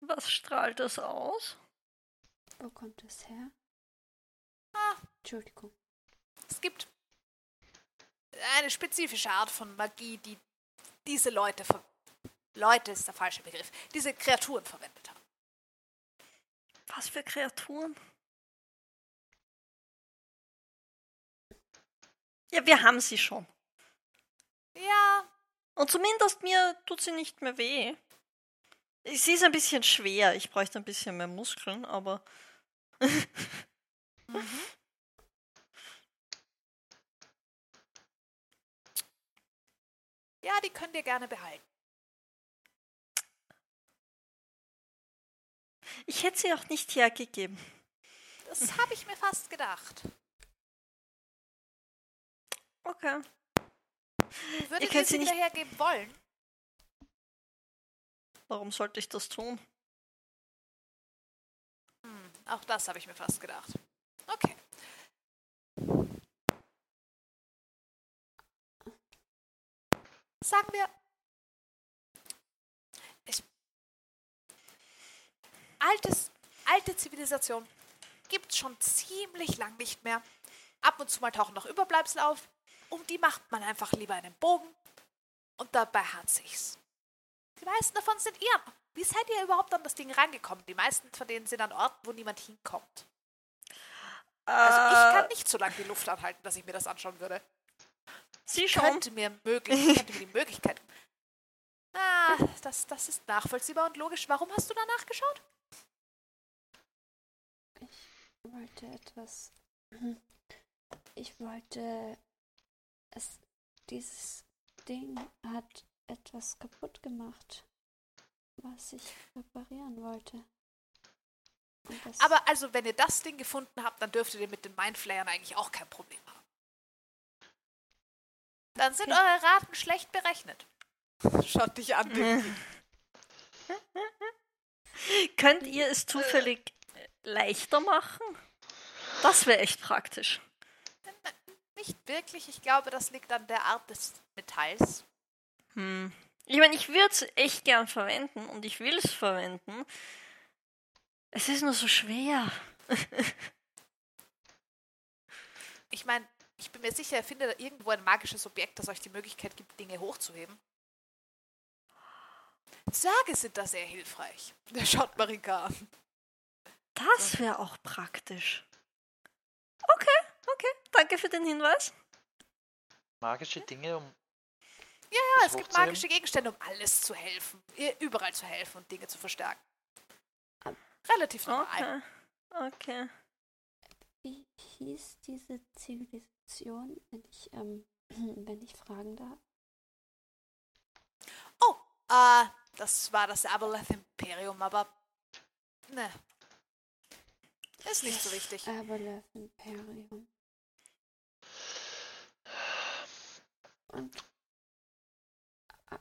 Was strahlt das aus? Wo kommt das her? Ah. Entschuldigung. Es gibt eine spezifische Art von Magie, die diese Leute, ver Leute ist der falsche Begriff, diese Kreaturen verwendet haben. Was für Kreaturen? Ja, wir haben sie schon. Ja, Und zumindest mir tut sie nicht mehr weh. Sie ist ein bisschen schwer. Ich bräuchte ein bisschen mehr Muskeln, aber. Mhm. Ja, die könnt ihr gerne behalten. Ich hätte sie auch nicht hergegeben. Das habe ich mir fast gedacht. Okay. Würdet Ihr sie nicht- wieder hergeben wollen? Warum sollte ich das tun? Hm, auch das habe ich mir fast gedacht. Okay. Sagen wir. Altes, alte Zivilisation gibt es schon ziemlich lang nicht mehr. Ab und zu mal tauchen noch Überbleibsel auf. Um die macht man einfach lieber einen Bogen. Und dabei hat sich's. Die meisten davon sind ihr. Wie seid ihr überhaupt an das Ding rangekommen? Die meisten von denen sind an Orten, wo niemand hinkommt. Also ich kann nicht so lange die Luft anhalten, dass ich mir das anschauen würde. Sie schon. Könnte mir, möglich, könnte mir die Möglichkeit. Ah, das, das ist nachvollziehbar und logisch. Warum hast du da nachgeschaut? Ich wollte etwas. Ich wollte. Es. Dieses Ding hat etwas kaputt gemacht, was ich reparieren wollte. Aber also, wenn ihr das Ding gefunden habt, dann dürftet ihr mit den Mindflayern eigentlich auch kein Problem haben. Dann sind Okay. eure Raten schlecht berechnet. Schaut dich an. Könnt ihr es zufällig leichter machen? Das wäre echt praktisch. Nicht wirklich. Ich glaube, das liegt an der Art des Metalls. Hm. Ich meine, ich würde es echt gern verwenden und ich will es verwenden. Es ist nur so schwer. Ich meine, ich bin mir sicher, ihr findet irgendwo ein magisches Objekt, das euch die Möglichkeit gibt, Dinge hochzuheben. Zwerge sind da sehr hilfreich. Der schaut Marika an. Das wäre auch praktisch. Okay, okay. Danke für den Hinweis. Magische Dinge, um. Ja, das es gibt magische Gegenstände, um alles zu helfen. Überall zu helfen und Dinge zu verstärken. Relativ normal. Okay. Okay. wie hieß diese Zivilisation, wenn ich, ähm, wenn ich fragen darf? Oh, äh, das war das Aboleth Imperium, aber. Ne. Ist nicht so wichtig. Aboleth Imperium. Und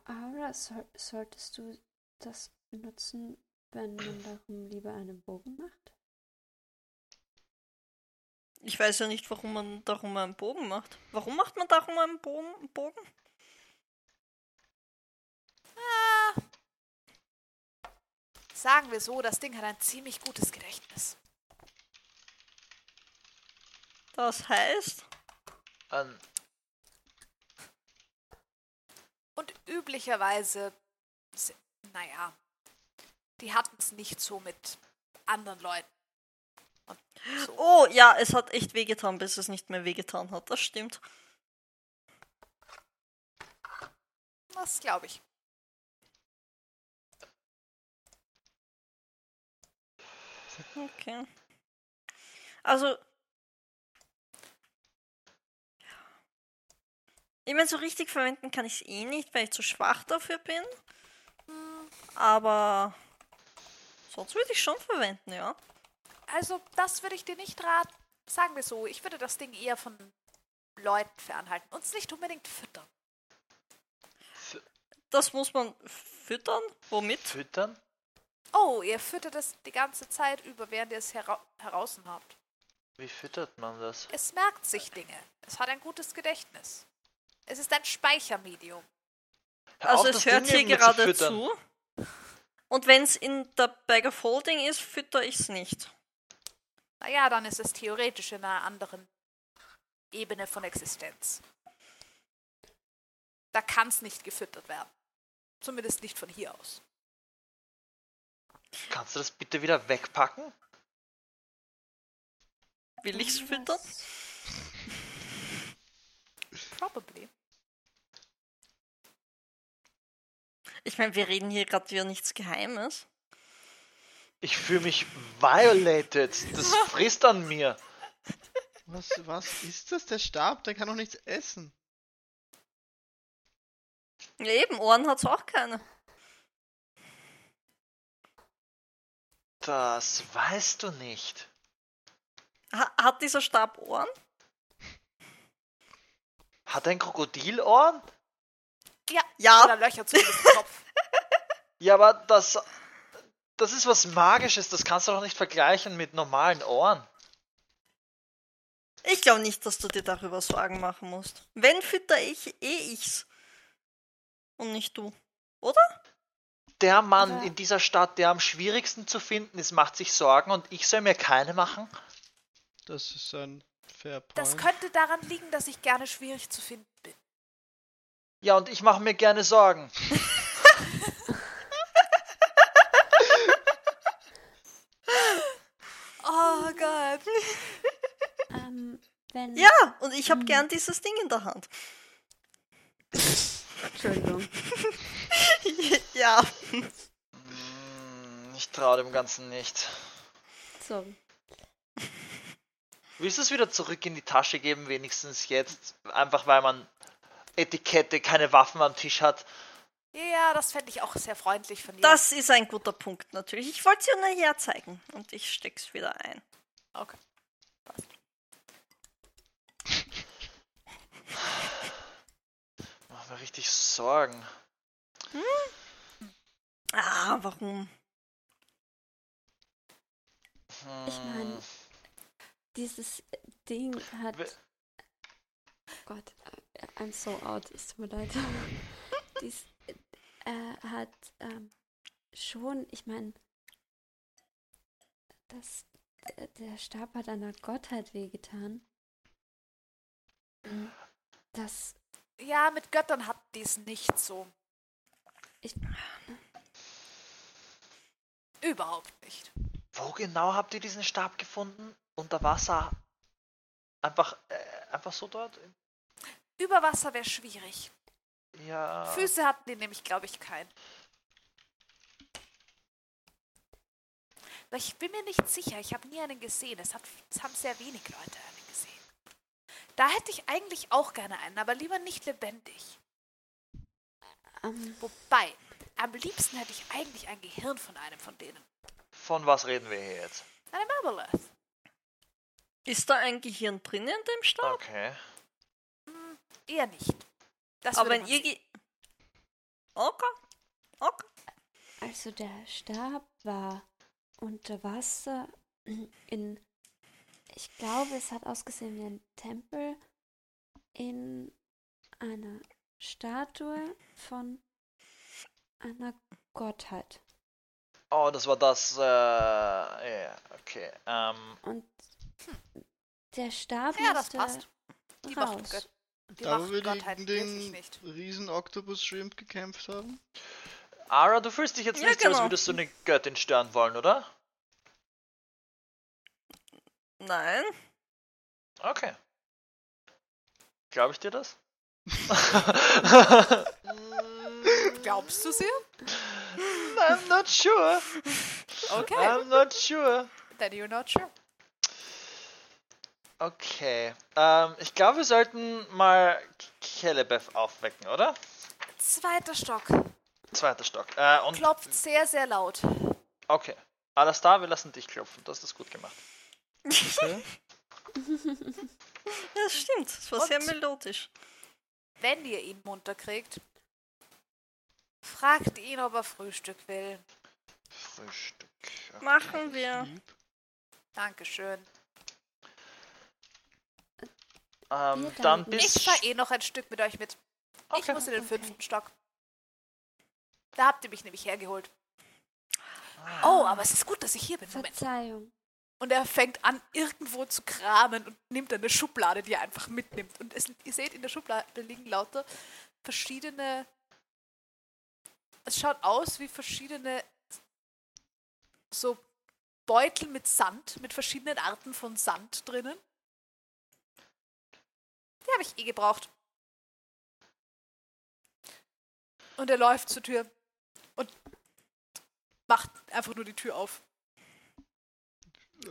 Aura, soll, solltest du das benutzen, wenn man darum lieber einen Bogen macht? Ich weiß ja nicht, warum man darum einen Bogen macht. Warum macht man darum einen Bogen? Bogen? Ah. Sagen wir so, das Ding hat ein ziemlich gutes Gedächtnis. Das heißt, Ähm, Und üblicherweise, naja, die hatten es nicht so mit anderen Leuten. So. oh ja, es hat echt wehgetan, bis es nicht mehr wehgetan hat. Das stimmt. Das glaube ich. Okay. Also. Ich meine, so richtig verwenden kann ich es eh nicht, weil ich zu schwach dafür bin. Aber sonst würde ich schon verwenden, ja. Also, das würde ich dir nicht raten. Sagen wir so, ich würde das Ding eher von Leuten fernhalten. Uns nicht unbedingt füttern. Das muss man füttern. Womit? füttern? Oh, ihr füttert es die ganze Zeit über, während ihr es hera heraus habt. Wie füttert man das? Es merkt sich Dinge. Es hat ein gutes Gedächtnis. Es ist ein Speichermedium. Hör Also auf, es hört Ding hier gerade füttern. zu. Und wenn es in der Bag of Holding ist, fütter ich es nicht. Naja, dann ist es theoretisch in einer anderen Ebene von Existenz. Da kann es nicht gefüttert werden. Zumindest nicht von hier aus. Kannst du das bitte wieder wegpacken? Will ich es Dann füttern? Probably. Ich meine, wir reden hier gerade wieder nichts Geheimes. Ich fühle mich violated. Das frisst an mir. Was, was ist das? Der Stab, der kann doch nichts essen. Ja, eben, Ohren hat's auch keine. Das weißt du nicht. Ha hat dieser Stab Ohren? Hat ein Krokodil Ohren? Ja, Ja. oder Löcher zumindest im Kopf. Ja, aber das. Das ist was Magisches. Das kannst du doch nicht vergleichen mit normalen Ohren. Ich glaube nicht, dass du dir darüber Sorgen machen musst. Wenn fütter ich, eh ich's. Und nicht du. Oder? Der Mann Aber- in dieser Stadt, der am schwierigsten zu finden ist, macht sich Sorgen und ich soll mir keine machen? Das ist ein fair point. Das könnte daran liegen, dass ich gerne schwierig zu finden bin. Ja, und ich mache mir gerne Sorgen. Oh Gott. Ähm, wenn. Ja, und ich habe gern dieses Ding in der Hand. Entschuldigung. ja. Hm, Ich traue dem Ganzen nicht. So. Willst du es wieder zurück in die Tasche geben, wenigstens jetzt? Einfach weil man Etikette, keine Waffen am Tisch hat. Ja, das fände ich auch sehr freundlich von dir. Das ist ein guter Punkt natürlich. Ich wollte es dir nur herzeigen. Und ich steck's wieder ein. Okay. Mach mir richtig Sorgen. Ah, warum? Ich mein, Hm, Dieses Ding hat. We- Gott, äh, I'm so out, es tut mir leid. Dies äh, hat ähm, schon, ich meine, das, der, der Stab hat einer Gottheit wehgetan. Mm, Das, Ja, mit Göttern hat dies nicht so. ich, Überhaupt nicht. Wo genau habt ihr diesen Stab gefunden? Unter Wasser? Einfach, äh, einfach so dort? Über Wasser wäre schwierig. Ja. Füße hatten die nämlich, glaube ich, keinen. Aber Ich bin mir nicht sicher. Ich habe nie einen gesehen. Es, hat, es haben sehr wenig Leute einen gesehen. Da hätte ich eigentlich auch gerne einen, aber lieber nicht lebendig. ähm, Wobei, am liebsten hätte ich eigentlich ein Gehirn von einem von denen. Von was reden wir hier jetzt? Eine Marvelous. Ist da ein Gehirn drin in dem Stab? Okay. Eher nicht. Das Aber wenn ihr. Ge okay. Okay. also der Stab war unter Wasser in, ich glaube, es hat ausgesehen wie ein Tempel in einer Statue von einer Gottheit. Oh, das war das, äh, ja, okay. Ähm, Und der Stab Ja, das passt. Die raus. Gött die Da, wo machen wir Gottheiten gegen den nicht. riesen Octopus Shrimp gekämpft haben. Ara, du fühlst dich jetzt Ja, nicht so, als genau. würdest du eine Göttin stören wollen, oder? Nein. Okay. Glaube ich dir das? Glaubst du sie? I'm not sure. Okay. I'm not sure. Then you're not sure. Okay. Ähm, ich glaube, wir sollten mal Kelebeth aufwecken, oder? Zweiter Stock. Zweiter Stock. Äh, und Klopft sehr, sehr laut. okay. Alles da, wir lassen dich klopfen. Du hast das gut gemacht. Okay. Das stimmt. Es war Und? sehr melodisch. Wenn ihr ihn munter kriegt, fragt ihn, ob er Frühstück will. Frühstück. Okay. Machen wir. Dankeschön. Ähm, dann bis. Ich fahre eh noch ein Stück mit euch mit. Ich Okay. muss in den Okay. fünften Stock. Da habt ihr mich nämlich hergeholt. Oh, aber es ist gut, dass ich hier bin. Moment. Verzeihung. Und er fängt an, irgendwo zu kramen und nimmt eine Schublade, die er einfach mitnimmt. Und es, ihr seht, in der Schublade liegen lauter verschiedene. Es schaut aus wie verschiedene so Beutel mit Sand, mit verschiedenen Arten von Sand drinnen. Habe ich eh gebraucht. Und er läuft zur Tür. und macht einfach nur die Tür auf. Äh,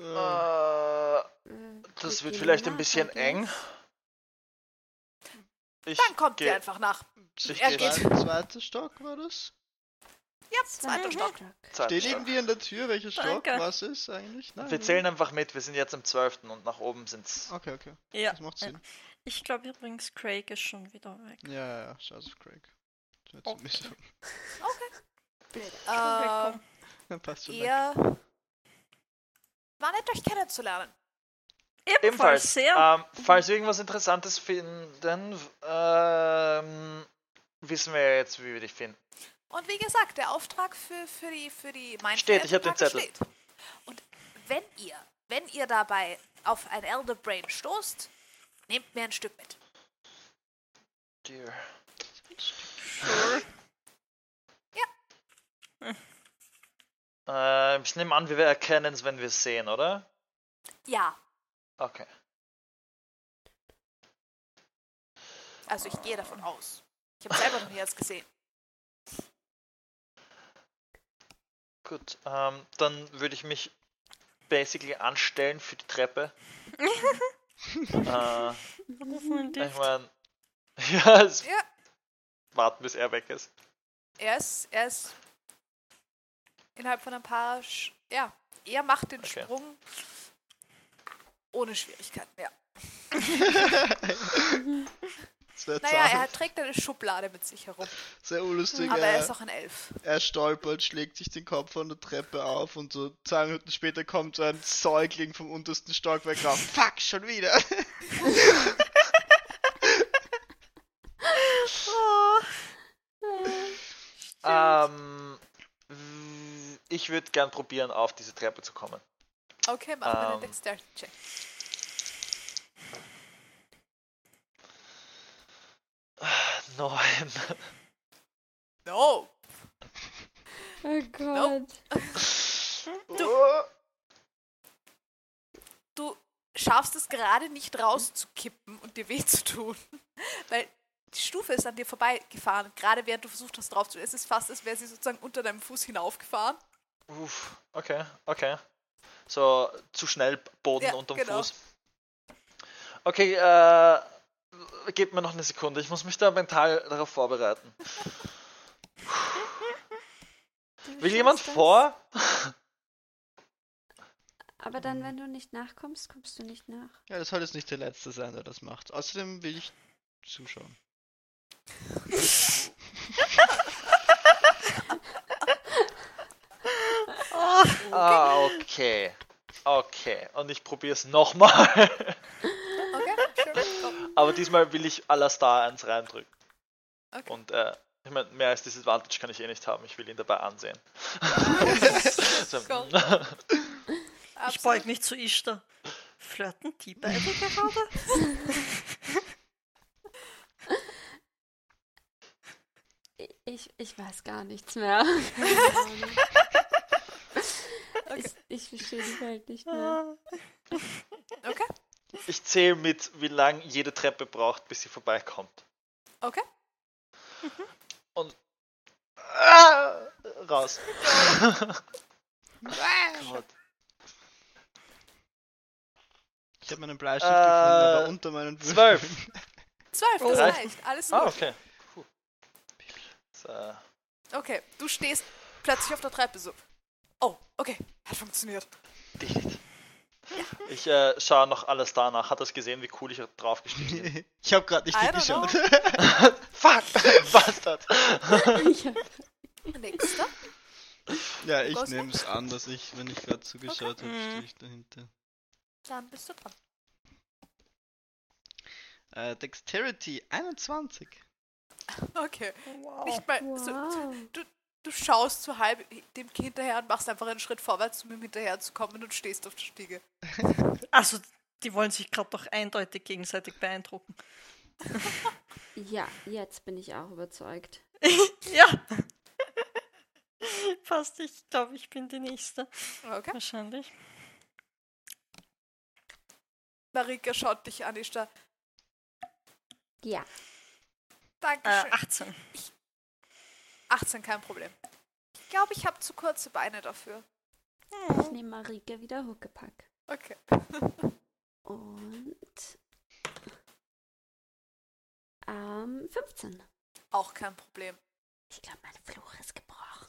das wir wird vielleicht ein bisschen eng. Ich Dann kommt geh- ihr einfach nach. Ich er geh- geht. Zweiter, Stock war das? Ja, zweiter Stock. Zweiter Steht Stock. irgendwie an der Tür, welcher Stock Danke. was ist eigentlich? Nein, Wir zählen einfach mit, wir sind jetzt im 12. und nach oben sind's. Okay, okay. Ja. Das macht Sinn. Ich glaube übrigens, Craig ist schon wieder weg. Ja, ja, ja. Scheiß auf Craig. Das wird so Okay. mühsam. Äh, Dann passt schon. ihr war nett, euch kennenzulernen. Ebenfalls, Ebenfalls, sehr. ähm, falls wir irgendwas Interessantes finden, ähm, wissen wir ja jetzt, wie wir dich finden. Und wie gesagt, der Auftrag für, für die für die Mindflayer Steht, ich hab den Zettel. steht. Und wenn ihr, wenn ihr dabei auf ein Elder Brain stoßt, nehmt mir ein Stück mit. Dear. Äh, ich nehme an, wir erkennen es, wenn wir es sehen, oder? Ja, Okay. also ich gehe davon aus. Ich habe selber noch nie erst gesehen. Gut, ähm, dann würde ich mich basically anstellen für die Treppe. äh, ich meine, ja, Ja, warten, bis er weg ist. er ist, er ist innerhalb von ein paar, Sch ja, er macht den Okay. Sprung ohne Schwierigkeiten, ja. Naja, er trägt eine Schublade mit sich herum, Sehr unlustig. aber er, er ist auch ein Elf. er stolpert, schlägt sich den Kopf von der Treppe auf und so zwei Minuten später kommt so ein Säugling vom untersten Stockwerk rauf. Fuck, schon wieder. Ähm, w- ich würde gern probieren, auf diese Treppe zu kommen. Okay, machen wir Ähm. den Dexterity-Check. Neun. No! Oh Gott. Oh. Du schaffst es gerade nicht rauszukippen und dir weh zu tun, weil die Stufe ist an dir vorbeigefahren, gerade während du versucht hast drauf zu. Es ist fast, als wäre sie sozusagen unter deinem Fuß hinaufgefahren. Uff, okay, okay. So, zu schnell Boden Ja, unterm genau. Fuß. Okay, äh, gebt mir noch eine Sekunde. Ich muss mich da mental darauf vorbereiten. Will jemand das. vor? Aber dann, wenn du nicht nachkommst, kommst du nicht nach. Ja, das soll jetzt nicht der Letzte sein, der das macht. Außerdem will ich zuschauen. Ah, okay. Okay, und ich probiere es nochmal. Okay. Aber diesmal will ich Alastar eins reindrücken. Okay. Und äh, ich meine, mehr als dieses Advantage kann ich eh nicht haben. Ich will ihn dabei ansehen. so, Go. Ich beug mich zu Ishtar. Flirten die beide gerade? Ich, ich weiß gar nichts mehr. ich, ich verstehe die Welt nicht mehr. Okay, ich zähle mit, wie lang jede Treppe braucht, bis sie vorbeikommt. okay. Und ah, raus. Gott. Ich habe meinen Bleistift Äh, gefunden, aber unter meinen Würfeln. zwölf. Zwölf, das reicht. Alles Ah, gut. okay. Puh. So. Okay, du stehst plötzlich auf der Treppe so. Oh, okay, hat funktioniert. Dicht. Ich äh, schaue noch alles danach. Hat das gesehen, wie cool ich drauf gestiegen bin? Ich habe gerade nicht hingeschaut. Fuck! Bastard! Nächster. ja, ich nehme es an, dass ich, wenn ich gerade zugeschaut habe, Mhm. stehe ich dahinter. Dann bist du dran. Äh, Dexterity 21. Okay. Wow. Nicht mal. So, wow. Du schaust so halb dem Kind hinterher und machst einfach einen Schritt vorwärts, um ihm hinterher zu kommen und stehst auf der Stiege. Also, die wollen sich gerade doch eindeutig gegenseitig beeindrucken. Ja, jetzt bin ich auch überzeugt. Ja. Passt, ich glaube, ich bin die Nächste. Okay. Wahrscheinlich. Marika schaut dich an, ist da. Ja. Äh, Dankeschön. 18. 18, kein Problem. glaube, ich habe zu kurze Beine dafür. Ich nehme Marike wieder Huckepack. Okay. Und. Ähm, 15. Auch kein Problem. Ich glaube, mein Fluch ist gebrochen.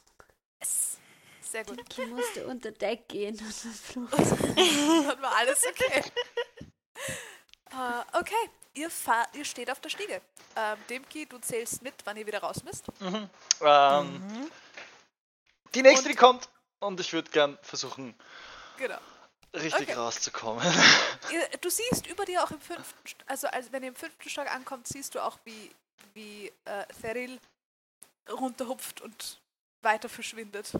Yes. Sehr gut. Ich musste unter Deck gehen und mein Fluch Dann war alles okay. äh, okay, ihr, fahr, ihr steht auf der Stiege. Ähm, Demki, du zählst mit, wann ihr wieder raus müsst. Mhm. Ähm, Die nächste, Und- die kommt. Und ich würde gern versuchen, Genau. richtig Okay. rauszukommen. Ihr, du siehst über dir auch im fünften, also als, wenn ihr im fünften Stock ankommt, siehst du auch, wie, wie äh, Theril runterhupft und weiter verschwindet.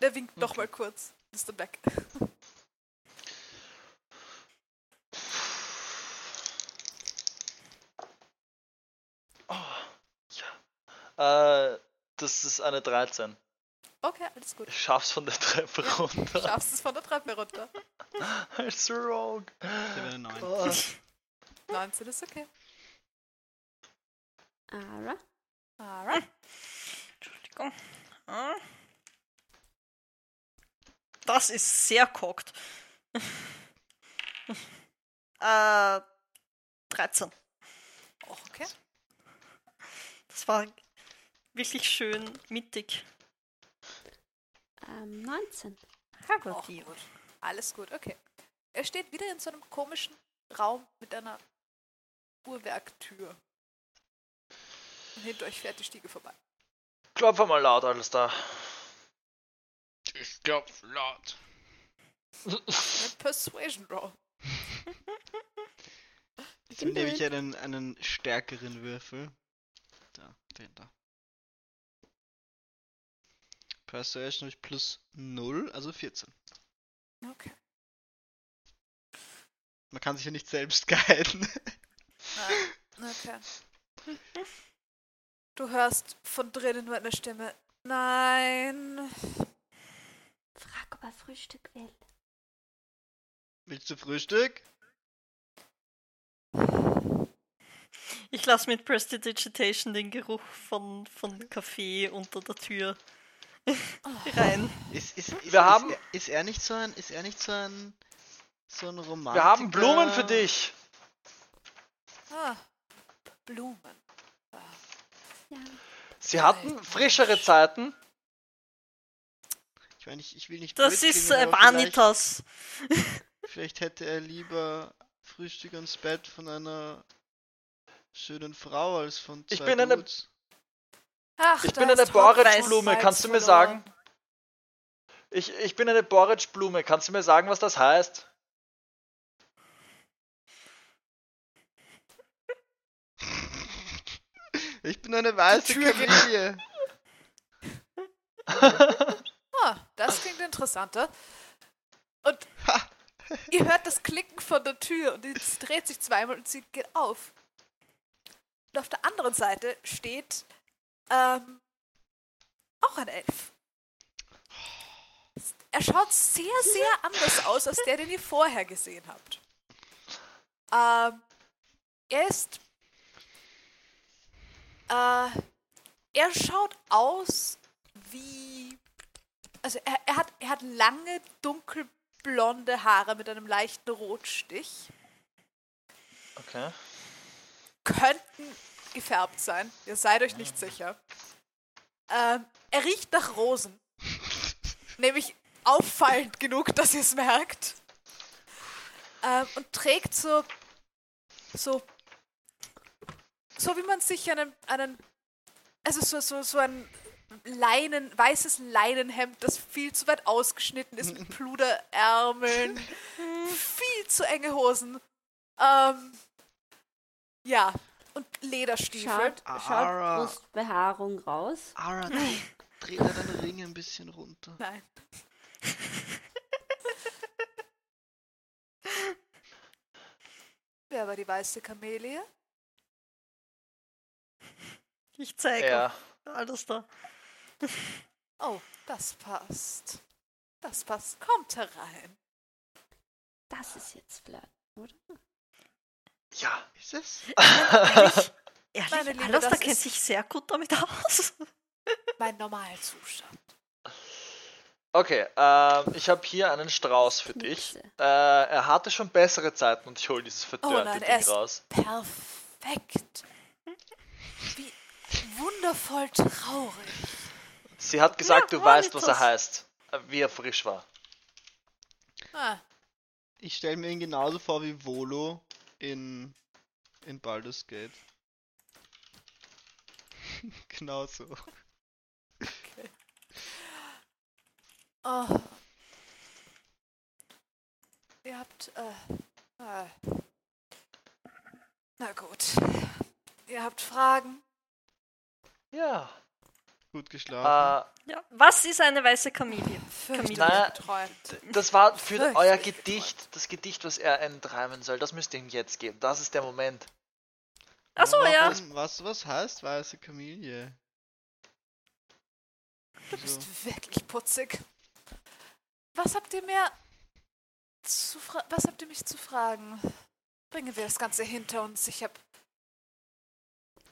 Der winkt noch mal kurz, ist dann weg. Äh, das ist eine 13. Okay, alles gut. Ich schaff's von der Treppe Du runter. schaffst es von der Treppe runter. Als Rogue. Ich eine 9. Oh. 19 ist okay. Ara. Alright. Entschuldigung. Ah. Das ist sehr kokt. äh, 13. Auch okay. Das war wirklich schön mittig. Ähm, 19. Auch gut. Alles gut, okay. Er steht wieder in so einem komischen Raum mit einer Uhrwerktür. Und hinter euch fährt die Stiege vorbei. Klopf mal laut, alles da. Ich glaub laut. Mit Persuasion Roll. Dann nehme ich einen, einen stärkeren Würfel. Da, den da. Persuasion habe ich plus 0, also 14. Okay. Man kann sich ja nicht selbst guiden. Nein. Okay. Du hörst von drinnen nur eine Stimme. Nein. Frag, ob er Frühstück will. Willst du Frühstück? Ich lasse mit Prestidigitation den Geruch von, von Kaffee unter der Tür rein. Ist, ist, ist, Wir haben- ist, er, ist er nicht so ein, ist er nicht so ein, so ein Romantiker? Wir haben Blumen für dich. Ah, Blumen. Ja. Sie hatten frischere Zeiten. Ich meine, ich, ich will nicht Das ist klingen, äh, aber vielleicht, Vanitas. vielleicht hätte er lieber Frühstück ans Bett von einer schönen Frau als von zwei Ich bin eine-. Ach, Ich bin eine Borage-Blume. Kannst du mir sagen? Ich, ich bin eine Borage-Blume. Kannst du mir sagen, was das heißt? Ich bin eine weiße geht- Kamelie. Ah, das klingt interessanter. Und ihr hört das Klicken von der Tür und es dreht sich zweimal und sie geht auf. Und auf der anderen Seite steht ähm, auch ein Elf. Er schaut sehr, sehr anders aus als der, den ihr vorher gesehen habt. Ähm, er ist. Äh, er schaut aus wie. Also er, er, hat, er hat lange, dunkelblonde Haare mit einem leichten Rotstich. Okay. Könnten gefärbt sein. Ihr seid euch nicht sicher. Ähm, er riecht nach Rosen. Nämlich auffallend genug, dass ihr es merkt. Ähm, und trägt so. So. So wie man sich einen. einen also so, so, so ein Leinen, weißes Leinenhemd, das viel zu weit ausgeschnitten ist, mit Pluderärmeln, viel zu enge Hosen. Ähm, ja, und Lederstiefel. Schaut, Ah, schaut Ara. Brustbehaarung raus. Ara, dreh, dreh da deine Ringe ein bisschen runter. Nein. Wer war die weiße Kamelie? Ich zeige Ja. alles da. Oh, das passt. Das passt. Kommt herein. Das ist jetzt Flirt, oder? Ja. Ist es? Ehrlich, ehrlich Meine Liebe, das kennt sich sehr gut damit aus. Mein Normalzustand. Okay, ähm, ich habe hier einen Strauß für dich. Äh, er hatte schon bessere Zeiten und ich hole dieses verdörrte Oh nein, Ding er ist raus. perfekt. Wie wundervoll traurig. Sie hat gesagt, Ja, du weißt, was er heißt. Wie er frisch war. Ah, Ich stelle mir ihn genauso vor wie Volo in, in Baldur's Gate. genau so. oh. Ihr habt, äh, äh. Na gut. Ihr habt Fragen? Ja. Gut geschlafen. Äh, Ja. Was ist eine weiße geträumt. das war für Fürchterlich euer geträumt. Gedicht, das Gedicht, was er entreimen soll. Das müsst ihr ihm jetzt geben. Das ist der Moment. Achso, ja. Was, was, heißt weiße Kamilie? Du bist wirklich putzig. Was habt ihr mir zu fra Was habt ihr mich zu fragen? Bringen wir das Ganze hinter uns. Ich hab.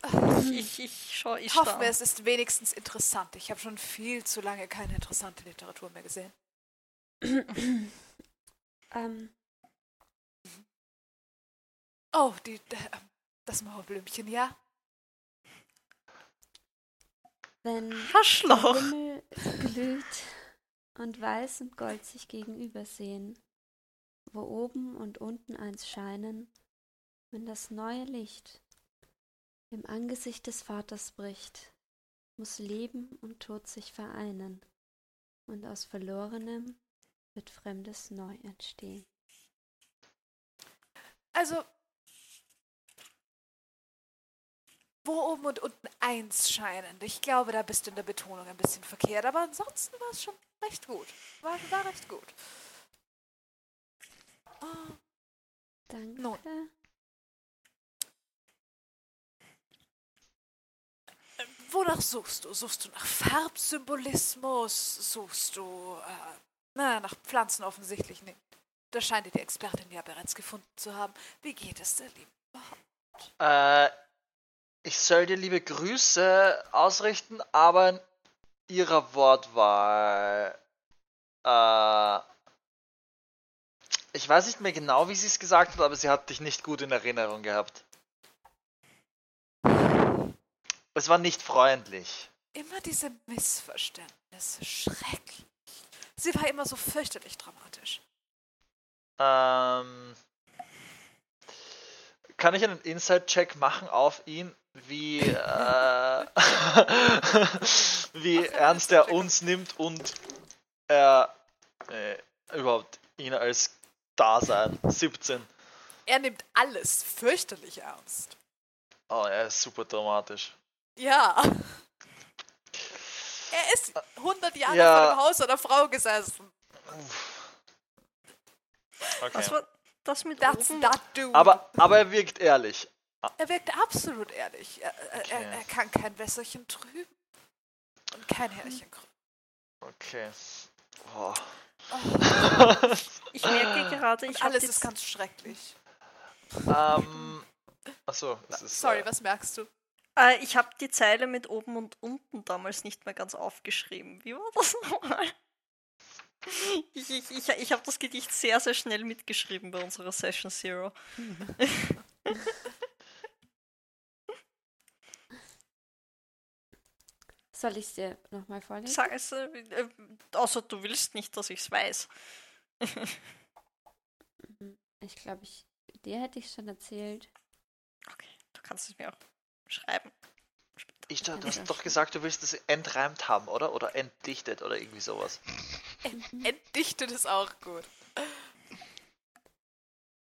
Ich, ich, ich ich starr. wir, es ist wenigstens interessant. Ich habe schon viel zu lange keine interessante Literatur mehr gesehen. Ähm, Oh, die, äh, das Mauerblümchen, ja? wenn der Arschloch. Himmel glüht und Weiß und Gold sich gegenübersehen, wo oben und unten eins scheinen, wenn das neue Licht im Angesicht des Vaters bricht, muss Leben und Tod sich vereinen, und aus Verlorenem wird Fremdes neu entstehen. Also. Wo oben und unten eins scheinen. Ich glaube, da bist du in der Betonung ein bisschen verkehrt. Aber ansonsten war es schon recht gut. War, war recht gut. Oh, Danke. Nun. Wonach suchst du? Suchst du nach Farbsymbolismus? Suchst du äh, na, nach Pflanzen offensichtlich nicht? Das scheint dir die Expertin ja bereits gefunden zu haben. Wie geht es der Lieben? Äh, ich soll dir liebe Grüße ausrichten, aber in ihrer Wortwahl. Äh, ich weiß nicht mehr genau, wie sie es gesagt hat, aber sie hat dich nicht gut in Erinnerung gehabt. Es war nicht freundlich. Immer diese Missverständnisse. Schrecklich. Sie war immer so fürchterlich dramatisch. Ähm, kann ich einen Inside-Check machen auf ihn, wie, äh, wie ernst er uns nimmt und er äh, überhaupt ihn als Dasein. 17. Er nimmt alles fürchterlich ernst. Oh, er ist super dramatisch. Ja. Er ist 100 Jahre Ja. vor dem Haus einer Frau gesessen. Okay. Was war das mit That's oben? that dude. Aber, aber er wirkt ehrlich. er wirkt absolut ehrlich. Er, er, Okay. er, er kann kein Wässerchen trüben. Und kein Härchen krümmen. Okay. Oh. Ich merke gerade, ich alles ist ganz schrecklich. ähm, achso, es ist. Sorry, äh, was merkst du? Äh, ich hab die Zeile mit oben und unten damals nicht mehr ganz aufgeschrieben. Wie war das nochmal? Ich, ich, ich, ich habe das Gedicht sehr, sehr schnell mitgeschrieben bei unserer Session Zero. Soll ich es dir nochmal vorlesen? Sag es, äh, äh, außer du willst nicht, dass ich es weiß. Mhm. Ich glaube, ich, dir hätte ich schon erzählt. Okay, du kannst es mir auch schreiben. Ich, du hast doch gesagt, du willst es entreimt haben, oder? Oder entdichtet oder irgendwie sowas. Entdichtet ist auch gut.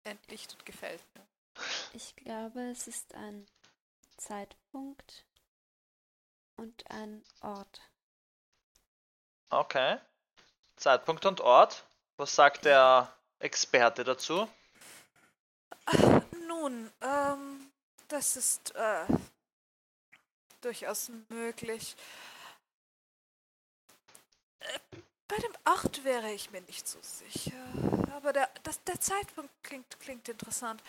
Entdichtet gefällt mir. Ich glaube, es ist ein Zeitpunkt und ein Ort. Okay. Zeitpunkt und Ort. Was sagt der Experte dazu? Nun, ähm, das ist äh, durchaus möglich. Äh, bei dem Ort wäre ich mir nicht so sicher. Aber der, das, der Zeitpunkt klingt, klingt interessant.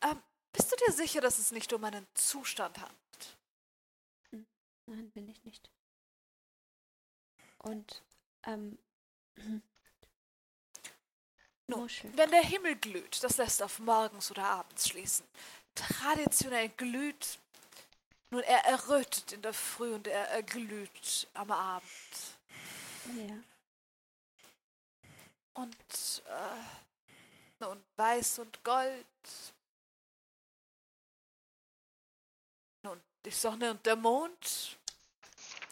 Ähm, bist du dir sicher, dass es nicht um einen Zustand handelt? Nein, bin ich nicht. Und ähm, Nun, wenn der Himmel glüht, das lässt auf morgens oder abends schließen. Traditionell glüht, nun er errötet in der Früh und er erglüht am Abend. Ja. Und äh, nun weiß und gold. Nun, die Sonne und der Mond.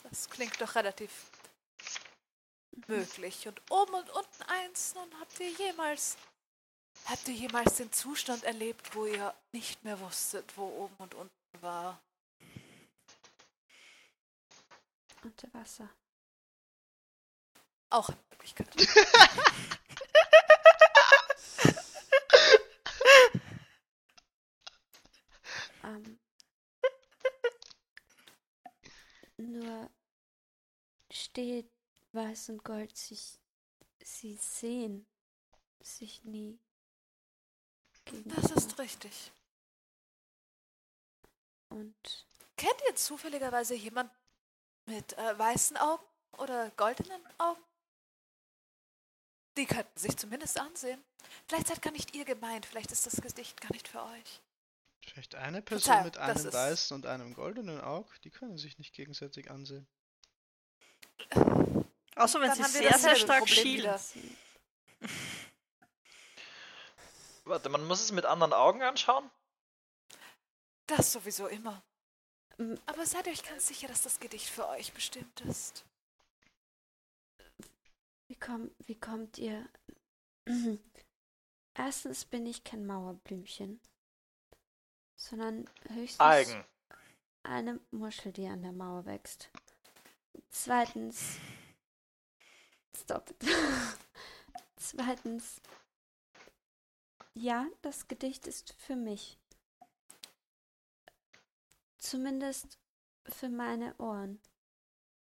Das klingt doch relativ möglich. Und oben und unten eins, nun habt ihr jemals. Habt ihr jemals den Zustand erlebt, wo ihr nicht mehr wusstet, wo oben und unten war? Unter Wasser. Auch eine Möglichkeit. Ähm, nur steht Weiß und Gold sich, sie sehen sich nie. Das ist richtig. Und Kennt ihr zufälligerweise jemanden mit äh, weißen Augen oder goldenen Augen? Die könnten sich zumindest ansehen. Vielleicht seid gar nicht ihr gemeint, vielleicht ist das Gedicht gar nicht für euch. Vielleicht eine Person Verzeihung, mit einem weißen und einem goldenen Auge, die können sich nicht gegenseitig ansehen. Außer wenn Dann sie sehr, sehr stark schielen. Warte, man muss es mit anderen Augen anschauen? Das sowieso immer. Mm. Aber seid euch ganz sicher, dass das Gedicht für euch bestimmt ist. wie, komm, wie kommt ihr? Erstens bin ich kein Mauerblümchen, sondern höchstens Algen. eine Muschel, die an der Mauer wächst. Zweitens. Stop. it. Zweitens. Ja, das Gedicht ist für mich. Zumindest für meine Ohren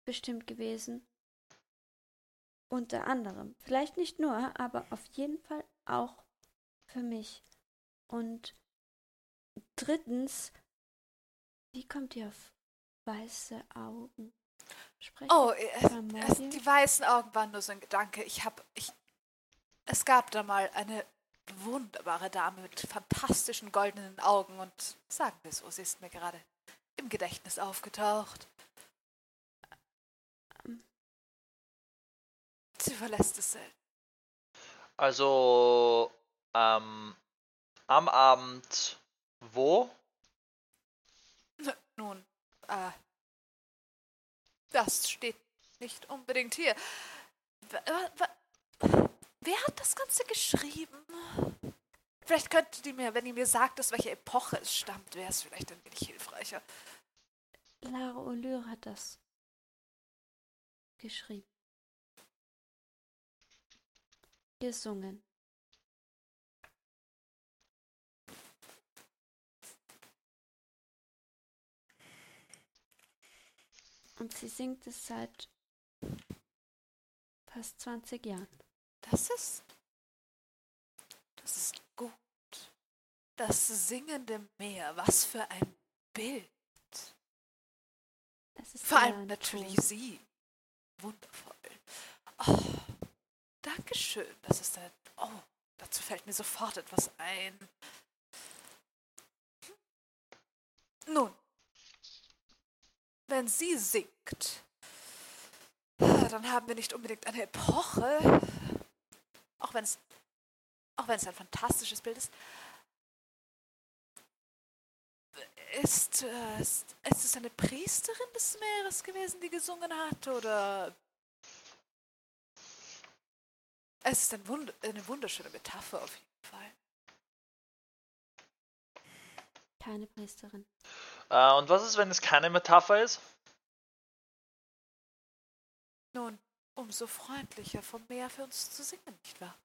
bestimmt gewesen. Unter anderem. Vielleicht nicht nur, aber auf jeden Fall auch für mich. Und drittens, wie kommt ihr auf weiße Augen? Sprecht Oh, die weißen Augen waren nur so ein Gedanke. Ich hab, ich, es gab da mal eine wunderbare Dame mit fantastischen goldenen Augen und sagen wir so, sie ist mir gerade im Gedächtnis aufgetaucht. Sie verlässt es selten. Also ähm, am Abend wo? Nun, äh, das steht nicht unbedingt hier. W wer hat das Ganze geschrieben? Vielleicht könntet ihr mir, wenn ihr mir sagt, aus welcher Epoche es stammt, wäre es vielleicht ein wenig hilfreicher. Lara Olyr hat das geschrieben. Gesungen. Und sie singt es seit fast 20 Jahren. Das ist. Das ist gut. Das singende Meer, was für ein Bild. Vor allem natürlich Ton. sie. Wundervoll. Oh, Dankeschön. Das ist ein. Oh, dazu fällt mir sofort etwas ein. Nun, wenn sie singt, dann haben wir nicht unbedingt eine Epoche, auch wenn es, auch wenn es ein fantastisches Bild ist. Ist, äh, ist, ist es eine Priesterin des Meeres gewesen, die gesungen hat, oder es ist ein Wund eine wunderschöne Metapher auf jeden Fall. Keine Priesterin. Äh, und was ist, wenn es keine Metapher ist? Nun, umso freundlicher vom Meer für uns zu singen, nicht wahr?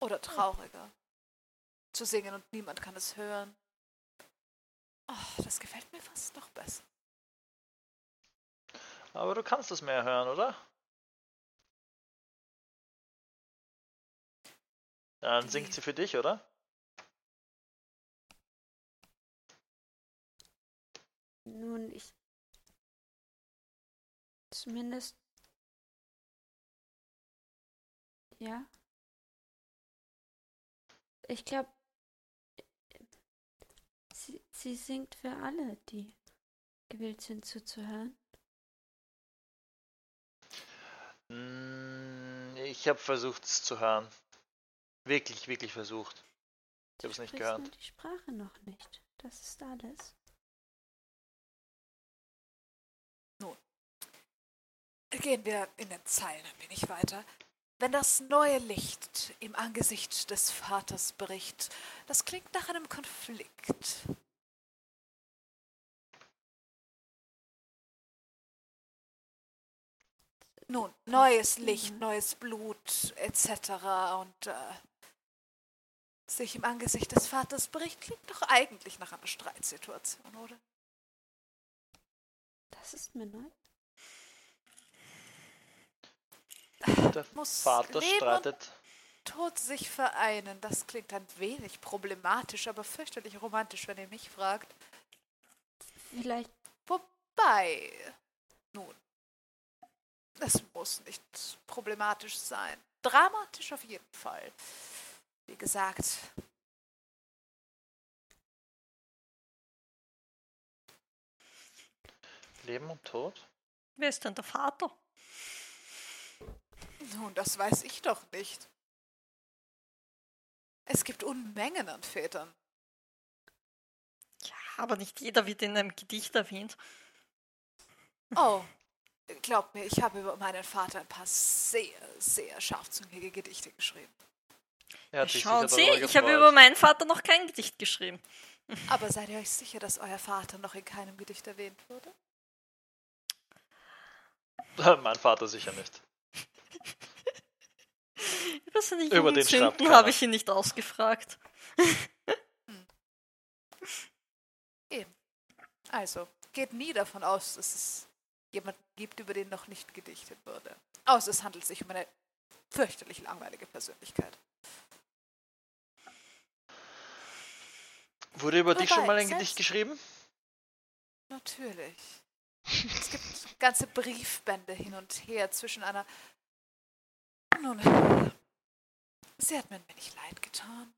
Oder trauriger. Zu singen und niemand kann es hören. Oh, das gefällt mir fast noch besser. Aber du kannst das mehr hören, oder? Dann singt sie für dich, oder? Nun, ich. Zumindest Ja. Ich glaube, sie, sie singt für alle, die gewillt sind zuzuhören. Mm, Ich habe versucht es zu hören. Wirklich, wirklich versucht. Ich habe es nicht Sprichst gehört. nur die Sprache noch nicht. Das ist alles. Gehen wir in den Zeilen ein wenig weiter. Wenn das neue Licht im Angesicht des Vaters bricht, das klingt nach einem Konflikt. Nun, neues Licht, Mhm. neues Blut etc. Und äh, sich im Angesicht des Vaters bricht, klingt doch eigentlich nach einer Streitsituation, oder? Das ist mir neu. Der Muss Vater Leben und streitet. Tod sich vereinen, das klingt ein wenig problematisch, aber fürchterlich romantisch, wenn ihr mich fragt. Vielleicht Wobei, nun, es muss nicht problematisch sein. Dramatisch auf jeden Fall. Wie gesagt, Leben und Tod? Wer ist denn der Vater? Nun, das weiß ich doch nicht. Es gibt Unmengen an Vätern. Ja, aber nicht jeder wird in einem Gedicht erwähnt. Oh, glaubt mir, ich habe über meinen Vater ein paar sehr, sehr scharfzüngige Gedichte geschrieben. Sich Schauen Sie, ich habe über meinen Vater noch kein Gedicht geschrieben. Aber seid ihr euch sicher, dass euer Vater noch in keinem Gedicht erwähnt wurde? mein Vater sicher nicht. Über seine Über den keiner. habe ich ihn nicht ausgefragt. Eben. Also, geht nie davon aus, dass es jemanden gibt, über den noch nicht gedichtet wurde. Außer es handelt sich um eine fürchterlich langweilige Persönlichkeit. Wurde über dich Wobei, schon mal ein Gedicht geschrieben? Natürlich. Es gibt ganze Briefbände hin und her zwischen einer. Nun, sie hat mir ein wenig leid getan.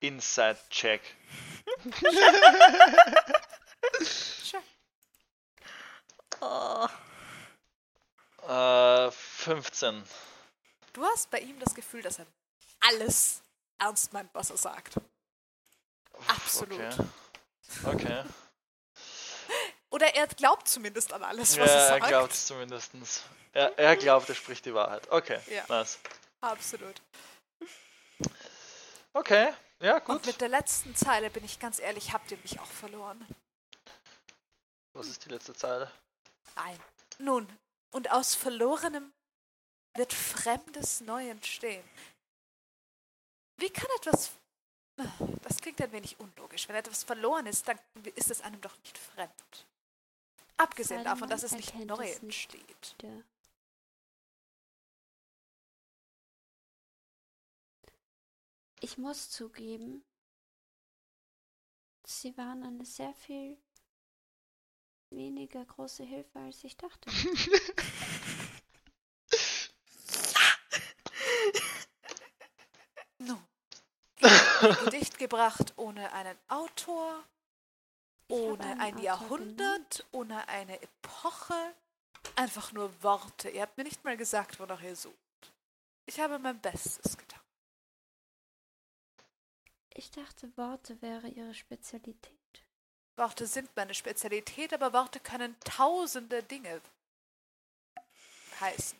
Inside Check. Sure. Oh, Äh, 15. Du hast bei ihm das Gefühl, dass er alles ernst meint, was er sagt. Absolut. Okay. Okay. Oder er glaubt zumindest an alles, was Ja, er er sagt. glaubt es zumindest. Er, er glaubt, er spricht die Wahrheit. Okay, Ja. nice. Absolut. Okay, ja, Und gut. mit der letzten Zeile bin ich ganz ehrlich, habt ihr mich auch verloren. Was ist die letzte Zeile? Nein. Nun, und aus Verlorenem wird Fremdes neu entstehen. Wie kann etwas. Das klingt ein wenig unlogisch. Wenn etwas verloren ist, dann ist es einem doch nicht fremd. Abgesehen davon, dass es nicht neu entsteht. Ich muss zugeben, sie waren eine sehr viel weniger große Hilfe, als ich dachte. Nun, ein Gedicht gebracht ohne einen Autor, ohne ein Jahrhundert, ohne eine Epoche. Einfach nur Worte. Ihr habt mir nicht mal gesagt, wonach ihr sucht. Ich habe mein Bestes getan. Ich dachte, Worte wäre ihre Spezialität. Worte sind meine Spezialität, aber Worte können tausende Dinge heißen.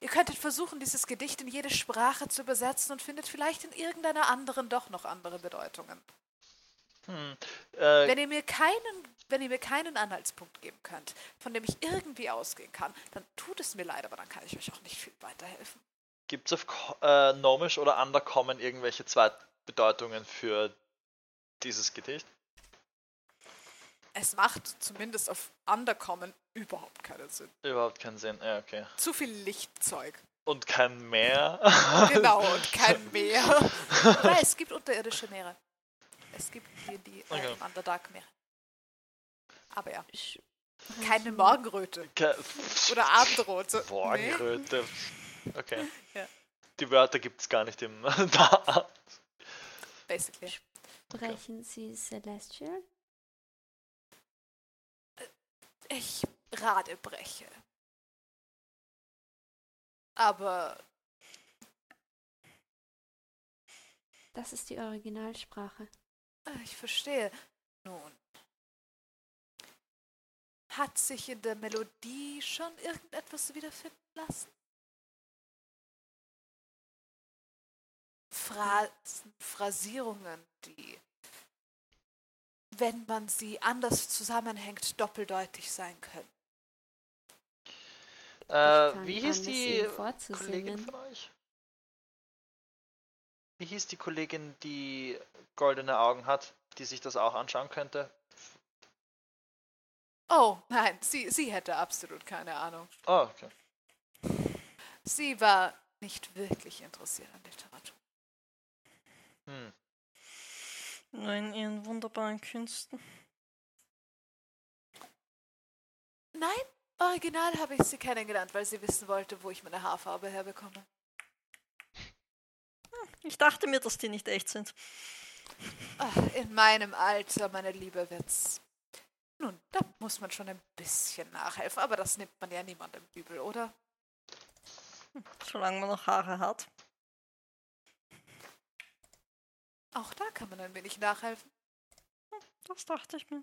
Ihr könntet versuchen, dieses Gedicht in jede Sprache zu übersetzen und findet vielleicht in irgendeiner anderen doch noch andere Bedeutungen. Hm. Äh, Wenn ihr mir keinen, wenn ihr mir keinen Anhaltspunkt geben könnt, von dem ich irgendwie ausgehen kann, dann tut es mir leid, aber dann kann ich euch auch nicht viel weiterhelfen. Gibt es auf äh, Nomisch oder Undercommon irgendwelche Zweitbedeutungen für dieses Gedicht? Es macht zumindest auf Undercommon überhaupt keinen Sinn. Überhaupt keinen Sinn. Ja, okay. Zu viel Lichtzeug. Und kein Meer. Genau, und kein Meer. Weil es gibt unterirdische Meere. Es gibt die, die äh, Okay. Underdark Meere. Aber ja, Ich, keine Morgenröte Ke oder Abendrot. So, nee. Morgenröte. Okay. Die Wörter gibt es gar nicht im da. Basically. Sprechen Sie Celestial? Ich radebreche. Aber Das ist die Originalsprache. Äh, ich verstehe. Nun. Hat sich in der Melodie schon irgendetwas wiederfinden lassen? Phrasen, Phrasierungen, die, wenn man sie anders zusammenhängt, doppeldeutig sein können. Äh, wie hieß die. Kollegin von euch? Wie hieß die Kollegin, die goldene Augen hat, die sich das auch anschauen könnte? Oh, nein, sie, sie hätte absolut keine Ahnung. Oh, okay. Sie war nicht wirklich interessiert an Literatur. Hm. Nur in ihren wunderbaren Künsten. Nein, original habe ich sie kennengelernt, weil sie wissen wollte, wo ich meine Haarfarbe herbekomme. Ich dachte mir, dass die nicht echt sind. Ach, in meinem Alter, meine Liebe, wird's. Nun, da muss man schon ein bisschen nachhelfen, aber das nimmt man ja niemandem übel, oder? Solange man noch Haare hat. Auch da kann man ein wenig nachhelfen. Das dachte ich mir.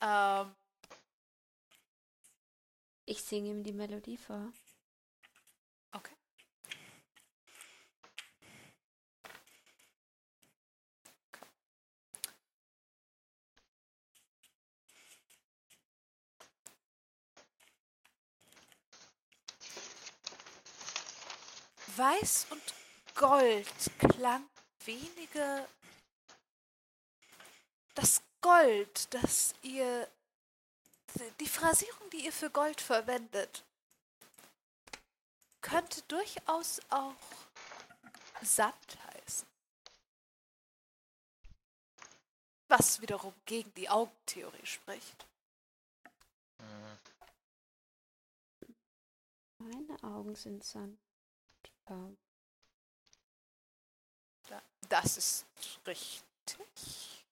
Ähm, Ich singe ihm die Melodie vor. okay. Weiß und Gold klang weniger. Das Gold, das ihr. Die Phrasierung, die ihr für Gold verwendet, könnte durchaus auch Sand heißen. Was wiederum gegen die Augentheorie spricht. Hm. Meine Augen sind Sand. Ähm, Ja, Das ist richtig.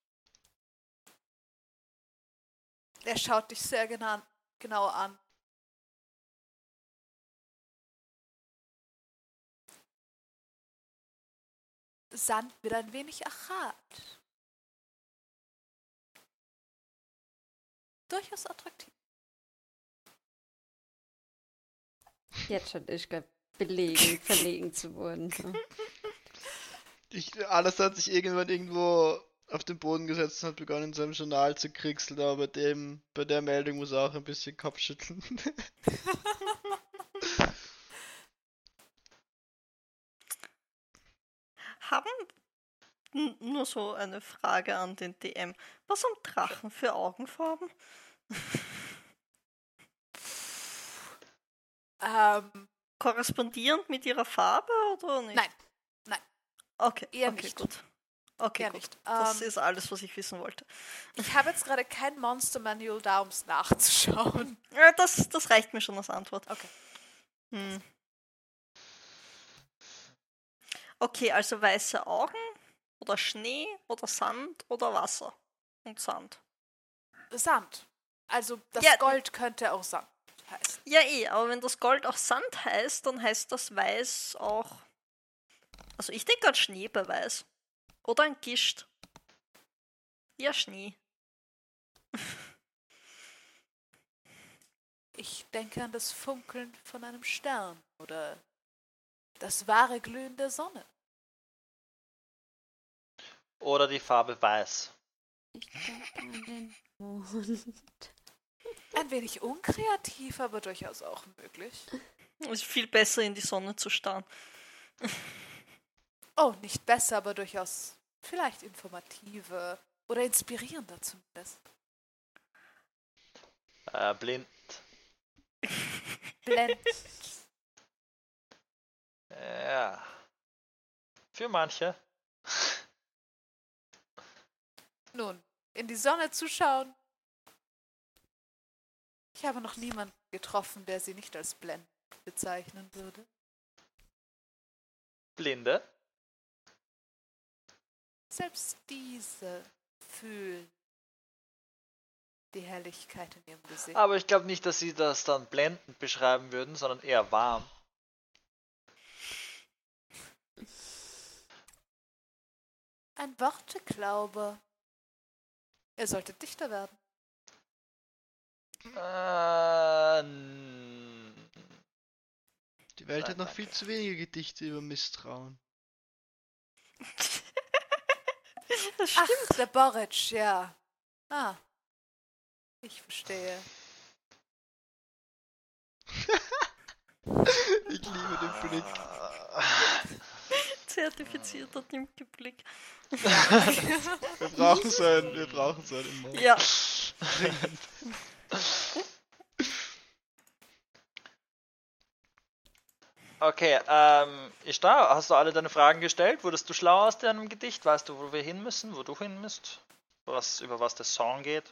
Er schaut dich sehr genau, genau an. Sand wird ein wenig achat. Durchaus attraktiv. Jetzt schon ist er belegen, verlegen zu werden. So. Ich, alles hat sich irgendwann irgendwo auf den Boden gesetzt und hat begonnen, in seinem Journal zu kriegseln, aber bei dem, bei der Meldung muss er auch ein bisschen Kopfschütteln. Haben nur so eine Frage an den DM. Was haben Drachen für Augenfarben? Ähm, Korrespondierend mit ihrer Farbe oder nicht? Nein, nein. Okay, Eher okay, nicht. gut. Okay, eher gut. nicht. Das Ähm, ist alles, was ich wissen wollte. ich habe jetzt gerade kein Monster Manual da, um es nachzuschauen. Ja, das, das reicht mir schon als Antwort. Okay. Hm. Okay, also weiße Augen oder Schnee oder Sand oder Wasser und Sand. Sand. Also das Ja. Gold könnte auch Sand heißen. Ja, eh, aber wenn das Gold auch Sand heißt, dann heißt das Weiß auch. Also ich denke an Schnee bei Weiß. Oder ein Gischt. Ja, Schnee. Ich denke an das Funkeln von einem Stern oder das wahre Glühen der Sonne. Oder die Farbe weiß. Ich denke an den Mond. Ein wenig unkreativ, aber durchaus auch möglich. Es ist viel besser in die Sonne zu starren. Oh, nicht besser, aber durchaus vielleicht informative oder inspirierender zumindest. Äh, blind. Blend. Ja. Für manche. Nun, in die Sonne zu schauen, Ich habe noch niemanden getroffen, der sie nicht als blendend bezeichnen würde. Blinde? Selbst diese fühlen die Herrlichkeit in ihrem Gesicht. Aber ich glaube nicht, dass sie das dann blendend beschreiben würden, sondern eher warm. Ein Worteklaube. Er sollte Dichter werden. Äh, n- Die Welt hat noch viel zu wenige Gedichte über Misstrauen. Das Ach, stimmt. der Boric, ja. Ah. Ich verstehe. Ich liebe den Blick. Zertifizierter Dimke-Blick. Wir brauchen so einen, wir brauchen so einen Mod. Ja. Okay, ähm, Ishtar, hast du alle deine Fragen gestellt? Wurdest du schlau aus deinem Gedicht? Weißt du, wo wir hin müssen, wo du hin müsst? Was, über was der Song geht?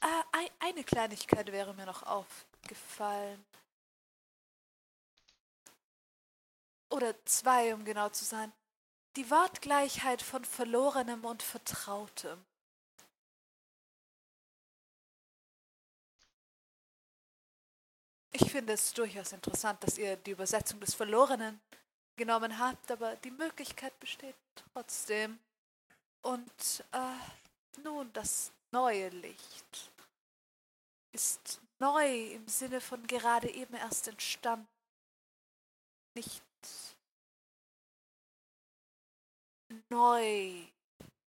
Ei- eine Kleinigkeit wäre mir noch aufgefallen. Oder zwei, um genau zu sein. Die Wortgleichheit von Verlorenem und Vertrautem. Ich finde es durchaus interessant, dass ihr die Übersetzung des Verlorenen genommen habt, aber die Möglichkeit besteht trotzdem. Und äh, nun das neue Licht ist neu im Sinne von gerade eben erst entstanden. Nicht neu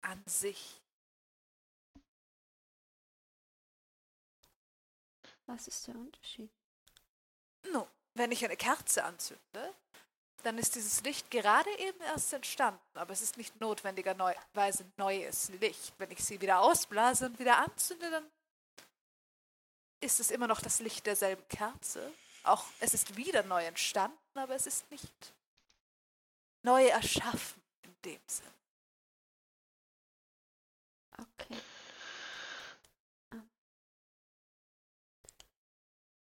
an sich. Was ist der Unterschied? Nun, wenn ich eine Kerze anzünde, dann ist dieses Licht gerade eben erst entstanden, aber es ist nicht notwendigerweise neues Licht. Wenn ich sie wieder ausblase und wieder anzünde, dann ist es immer noch das Licht derselben Kerze. Auch es ist wieder neu entstanden, aber es ist nicht neu erschaffen in dem Sinn. Okay. Ah.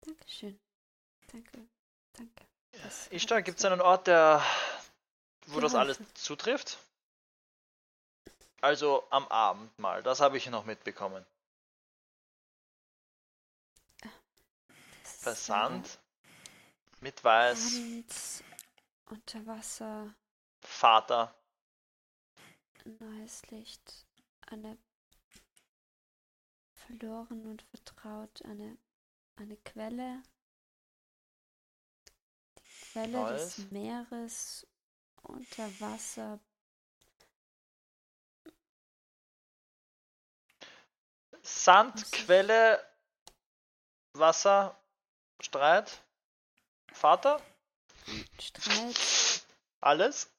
Dankeschön. Danke. Danke. Das hat Ishtar, gibt es einen Ort, der, wo das geholfen. alles zutrifft? Also am Abend mal, das habe ich noch mitbekommen. Versand mit Weiß, Abends, unter Wasser, Vater. neues Licht, eine verloren und vertraut, eine, eine Quelle, Quelle Neues. des Meeres unter Wasser, Sand, Was ist- Quelle, Wasser, Streit, Vater, Streit, alles?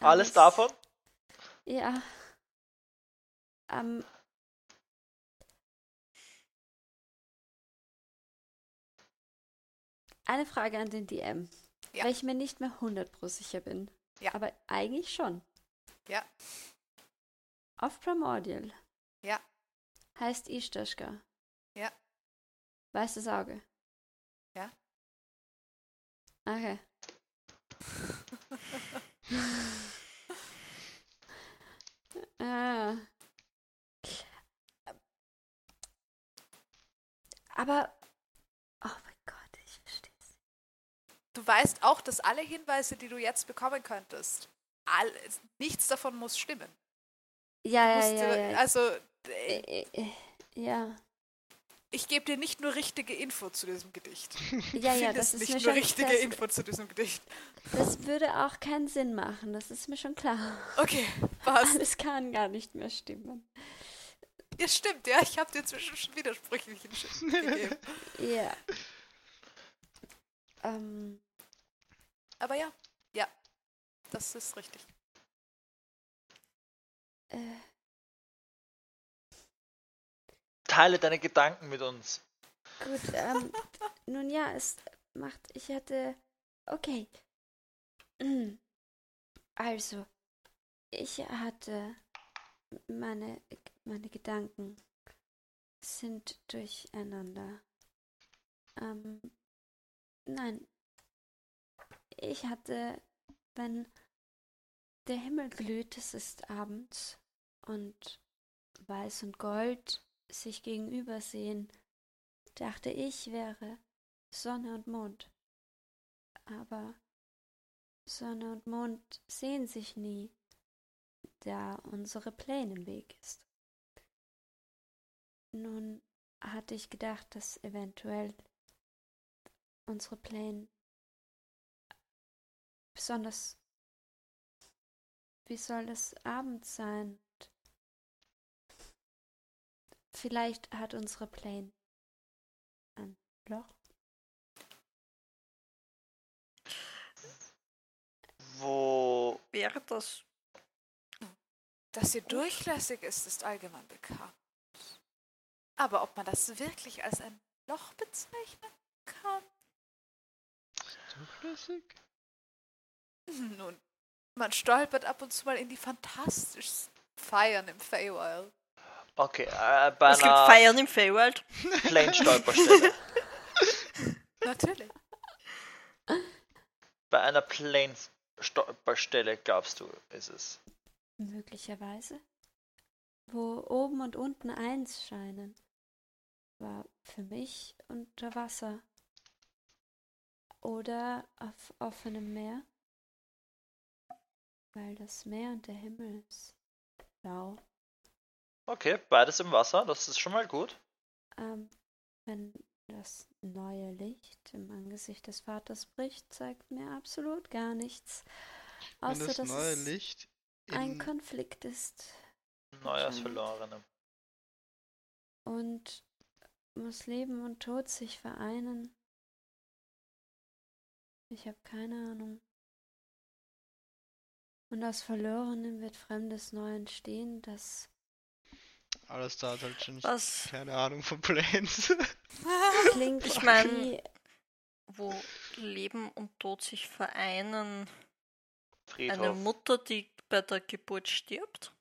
Alles Alles. davon? ja. Ähm, eine Frage an den DM, Ja. weil ich mir nicht mehr 100% sicher bin. Ja. Aber eigentlich schon. Ja. Auf Primordial. Ja. Heißt Ishtaschka. Ja. Weißes Auge. Ja. Okay. ah. Aber. Oh mein Gott, ich verstehe es. Du weißt auch, dass alle Hinweise, die du jetzt bekommen könntest, all, nichts davon muss stimmen. Ja, ja, ja, du- ja. Also, Äh, äh, äh, äh, ja. ich gebe dir nicht nur richtige Info zu diesem Gedicht. Ja, ja, das ist nicht mir nur schon richtige das, Info zu diesem Gedicht. das würde auch keinen Sinn machen, das ist mir schon klar. Okay, was? Alles kann gar nicht mehr stimmen. Ja, stimmt, ja, ich habe dir inzwischen schon widersprüchlichen Shit gegeben. Ja. Ähm, Aber ja, ja, das ist richtig. äh, Teile deine Gedanken mit uns. gut, ähm, nun ja, es macht, ich hatte, okay. Also, ich hatte meine, meine Gedanken sind durcheinander. Ähm, nein. Ich hatte, wenn der Himmel glüht, es ist abends und Weiß und Gold sich gegenüber sehen, dachte ich wäre Sonne und Mond. Aber Sonne und Mond sehen sich nie, da unsere Pläne im Weg ist. Nun hatte ich gedacht, dass eventuell unsere Pläne besonders wie soll es abends sein? Vielleicht hat unsere Plane ein Loch. Wo. Wäre das. Dass sie durchlässig ist, ist allgemein bekannt. Aber ob man das wirklich als ein Loch bezeichnen kann? Durchlässig? Nun, man stolpert ab und zu mal in die fantastischsten Feiern im Feywild. Okay, äh, bei Es gibt einer Feiern im Feywild. Plane-Stolperstelle. Natürlich. bei einer Plane-Stolperstelle glaubst du, ist es. Möglicherweise. Wo oben und unten eins scheinen, war für mich unter Wasser. Oder auf offenem Meer. Weil das Meer und der Himmel ist blau. Okay, beides im Wasser, das ist schon mal gut. Ähm, wenn das neue Licht im Angesicht des Vaters bricht, zeigt mir absolut gar nichts. Wenn Außer das dass neue es Licht ein in Konflikt ist. Neues. Verlorene. Und muss Leben und Tod sich vereinen? Ich habe keine Ahnung. Und aus Verlorenem wird Fremdes neu entstehen, das alles da hat halt schon nicht, Was? keine Ahnung von Planes. klingt Ich mein- wie Wo Leben und Tod sich vereinen. Eine Friedhof. Mutter, die bei der Geburt stirbt.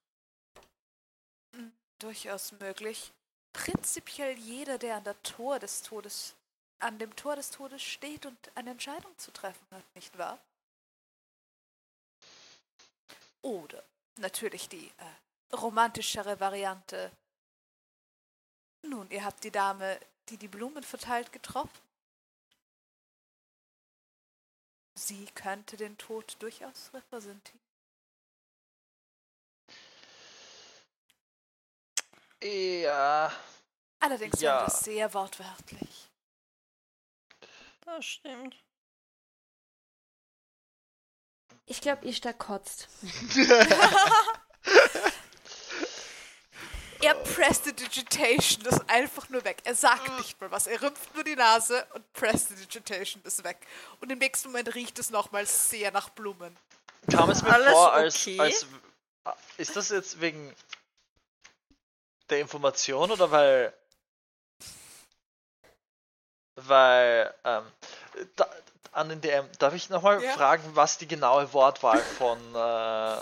Durchaus möglich. Prinzipiell jeder, der an der Tor des Todes, an dem Tor des Todes steht und eine Entscheidung zu treffen hat, nicht wahr? Oder natürlich die äh, romantischere Variante. Nun, ihr habt die Dame, die die Blumen verteilt, getroffen. Sie könnte den Tod durchaus repräsentieren. Ja. Allerdings Ja. wäre das sehr wortwörtlich. Das stimmt. Ich glaube, Ishtar kotzt. Er Prestidigitation ist einfach nur weg. Er sagt nicht mal was. Er rümpft nur die Nase und Prestidigitation ist weg. Und im nächsten Moment riecht es nochmal sehr nach Blumen. Kam es mir Alles vor, als, okay? als. Ist das jetzt wegen der Information oder weil. Weil. Ähm, da, an den DM, darf ich nochmal Ja. fragen, was die genaue Wortwahl von, äh,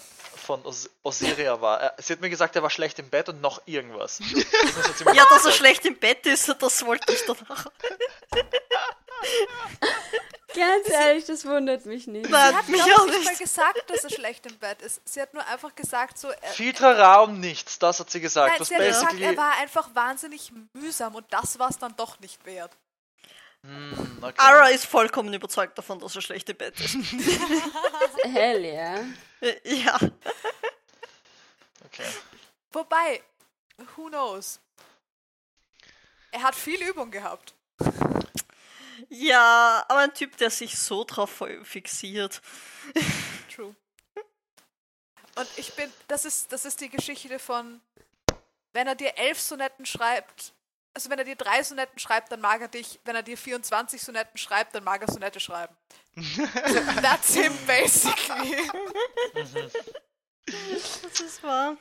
von Os Osiria war? Äh, sie hat mir gesagt, er war schlecht im Bett und noch irgendwas. Das Ja, dass er schlecht im Bett ist, das wollte ich danach. Ganz ehrlich, das wundert mich nicht. Sie hat, mich auch ich, nicht mal gesagt, dass er schlecht im Bett ist. Sie hat nur einfach gesagt, so. Er, Filter Raum nichts, das hat sie gesagt. nein, sie hat gesagt, er war einfach wahnsinnig mühsam und das war es dann doch nicht wert. Hm, okay. Ara ist vollkommen überzeugt davon, dass er schlecht im Bett ist. Hell yeah. Äh, Ja. okay. Wobei, who knows? Er hat viel Übung gehabt. Ja, aber ein Typ, der sich so drauf fixiert. True. Und ich bin, das ist, das ist die Geschichte von, wenn er dir elf Sonetten schreibt, also wenn er dir drei Sonetten schreibt, dann mag er dich, wenn er dir 24 Sonetten schreibt, dann mag er Sonette schreiben. So, that's him basically. Das ist wahr.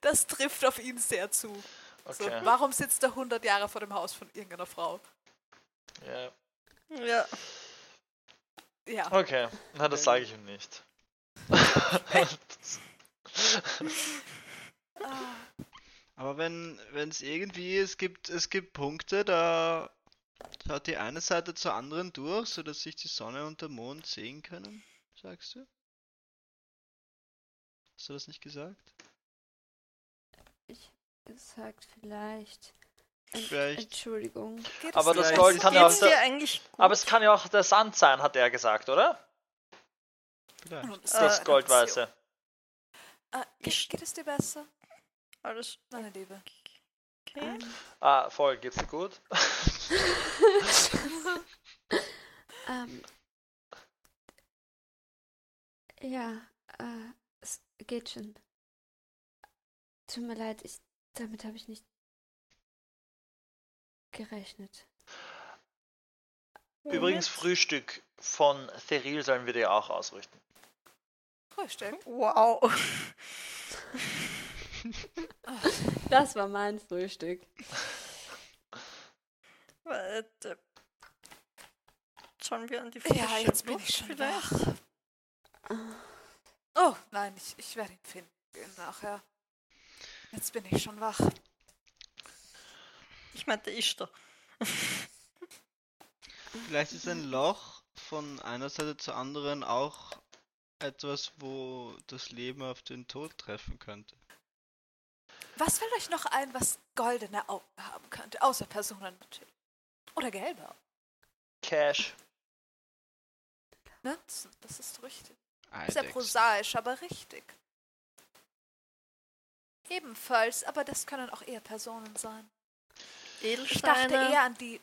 Das trifft auf ihn sehr zu. So, Okay. warum sitzt er 100 Jahre vor dem Haus von irgendeiner Frau? Ja. Ja. Ja. Okay, na das sage ich ihm nicht. Ah, Aber wenn wenn es irgendwie, es gibt, es gibt Punkte, da schaut die eine Seite zur anderen durch, sodass sich die Sonne und der Mond sehen können, sagst du? Hast du das nicht gesagt? Gesagt, vielleicht. Vielleicht. Entschuldigung. Geht Aber es dir das Gold kann ja auch der? Aber es kann ja auch der Sand sein, hat er gesagt, oder? Vielleicht. Das eine Goldweiße. Äh, geht, geht es dir besser, Alles meine Liebe? okay? Ah, voll, geht's dir gut? Ähm, ja, äh, es geht schon. Tut mir leid, ich, damit habe ich nicht gerechnet. Übrigens, Frühstück von Theril sollen wir dir auch ausrichten. Frühstück. Wow. Das war mein Frühstück. Warte. Sollen wir an die frische Ja, jetzt bin Luft ich schon vielleicht? wach. Oh, nein, ich, ich werde ihn finden nachher. Jetzt bin ich schon wach. Ich meinte ich da. Vielleicht ist ein Loch von einer Seite zur anderen auch etwas, wo das Leben auf den Tod treffen könnte. Was fällt euch noch ein, was goldene Augen haben könnte? Außer Personen natürlich. Oder gelbe Augen. Cash. Münzen, das ist richtig. Sehr Eidechsen. prosaisch, aber richtig. Ebenfalls, aber das können auch eher Personen sein. Ich dachte Edelsteine, eher an die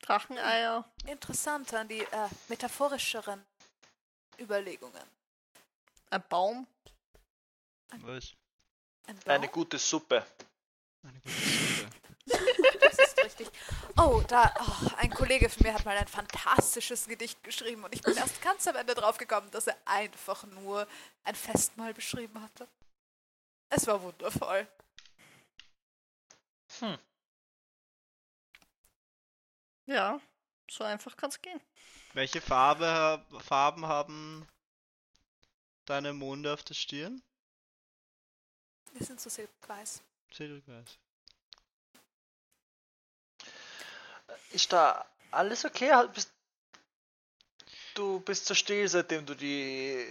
Dracheneier. interessanter, an die äh, metaphorischeren Überlegungen. Ein Baum. Was? Ein Baum? Eine gute Suppe. Eine gute Suppe. Das ist richtig. Oh, da, oh, ein Kollege von mir hat mal ein fantastisches Gedicht geschrieben und ich bin erst ganz am Ende drauf gekommen, dass er einfach nur ein Festmahl beschrieben hatte. Es war wundervoll. Hm. Ja, so einfach kann's gehen. Welche Farbe, Farben haben deine Monde auf der Stirn? Wir sind so silberweiß. Silberweiß. Ist da alles okay? Halt, Bist, du bist so still, seitdem du die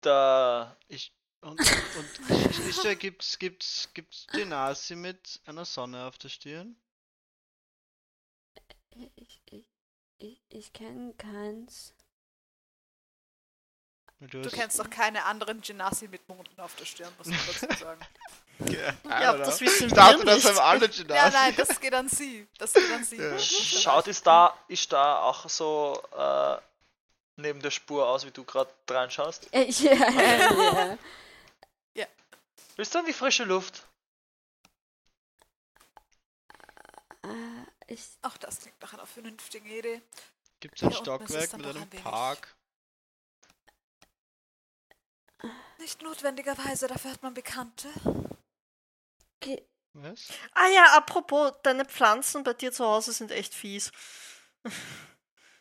da. Ich, und, und ist da, gibt's, gibt's, gibt's Genasi mit einer Sonne auf der Stirn? Ich, ich, ich, ich kenne keins. Du kennst doch keine anderen Genasi mit Monden auf der Stirn, muss man dazu sagen. Ja, Ja, oder? das wissen Ich dachte, wir das nicht. haben alle Genasi. Ja, nein, das geht an sie. Das geht an sie. Ja. Schaut ist da, ist da auch so äh, neben der Spur aus, wie du gerade reinschaust? Äh, ja, ja. Bist du an die frische Luft? Äh, ich, Auch das klingt nach einer vernünftigen Idee. Gibt es ein Stockwerk mit einem ein wenig- Park? Nicht notwendigerweise, dafür hat man Bekannte. ge- Was? Ah ja, apropos, deine Pflanzen bei dir zu Hause sind echt fies.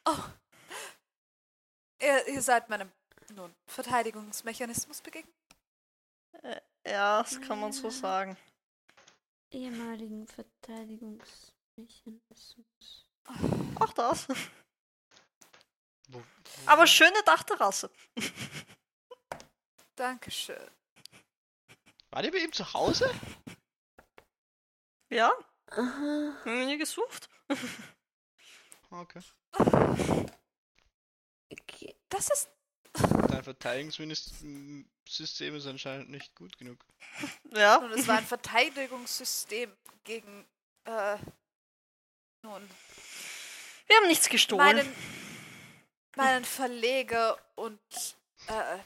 Oh. Ihr, ihr seid meinem, nun, Verteidigungsmechanismus begegnet. Ja, das kann man so sagen. ehemaligen Verteidigungsmechanismus. Auch das. Aber schöne Dachterrasse. Dankeschön. War die bei ihm zu Hause? Ja, Aha. haben wir nie gesucht. Okay. ge- Das ist. Dein Verteidigungssystem ist anscheinend nicht gut genug. Ja, Nun, es war ein Verteidigungssystem gegen. Äh, nun, wir haben nichts gestohlen. meinen, meinen Verleger und äh,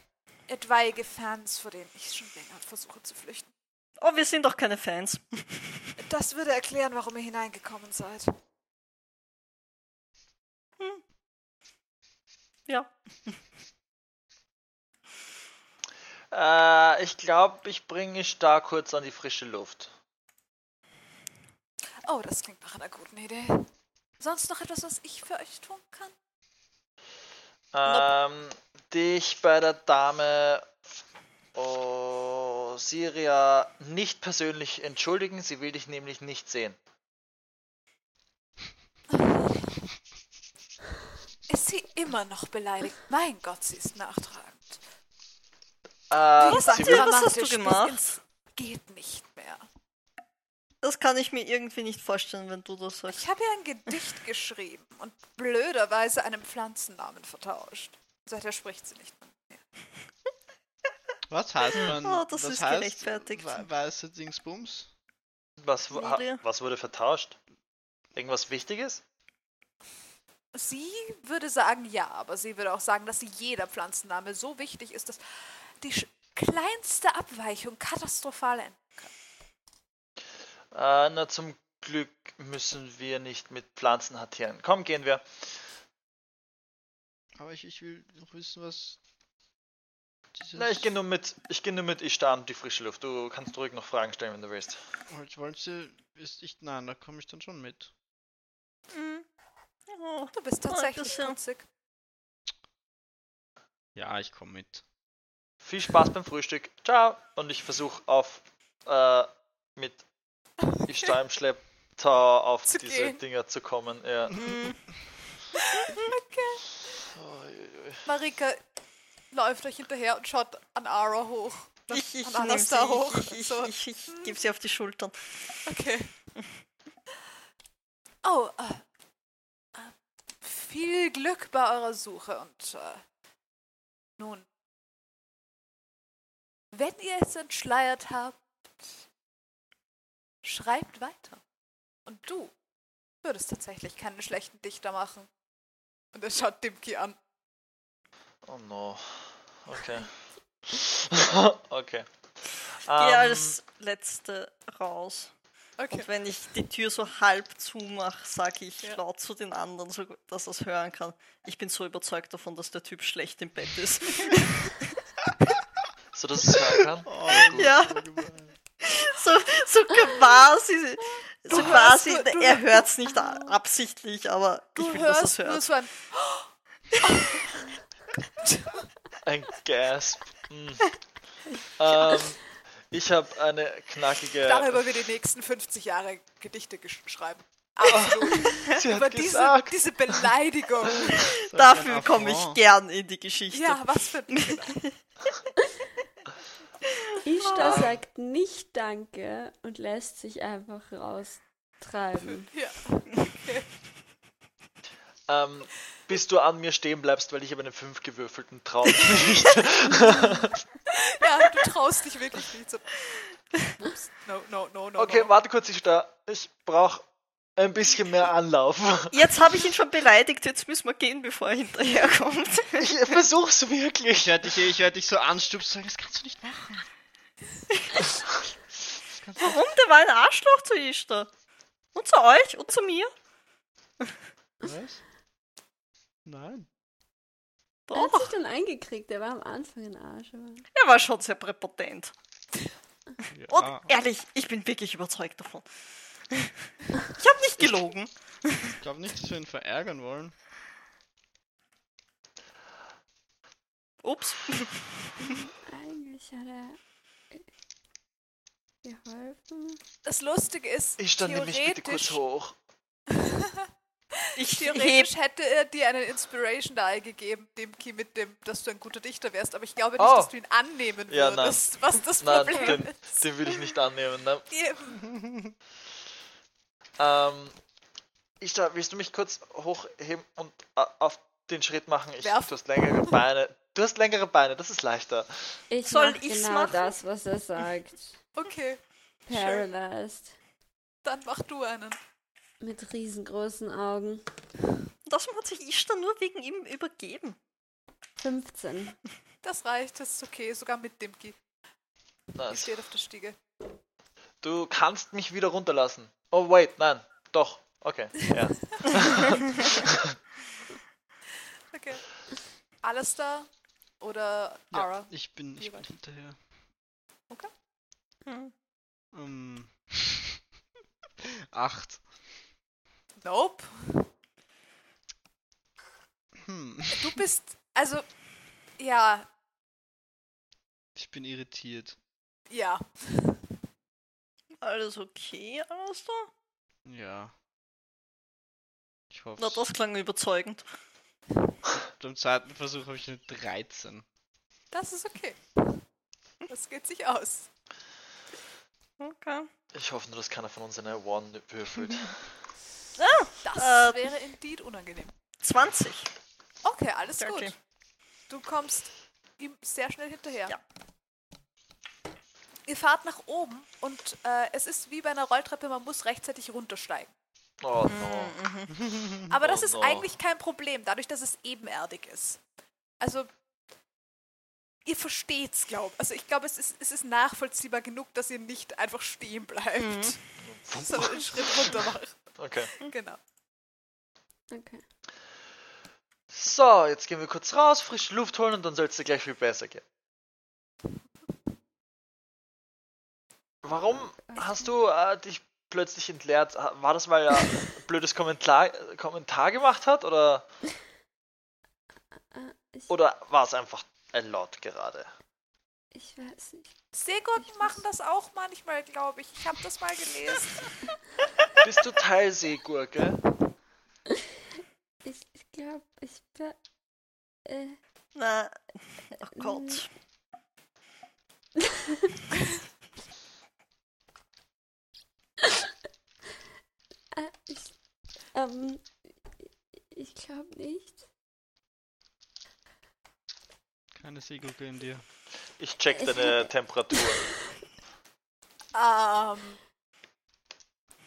etwaige Fans, vor denen ich schon länger versuche zu flüchten. Oh, wir sind doch keine Fans. Das würde erklären, warum ihr hineingekommen seid. Ja. Äh, ich glaube, ich bringe ich da kurz an die frische Luft. Oh, das klingt nach einer guten Idee. Sonst noch etwas, was ich für euch tun kann? Ähm, dich bei der Dame. Oh, Rosiria nicht persönlich entschuldigen, sie will dich nämlich nicht sehen. Ist sie immer noch beleidigt? Mein Gott, sie ist nachtragend. Äh, Was sie will, was hast du gemacht? Geht nicht. Das kann ich mir irgendwie nicht vorstellen, wenn du das sagst. Ich habe ihr ein Gedicht geschrieben und blöderweise einen Pflanzennamen vertauscht. Seither spricht sie nicht mehr. Was heißt man? Oh, das was ist heißt gerechtfertigt. we- Weiße Dingsbums? was, ha, was wurde vertauscht? Irgendwas Wichtiges? Sie würde sagen ja, aber sie würde auch sagen, dass jeder Pflanzenname so wichtig ist, dass die kleinste Abweichung katastrophal enden. Äh, na, zum Glück müssen wir nicht mit Pflanzen hantieren. Komm, gehen wir. Aber ich, ich will noch wissen, was. Dieses Na, ich gehe nur mit, ich gehe nur mit Ishtar und die frische Luft. Du kannst ruhig noch Fragen stellen, wenn du willst. Wollt, wollt sie. Ist ich. Nein, da komme ich dann schon mit. Mhm. Oh, Du bist tatsächlich putzig. Ja, ich komme mit. Viel Spaß beim Frühstück. Ciao. Und ich versuche auf äh, mit Ishtar im Schlepptau auf Zu diese gehen. Dinger zu kommen. Ja. Mhm. Marika läuft euch hinterher und schaut an Ara hoch. Ich, ich, an Alastar hoch. ich, ich, so. ich, ich, ich gebe sie auf die Schultern. Okay. Oh, äh, äh, viel Glück bei eurer Suche und äh, nun, wenn ihr es entschleiert habt, schreibt weiter. Und du würdest tatsächlich keinen schlechten Dichter machen. Und er schaut Dimki an. Oh no. Okay. okay. Geh Ähm, als Letzte raus. Okay. Und wenn ich die Tür so halb zumache, sage ich Ja. laut zu den anderen, so, dass er es hören kann. Ich bin so überzeugt davon, dass der Typ schlecht im Bett ist. so dass es hören kann. Oh, Ja. So, so quasi. So Du quasi, hörst nur- du- er hört es nicht absichtlich, aber Du ich will, dass er hörst es hört. so ein Ein Gasp. Mm. ähm, ich habe eine knackige. Darüber wir die nächsten 50 Jahre Gedichte schreiben. Absolut. Sie Über diese, diese Beleidigung. Dafür komme ich gern in die Geschichte. Ja, was für ein Ishtar sagt nicht Danke und lässt sich einfach raustreiben. ja. Ähm, bis du an mir stehen bleibst, weil ich habe einen 5 gewürfelten Traum. ja, du traust dich wirklich nicht. So. Ups. No, no, no, no. okay, no. warte kurz, ich da. Ich brauche ein bisschen mehr Anlauf. Jetzt habe ich ihn schon beleidigt, jetzt müssen wir gehen, bevor er hinterherkommt. Ich versuch's Ich wirklich. werde dich, ich werd dich so anstupsen und sagen, das kannst du nicht machen. Warum? Der war ein Arschloch zu Ishtar. Und zu euch und zu mir. Was? Nein. Er hat Doch. sich dann eingekriegt, er war am Anfang ein Arsch. Aber Er war schon sehr präpotent. Ja. Und ehrlich, ich bin wirklich überzeugt davon. Ich habe nicht gelogen. Ich glaube nicht, dass wir ihn verärgern wollen. Ups. eigentlich hat er geholfen. Das Lustige ist, Ich stand nämlich bitte kurz theoretisch, hoch. Ich theoretisch hätte er dir einen Inspiration Die gegeben, dem Key mit dem, dass du ein guter Dichter wärst, aber ich glaube nicht, Oh. dass du ihn annehmen Ja, nein. würdest, was das Nein, Problem den, ist. den würde ich nicht annehmen. Ne? Eben. Ähm, ich da, willst du mich kurz hochheben und äh, auf den Schritt machen? Ich, du hast längere Beine. Du hast längere Beine, das ist leichter. Ich Soll mach ich's genau machen? das, was er sagt. Okay, Paralyzed. dann mach du einen. Mit riesengroßen Augen. Das hat sich Ishtar nur wegen ihm übergeben. 15. Das reicht, das ist okay, sogar mit. Die Nice. steht auf der Stiege. Du kannst mich wieder runterlassen. Oh, wait, nein. Doch. Okay, ja. Okay. Alistair oder Ja, Ara? ich bin, ich bin weit? hinterher. Hm. Ähm. Acht. Nope. Hm. Du bist, also, ja, Ich bin irritiert. Ja. Alles okay, Alistair? Ja. Ich hoffe. Na, das klang überzeugend. Beim zweiten Versuch habe ich eine 13. Das ist okay. Das geht sich aus. Okay. Ich hoffe nur, dass keiner von uns eine One würfelt. Das Äh, wäre indeed unangenehm. 20. Okay, alles Dirty. gut. Du kommst ihm sehr schnell hinterher. Ja. Ihr fahrt nach oben und äh, es ist wie bei einer Rolltreppe, man muss rechtzeitig runtersteigen. Oh Mhm. no. Aber das Oh ist no. eigentlich kein Problem, dadurch, dass es ebenerdig ist. Also, ihr versteht's, glaube Also ich glaube, es ist, es ist nachvollziehbar genug, dass ihr nicht einfach stehen bleibt, Mhm. sondern einen Schritt runter macht. Okay. Genau. Okay. So, jetzt gehen wir kurz raus, frische Luft holen und dann soll es dir gleich viel besser gehen. Warum hast du äh, dich plötzlich entleert? War das, weil er ein blödes Kommentar, Kommentar gemacht hat oder, Äh, ich, oder war es einfach ein Lot gerade? ich weiß nicht. Seegurken machen das auch manchmal, glaube ich. Ich habe das mal gelesen. Bist du Teil Seegurke? Ich, ich glaube, ich bin. Äh, Na, oh Gott. Äh, ich. Ähm. Ich glaube nicht. Keine Seegurke in dir. Ich check Ich deine Temperatur. Ähm.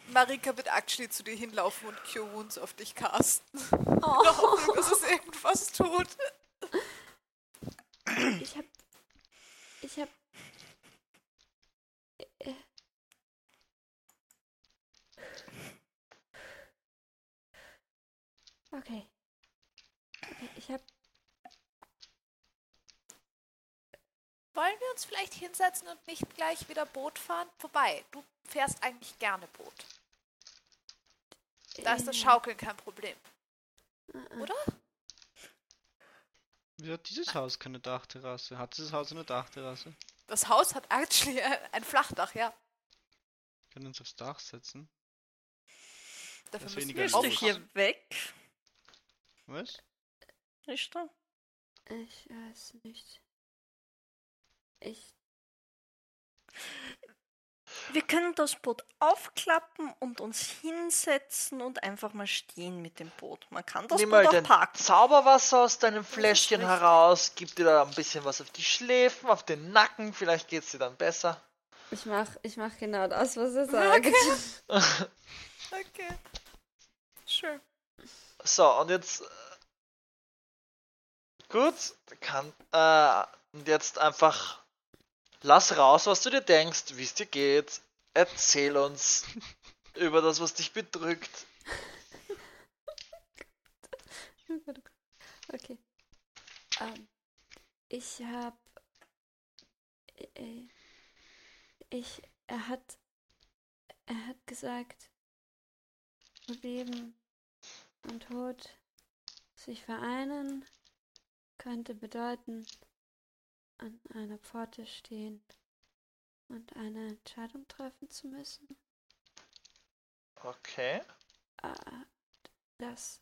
Marika wird actually zu dir hinlaufen und Cure Wounds auf dich casten. In der Hoffnung, dass es irgendwas tut. Ich hab. Ich hab. Äh, okay. Okay, ich hab. Wollen wir uns vielleicht hinsetzen und nicht gleich wieder Boot fahren? Vorbei, du fährst eigentlich gerne Boot. Da ist das äh, Schaukeln kein Problem. äh, äh, oder? Wieso hat dieses Haus keine Dachterrasse? Hat dieses Haus eine Dachterrasse? Das Haus hat actually ein ein Flachdach, ja. Wir können uns aufs Dach setzen. Dafür Das müssen weniger wir Aufpassen. hier weg? Was? Nicht da? Ich weiß nicht. Ich. Wir können das Boot aufklappen und uns hinsetzen und einfach mal stehen mit dem Boot. Man kann das Nimm Boot mal auch parken. Zauberwasser aus deinem Fläschchen heraus, gib dir da ein bisschen was auf die Schläfen, auf den Nacken, vielleicht geht's dir dann besser. Ich mach, ich mach genau das, was er sagt. Okay. Schön. So, und jetzt. äh, Gut, kann. Äh, und jetzt einfach. Lass raus, was du dir denkst, wie es dir geht. Erzähl uns über das, was dich bedrückt. Okay. Ähm, ich hab. Äh, ich. Er hat. Er hat gesagt, Leben und Tod sich vereinen könnte bedeuten, an einer Pforte stehen und eine Entscheidung treffen zu müssen. Okay. Äh, das.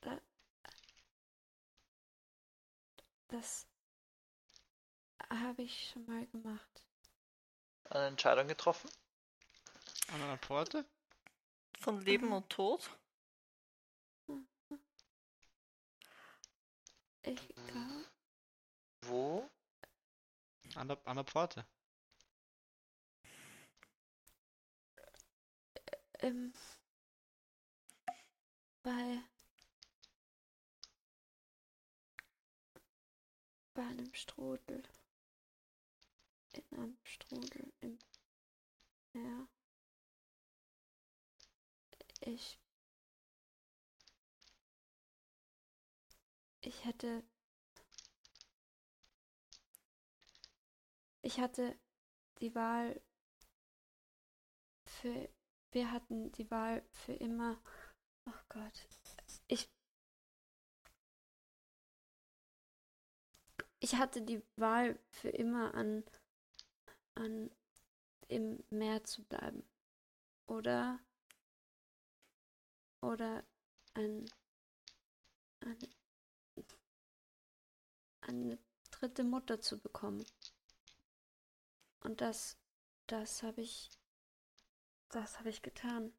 da- Das habe ich schon mal gemacht. Eine Entscheidung getroffen. An einer Pforte? Von Leben Mhm. und Tod? Ich glaube, Wo? An der, an der Pforte. ähm, bei bei einem Strudel. In einem Strudel im Meer. Ich ich hätte ich hatte die Wahl für wir hatten die Wahl für immer oh Gott ich ich hatte die Wahl für immer an an im Meer zu bleiben. Oder oder ein, eine, eine dritte Mutter zu bekommen. Und das, das habe ich, das habe ich getan.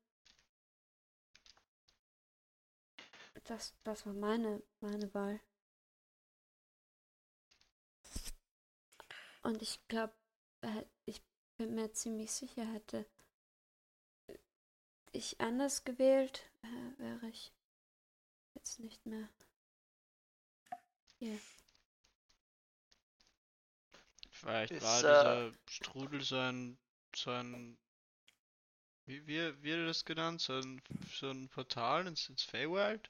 Das, das war meine, meine Wahl. Und ich glaube, ich bin mir ziemlich sicher, hätte ich anders gewählt, äh, wäre ich jetzt nicht mehr hier. Vielleicht Ist, war äh, dieser Strudel so ein, so ein, wie, wie, wie hat er das genannt? So ein, so ein Portal ins, ins Feywild?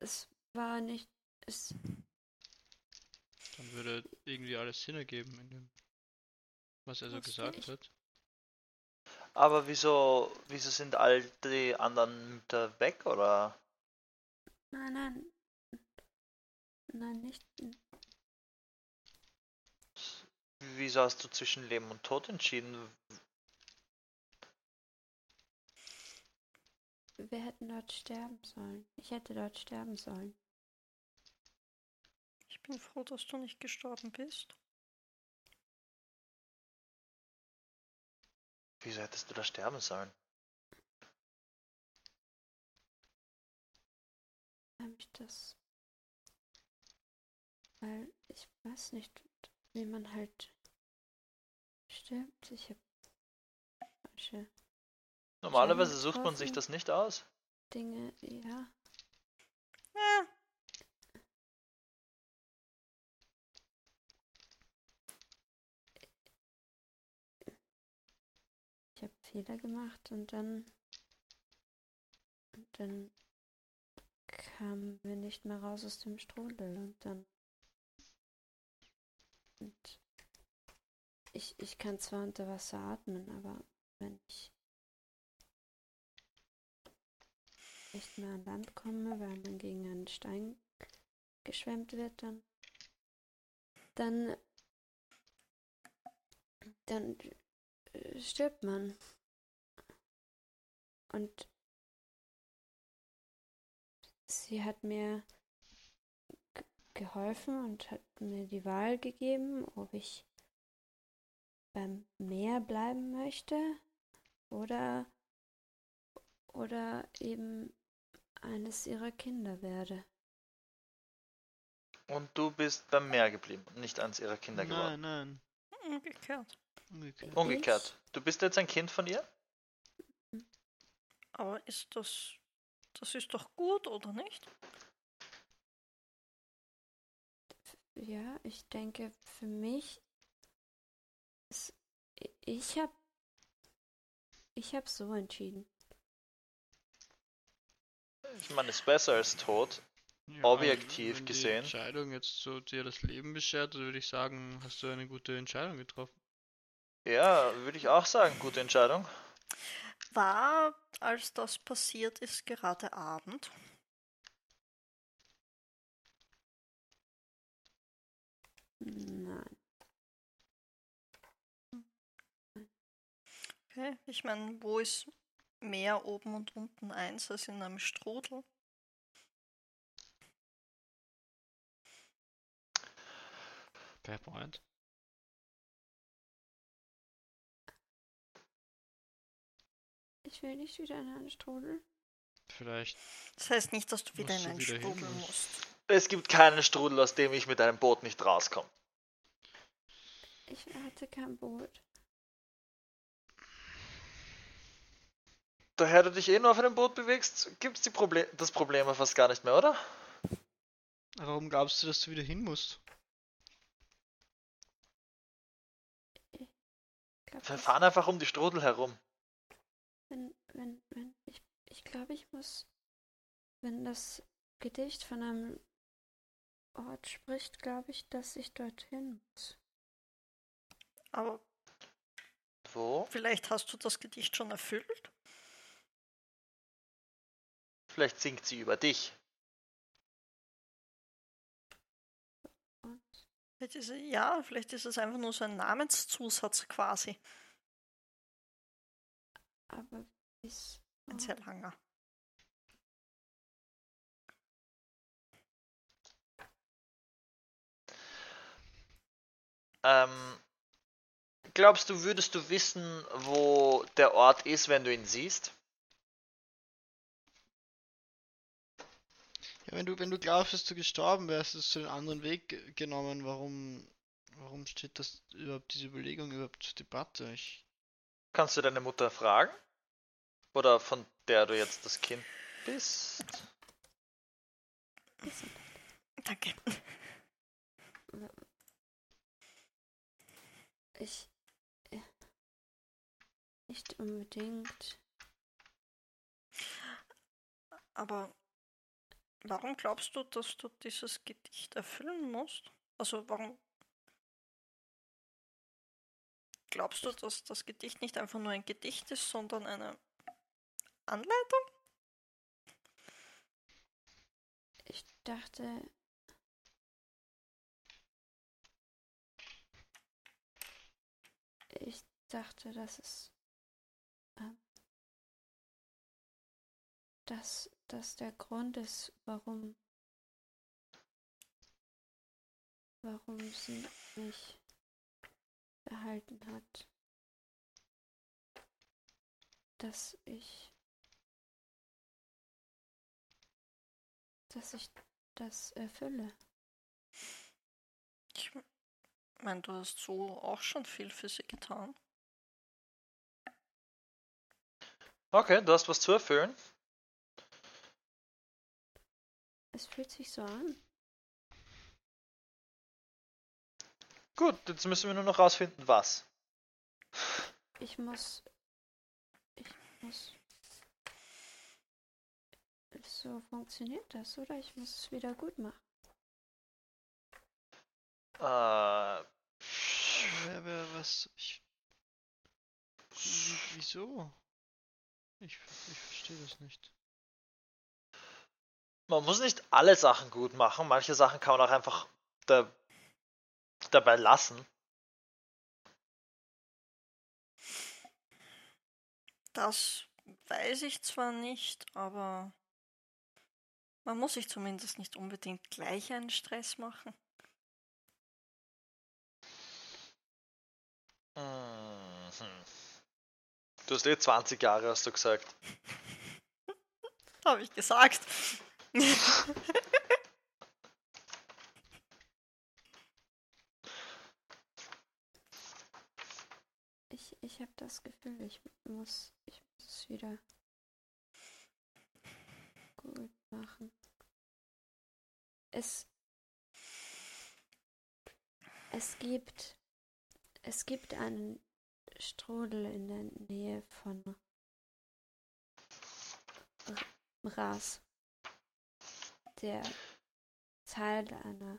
Es war nicht, es, Dann würde irgendwie alles Sinn ergeben in dem, was er so gesagt ich- hat. Aber wieso, wieso sind all die anderen Mütter weg, oder? nein, nein, nein, nicht, Wieso hast du zwischen Leben und Tod entschieden? wir hätten dort sterben sollen. Ich hätte dort sterben sollen. Ich bin froh, dass du nicht gestorben bist. Wieso hättest du da sterben sollen? Weil mich das, weil ich weiß nicht, wie man halt stirbt. Ich habe falsche Normalerweise sucht man sich das nicht aus. Dinge, ja. Ja, Ich habe Fehler gemacht und dann und dann kamen wir nicht mehr raus aus dem Strudel und dann und ich, ich kann zwar unter Wasser atmen, aber wenn ich nicht mehr an Land komme, weil man gegen einen Stein geschwemmt wird, dann dann dann äh, stirbt man. Und sie hat mir geholfen und hat mir die Wahl gegeben, ob ich beim Meer bleiben möchte oder oder eben eines ihrer Kinder werde. Und du bist beim Meer geblieben und nicht eins ihrer Kinder geworden. Nein, nein, umgekehrt. umgekehrt. Umgekehrt. Du bist jetzt ein Kind von ihr? Aber ist das. Das ist doch gut, oder nicht? Ja, ich denke, für mich ist, ich habe ich habe so entschieden. Ich meine, es ist besser als tot. Ja, Objektiv wenn gesehen. Die Entscheidung jetzt so dir das Leben beschert, würde ich sagen, hast du eine gute Entscheidung getroffen. Ja, würde ich auch sagen, gute Entscheidung. War, als das passiert ist, gerade Abend? Nein. Okay. Ich meine, wo ist mehr oben und unten eins als in einem Strudel? Fair point. Ich will nicht wieder in einen Strudel. Vielleicht Das heißt nicht, dass du wieder in einen wieder hin, Strudel musst. Es gibt keinen Strudel, aus dem ich mit einem Boot nicht rauskomme. Ich hatte kein Boot. Daher du dich eh nur auf einem Boot bewegst, gibt es Proble das Problem ja fast gar nicht mehr, oder? Warum glaubst du, dass du wieder hin musst? Glaub, Wir fahren einfach um die Strudel herum. wenn, wenn, wenn, ich, ich glaube, ich muss, wenn das Gedicht von einem Ort spricht, glaube ich, dass ich dorthin muss. Aber Wo? vielleicht hast du das Gedicht schon erfüllt? Vielleicht singt sie über dich. Und Vielleicht ist, ja, vielleicht ist es einfach nur so ein Namenszusatz quasi. Aber ist. Ein sehr langer. Ähm, glaubst du, würdest du wissen, wo der Ort ist, wenn du ihn siehst? Ja, wenn du, wenn du glaubst, dass du gestorben wärst, hast du den anderen Weg ge- genommen. Warum, warum steht das überhaupt, diese Überlegung überhaupt zur Debatte? Ich, Kannst du deine Mutter fragen? Oder von der du jetzt das Kind bist? Danke. Ich. äh, Nicht unbedingt. Aber warum glaubst du, dass du dieses Gedicht erfüllen musst? Also warum glaubst du, dass das Gedicht nicht einfach nur ein Gedicht ist, sondern eine Anleitung? Ich dachte. Ich dachte, dass es. ähm, dass das der Grund ist, warum. warum sie mich behalten hat. Dass ich. dass ich das erfülle. Ich meine, du hast so auch schon viel für sie getan. Okay, du hast was zu erfüllen. Es fühlt sich so an. Gut, jetzt müssen wir nur noch rausfinden, was. Ich muss. Ich muss. So funktioniert das, oder? Ich muss es wieder gut machen. Äh, wer, wer, was, ich, wieso? Ich, ich verstehe das nicht. man muss nicht alle Sachen gut machen. Manche Sachen kann man auch einfach da, dabei lassen. Das weiß ich zwar nicht, aber man muss sich zumindest nicht unbedingt gleich einen Stress machen. Du hast eh 20 Jahre, hast du gesagt. Habe ich gesagt. Ich, ich habe das Gefühl, ich muss, ich muss es wieder gut machen. Es, es gibt, es gibt einen Strudel in der Nähe von Ras, der Teil einer,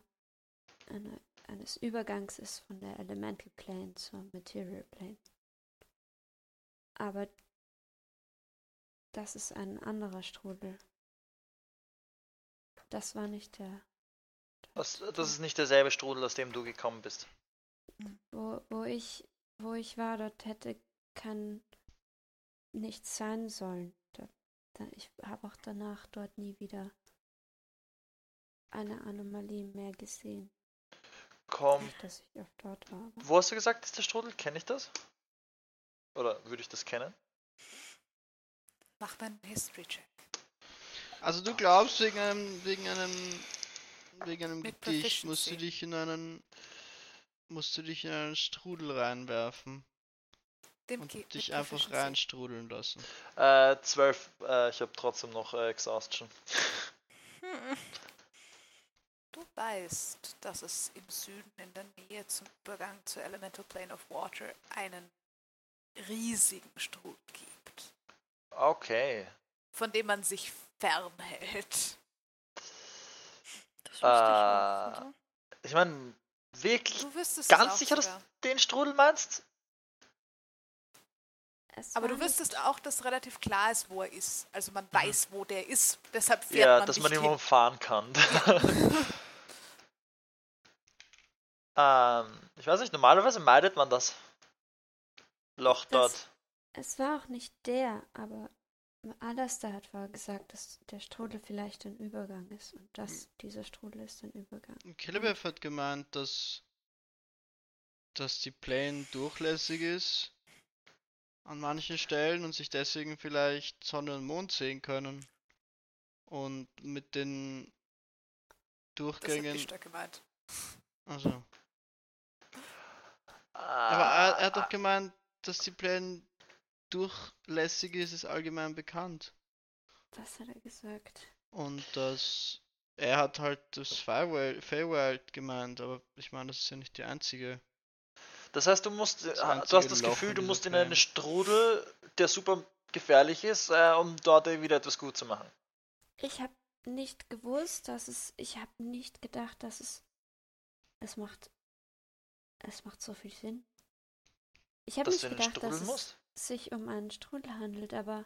einer, eines Übergangs ist von der Elemental Plane zur Material Plane. Aber das ist ein anderer Strudel. Das war nicht der, Das, das ist nicht derselbe Strudel, aus dem du gekommen bist. Wo, wo ich, wo ich war, dort hätte kein nichts sein sollen. Da, da, ich habe auch danach dort nie wieder eine Anomalie mehr gesehen. Komm. Nicht, dass ich oft dort war. Wo hast du gesagt, ist der Strudel? Kenne ich das? Oder würde ich das kennen? Mach mal einen History-Check. Also du glaubst, wegen einem, wegen einem, wegen einem Mit Gedicht musst du dich in einen, musst du dich in einen Strudel reinwerfen Dem und dich einfach reinstrudeln lassen. Äh, 12. Äh, ich habe trotzdem noch äh, Exhaustion. Hm. Du weißt, dass es im Süden in der Nähe zum Übergang zur Elemental Plane of Water einen riesigen Strudel gibt, Okay. von dem man sich fernhält. Das wusste ich auch, Äh? Ich meine, wirklich Du wüsstest es ganz auch sicher, dass sogar. du den Strudel meinst? es Aber du wüsstest auch, dass relativ klar ist, wo er ist. Also man weiß, wo der ist. Deshalb fährt Ja, man dass nicht man ihn umfahren kann. Ähm, ich weiß nicht, normalerweise meidet man das Loch dort. Das- Es war auch nicht der, aber Alastair hat vorher gesagt, dass der Strudel vielleicht ein Übergang ist und dass dieser Strudel ist ein Übergang. Killebev hat gemeint, dass, dass die Plane durchlässig ist an manchen Stellen und sich deswegen vielleicht Sonne und Mond sehen können. Und mit den Das hat Durchgängen. nicht da gemeint. Also. Ah, Aber er, er hat doch gemeint, dass die Plane durchlässig ist, ist allgemein bekannt. Das hat er gesagt. Und dass er hat halt das Feywild, Feywild gemeint, aber ich meine, das ist ja nicht die einzige. Das heißt, du musst, du hast das Loch Gefühl, du musst in einen Strudel, der super gefährlich ist, äh, um dort wieder etwas gut zu machen. Ich habe nicht gewusst, dass es. Ich habe nicht gedacht, dass es. Es macht. Es macht so viel Sinn. Ich habe nicht du in den gedacht, Strudel dass musst. Sich um einen Strudel handelt, aber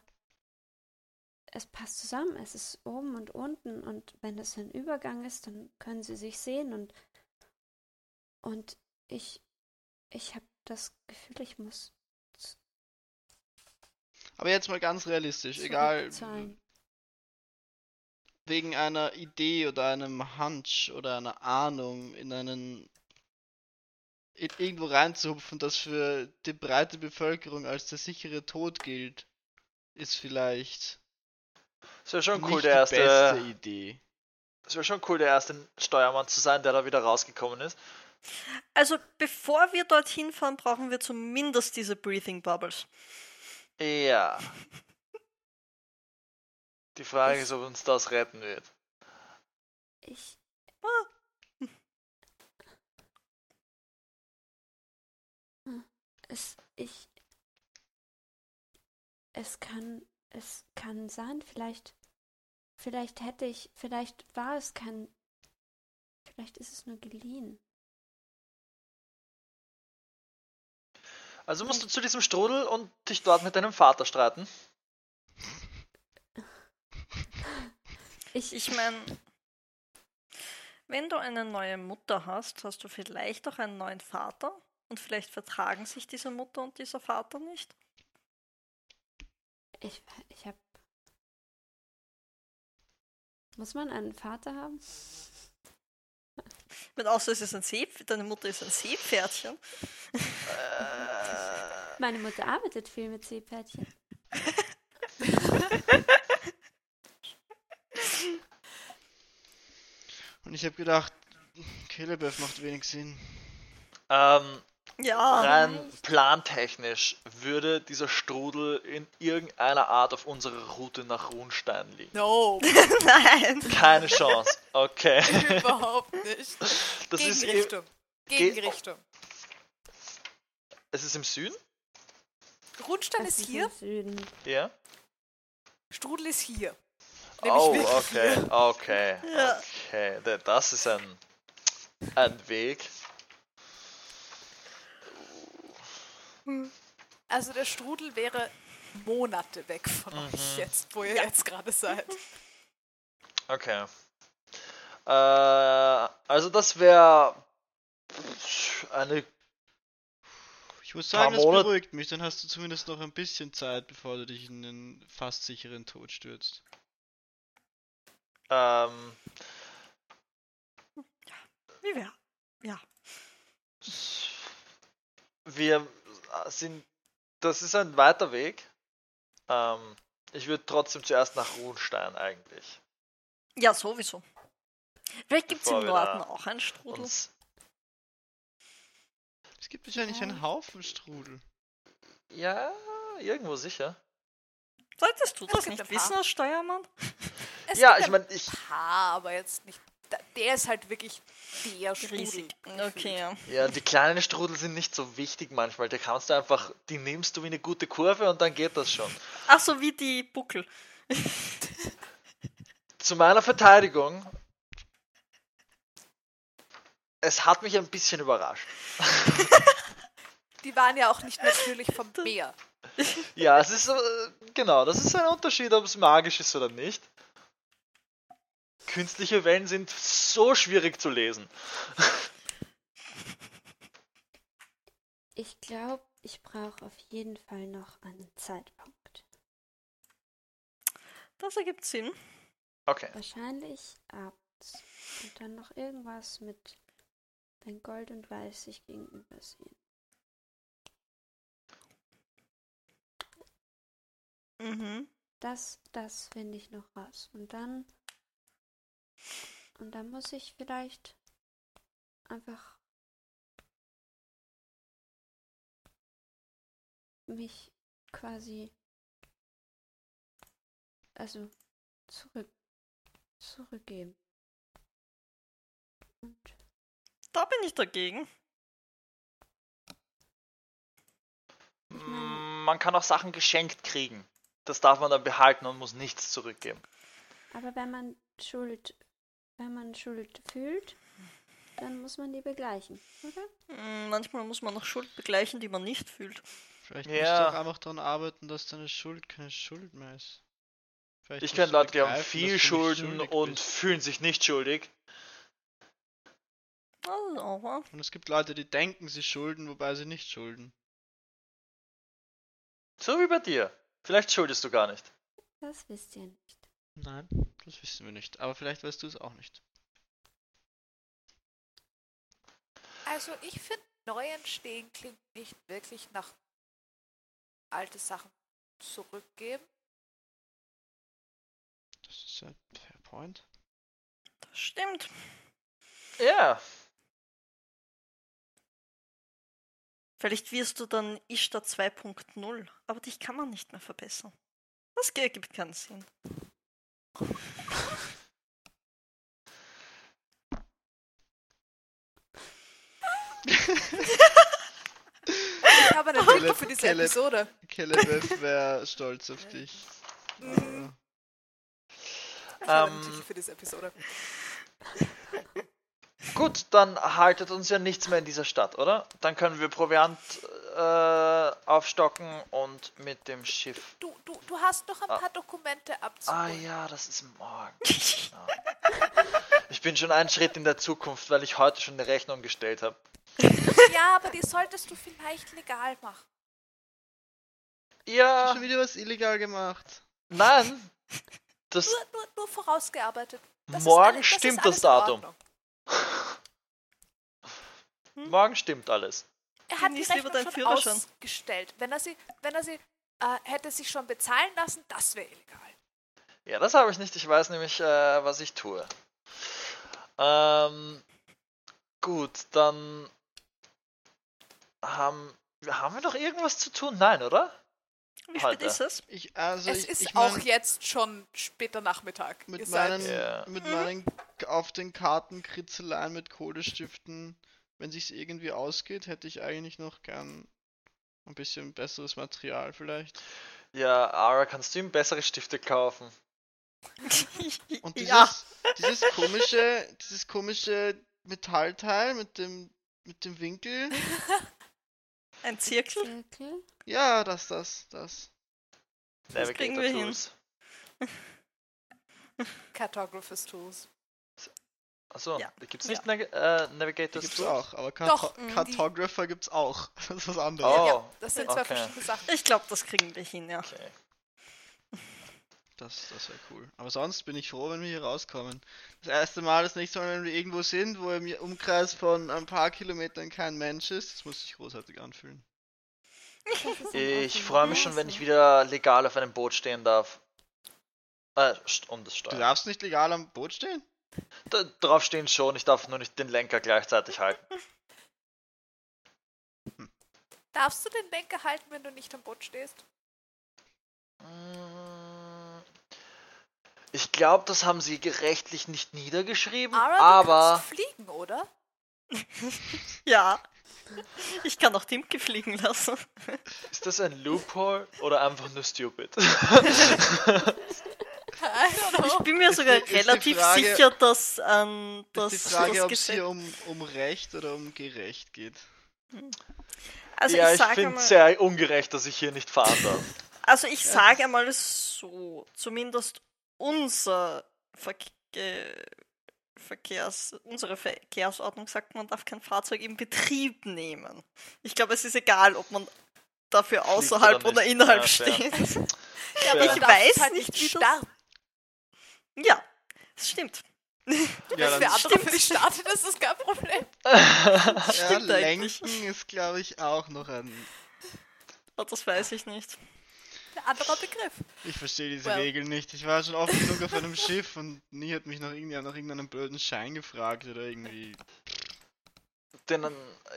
es passt zusammen. Es ist oben und unten und wenn es ein Übergang ist, dann können sie sich sehen und und ich ich habe das Gefühl, ich muss Aber jetzt mal ganz realistisch, egal wegen einer Idee oder einem Hunch oder einer Ahnung in einen in irgendwo reinzuhupfen, das für die breite Bevölkerung als der sichere Tod gilt, ist vielleicht Es wäre schon cool, der beste erste. Idee. Es wäre schon cool, der erste Steuermann zu sein, der da wieder rausgekommen ist. Also bevor wir dorthin fahren, brauchen wir zumindest diese Breathing Bubbles. Ja. Die Frage ist, ob uns das retten wird. Ich Hm, Es ich es kann es kann sein, vielleicht vielleicht hätte ich vielleicht war es kein vielleicht ist es nur geliehen. Also musst du zu diesem Strudel und dich dort mit deinem Vater streiten. Ich Ich meine, wenn du eine neue Mutter hast, hast du vielleicht auch einen neuen Vater und vielleicht vertragen sich diese Mutter und dieser Vater nicht. ich ich habe Muss man einen Vater haben? Wenn außer es ist ein See, deine Mutter ist ein Seepferdchen. Meine Mutter arbeitet viel mit Seepferdchen. Und ich habe gedacht, Killebev macht wenig Sinn. ähm, Ja, rein plantechnisch würde dieser Strudel in irgendeiner Art auf unserer Route nach Runstein liegen. No, nein. Keine Chance. Okay. überhaupt nicht. Das ist im, Gegenrichtung. Ge- Gegenrichtung. es ist im Süden? Rundstein Das ist im hier, Süden. Ja. Strudel ist hier. Nämlich Oh, okay, hier. okay, Ja. okay. Da- Das ist ein, ein Weg. Also der Strudel wäre Monate weg von Mhm. euch jetzt, wo ihr jetzt gerade seid. Okay. Äh, also das wäre eine Ich muss sagen, das Monat- beruhigt mich. Dann hast du zumindest noch ein bisschen Zeit, bevor du dich in den fast sicheren Tod stürzt. ähm, Wie wär? Ja. wir sind, das ist ein weiter Weg. Ähm, ich würde trotzdem zuerst nach Runstein eigentlich. Ja, sowieso. Vielleicht gibt es im Norden auch einen Strudel. Es gibt wahrscheinlich einen Haufen Strudel. ja, irgendwo sicher. Solltest du Es das gibt nicht wissen als Steuermann? Es Ja, gibt ich ein meine, ich, paar, aber jetzt nicht. Der ist halt wirklich der Strudel. Riesig. Okay, ja. ja, die kleinen Strudel sind nicht so wichtig manchmal. Da kannst du einfach, die nimmst du wie eine gute Kurve und dann geht das schon. Ach so, wie die Buckel. Zu meiner Verteidigung, es hat mich ein bisschen überrascht. Die waren ja auch nicht natürlich vom Meer. Ja, es ist, äh, genau, das ist ein Unterschied, ob es magisch ist oder nicht. Künstliche Wellen sind so schwierig zu lesen. Ich glaube, ich brauche auf jeden Fall noch einen Zeitpunkt. Das ergibt Sinn. Okay. Wahrscheinlich abends. Und dann noch irgendwas mit dein Gold und Weiß sich gegenübersehen. Mhm. Das, das finde ich noch raus. Und dann. Und dann muss ich vielleicht einfach mich quasi also zurück zurückgeben. Und Da bin ich dagegen. Mm, Man kann auch Sachen geschenkt kriegen. Das darf man dann behalten und muss nichts zurückgeben. aber wenn man Schuld wenn man Schuld fühlt, dann muss man die begleichen, oder? Mm, Manchmal muss man noch Schuld begleichen, die man nicht fühlt. Vielleicht Ja. musst du auch einfach daran arbeiten, dass deine Schuld keine Schuld mehr ist. Vielleicht Ich kenne Leute, die haben viel Schulden und bist. fühlen sich nicht schuldig. Auch wahr. Und es gibt Leute, die denken, sie schulden, wobei sie nicht schulden. So wie bei dir. Vielleicht schuldest du gar nicht. Das wisst ihr nicht. Nein, das wissen wir nicht. Aber vielleicht weißt du es auch nicht. Also ich finde, neu entstehen klingt nicht wirklich nach alte Sachen zurückgeben. Das ist ein fair point. Das stimmt. Ja. Vielleicht wirst du dann Ishtar 2.0, aber dich kann man nicht mehr verbessern. Das ergibt keinen Sinn. Ich habe einen Titel für diese Caleb. Episode. Kelebeth wäre stolz auf dich. Mhm. Ich habe einen Ähm, für diese Episode. Gut, dann haltet uns ja nichts mehr in dieser Stadt, oder? Dann können wir Proviant äh, aufstocken und mit dem Schiff. Du, du, du hast noch ein Ah. paar Dokumente Ah abzuholen. ja, das ist morgen. Ja. Ich bin schon einen Schritt in der Zukunft, weil ich heute schon eine Rechnung gestellt habe. Ja, aber die solltest du vielleicht legal machen. hast Ja, schon wieder was illegal gemacht. nein. Das Nur, nur, nur vorausgearbeitet. Das ist morgen alle- das ist stimmt alles das Datum. Ordnung. Morgen stimmt alles. Er hat die Rechnung schon Führerschein. ausgestellt. Wenn er sie, wenn er sie äh, hätte sich schon bezahlen lassen, das wäre illegal. Ja, das habe ich nicht. Ich weiß nämlich, äh, was ich tue. Ähm, gut, dann haben, haben wir noch irgendwas zu tun? Nein, oder? Wie spät Heute. ist es? Ich, also es ich, ist ich auch mein, jetzt schon später Nachmittag. mit meinen, Ja. mit Mhm. meinen auf den Karten Kritzeleien mit Kohlestiften, wenn sich's irgendwie ausgeht, hätte ich eigentlich noch gern ein bisschen besseres Material vielleicht. Ja, Ara, kannst du ihm bessere Stifte kaufen? Und dieses, ja, dieses komische, dieses komische Metallteil mit dem mit dem Winkel. ein Zirkel. Ja, das, das, das. Das kriegen wir hin. Tools. Cartographers Tools. Achso, Ja. gibt's nicht Nag äh, Navigators Die gibt's Tools? auch, aber Doch, Karto mm, die- Cartographer gibt's auch. Das ist was anderes. Oh, Ja, das sind zwei okay. verschiedene Sachen. Ich glaube, das kriegen wir hin, ja. okay. Das, das wäre cool. Aber sonst bin ich froh, wenn wir hier rauskommen. Das erste Mal, das nächste Mal, wenn wir irgendwo sind, wo im Umkreis von ein paar Kilometern kein Mensch ist, das muss sich großartig anfühlen. Ist Ich freue mich schon, wenn ich wieder legal auf einem Boot stehen darf. Äh, st- um das Du Steuer. darfst nicht legal am Boot stehen? Da, drauf stehen schon, ich darf nur nicht den Lenker gleichzeitig halten. Darfst du den Lenker halten, wenn du nicht am Boot stehst? Mm, Ich glaube, das haben sie rechtlich nicht niedergeschrieben, Ara, du aber kannst fliegen, oder? Ja. Ich kann auch Timke fliegen lassen. ist das ein Loophole oder einfach nur stupid? Ich bin mir Ist sogar ist die relativ Frage- sicher, dass ähm, das, ist die Frage, ob es hier um, um Recht oder um Gerecht geht. Also ja, ich ich finde es sehr ungerecht, dass ich hier nicht fahren darf. also ich sage mal so, zumindest unser Verke Verkehrs, unsere Verkehrsordnung sagt, man darf kein Fahrzeug in Betrieb nehmen. Ich glaube, es ist egal, ob man dafür außerhalb oder oder innerhalb Ja, steht. Ja, Ich weiß halt nicht, wie starten. Ja, das stimmt. Ja, Wenn dann für andere für dich startet, ist das kein Problem. Ja, Stimmt eigentlich. lenken ist, glaube ich, auch noch ein. Oh, das weiß ich nicht. Ein anderer Begriff. Ich verstehe diese Well. Regel nicht. Ich war schon oft genug auf einem Schiff und nie hat mich nach, irgendwie, nach irgendeinem blöden Schein gefragt oder irgendwie. Den,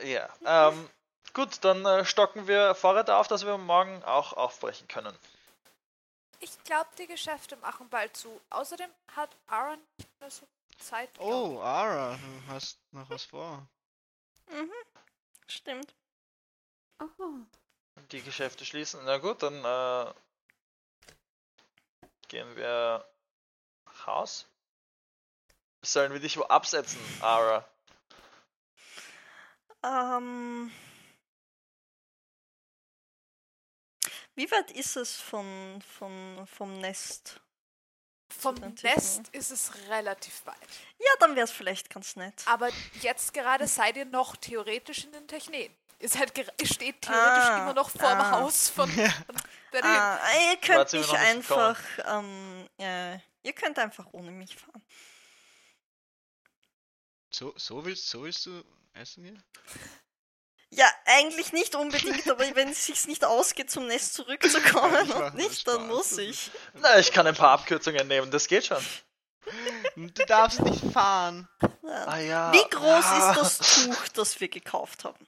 ja. Ähm, gut, dann äh, stocken wir Vorräte auf, dass wir morgen auch aufbrechen können. Ich glaube, die Geschäfte machen bald zu. Außerdem hat Aaron nicht mehr so Zeit. Oh, Ara, du hast noch was vor. Mhm. Stimmt. Oh, Die Geschäfte schließen. Na gut, dann äh, gehen wir nach Haus. Sollen wir dich wo absetzen, Ara? Ähm, wie weit ist es von, von, vom Nest? Vom Nest ist es relativ weit. Ja, dann wäre es vielleicht ganz nett. Aber jetzt gerade seid ihr noch theoretisch in den Technen. Ihr, seid steht theoretisch Ah, immer noch vorm ah. Haus von, von Berlin. Ah, ihr könnt mich einfach, ähm, äh, ihr könnt einfach ohne mich fahren. So, so willst, so willst du essen gehen? Ja, eigentlich nicht unbedingt, aber wenn es sich nicht ausgeht, zum Nest zurückzukommen und nicht, dann muss ich. Na, ich kann ein paar Abkürzungen nehmen, das geht schon. Du darfst nicht fahren. Ja. Ah ja. Wie groß ah. ist das Tuch, das wir gekauft haben?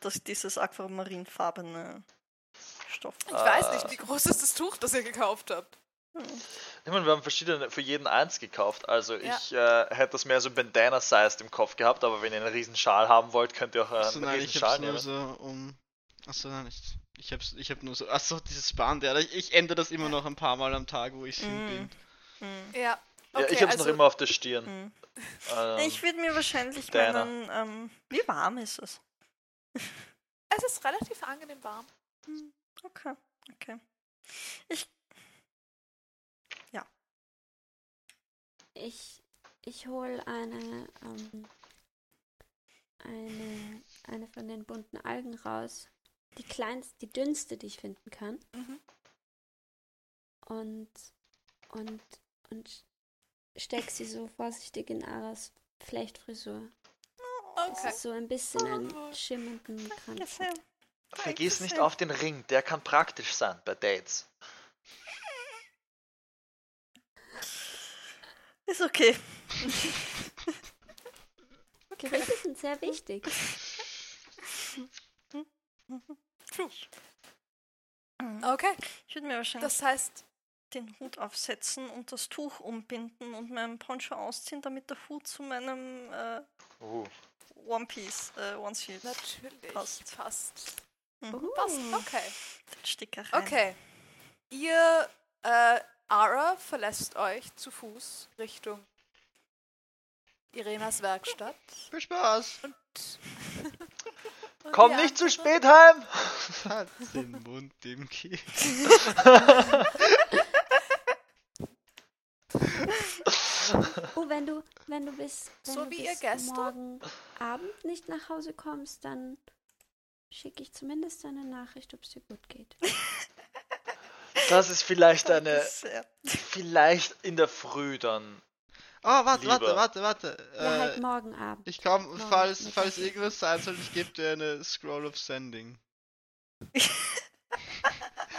Das dieses aquamarinfarbene Stoff. Ich weiß Ah. nicht, wie groß ist das Tuch, das ihr gekauft habt. Ich meine, wir haben verschiedene, für jeden eins gekauft. Also Ja. ich äh, hätte das mehr so Bandana-sized im Kopf gehabt, aber wenn ihr einen riesen Schal haben wollt, könnt ihr auch äh, einen nein, riesen ich Schal nehmen. so um. Achso, nein, ich, ich hab's, ich hab nur so. Achso, dieses Band, ja. Ich, ich ändere das immer noch ein paar Mal am Tag, wo ich Mm. hin Hm. Ja. Ja, Okay, ich hab's also, noch immer auf der Stirn. Hm. Ähm, Ich würde mir wahrscheinlich Dana. meinen. Ähm, wie warm ist es? Es ist relativ angenehm warm. Okay, okay. Ich. Ich, ich hole eine, ähm, eine, eine von den bunten Algen raus. Die kleinste, die dünnste, die ich finden kann. Mhm. Und, und, und steck sie so vorsichtig in Aras Flechtfrisur. Es Okay. ist so ein bisschen ein schimmernden Kranz. Vergiss nicht auf den Ring, der kann praktisch sein bei Dates. Ist okay. Gerüche sind sehr wichtig. Okay, Ich würde mir wahrscheinlich das heißt, den Hut aufsetzen und das Tuch umbinden und meinen Poncho ausziehen, damit der Hut zu meinem äh, Uh. One Piece, äh, Onesie, natürlich Passt. passt. Mhm. Passt, okay. den Sticker rein. Okay. Ihr, äh, Ara verlässt euch zu Fuß Richtung Irenas Werkstatt. Viel Spaß! Und Komm nicht zu spät heim! Hat den Mund im Kiel. Oh, wenn du, wenn du bis, wenn So du wie bis morgen Abend nicht nach Hause kommst, dann schicke ich zumindest eine Nachricht, ob es dir gut geht. Das ist vielleicht eine. Vielleicht in der Früh dann. Oh, warte, warte, Lieber. warte, warte. Ja, halt Äh, morgen Abend. ich komm, Morgen falls, Mittag. falls irgendwas sein soll, ich gebe dir eine Scroll of Sending.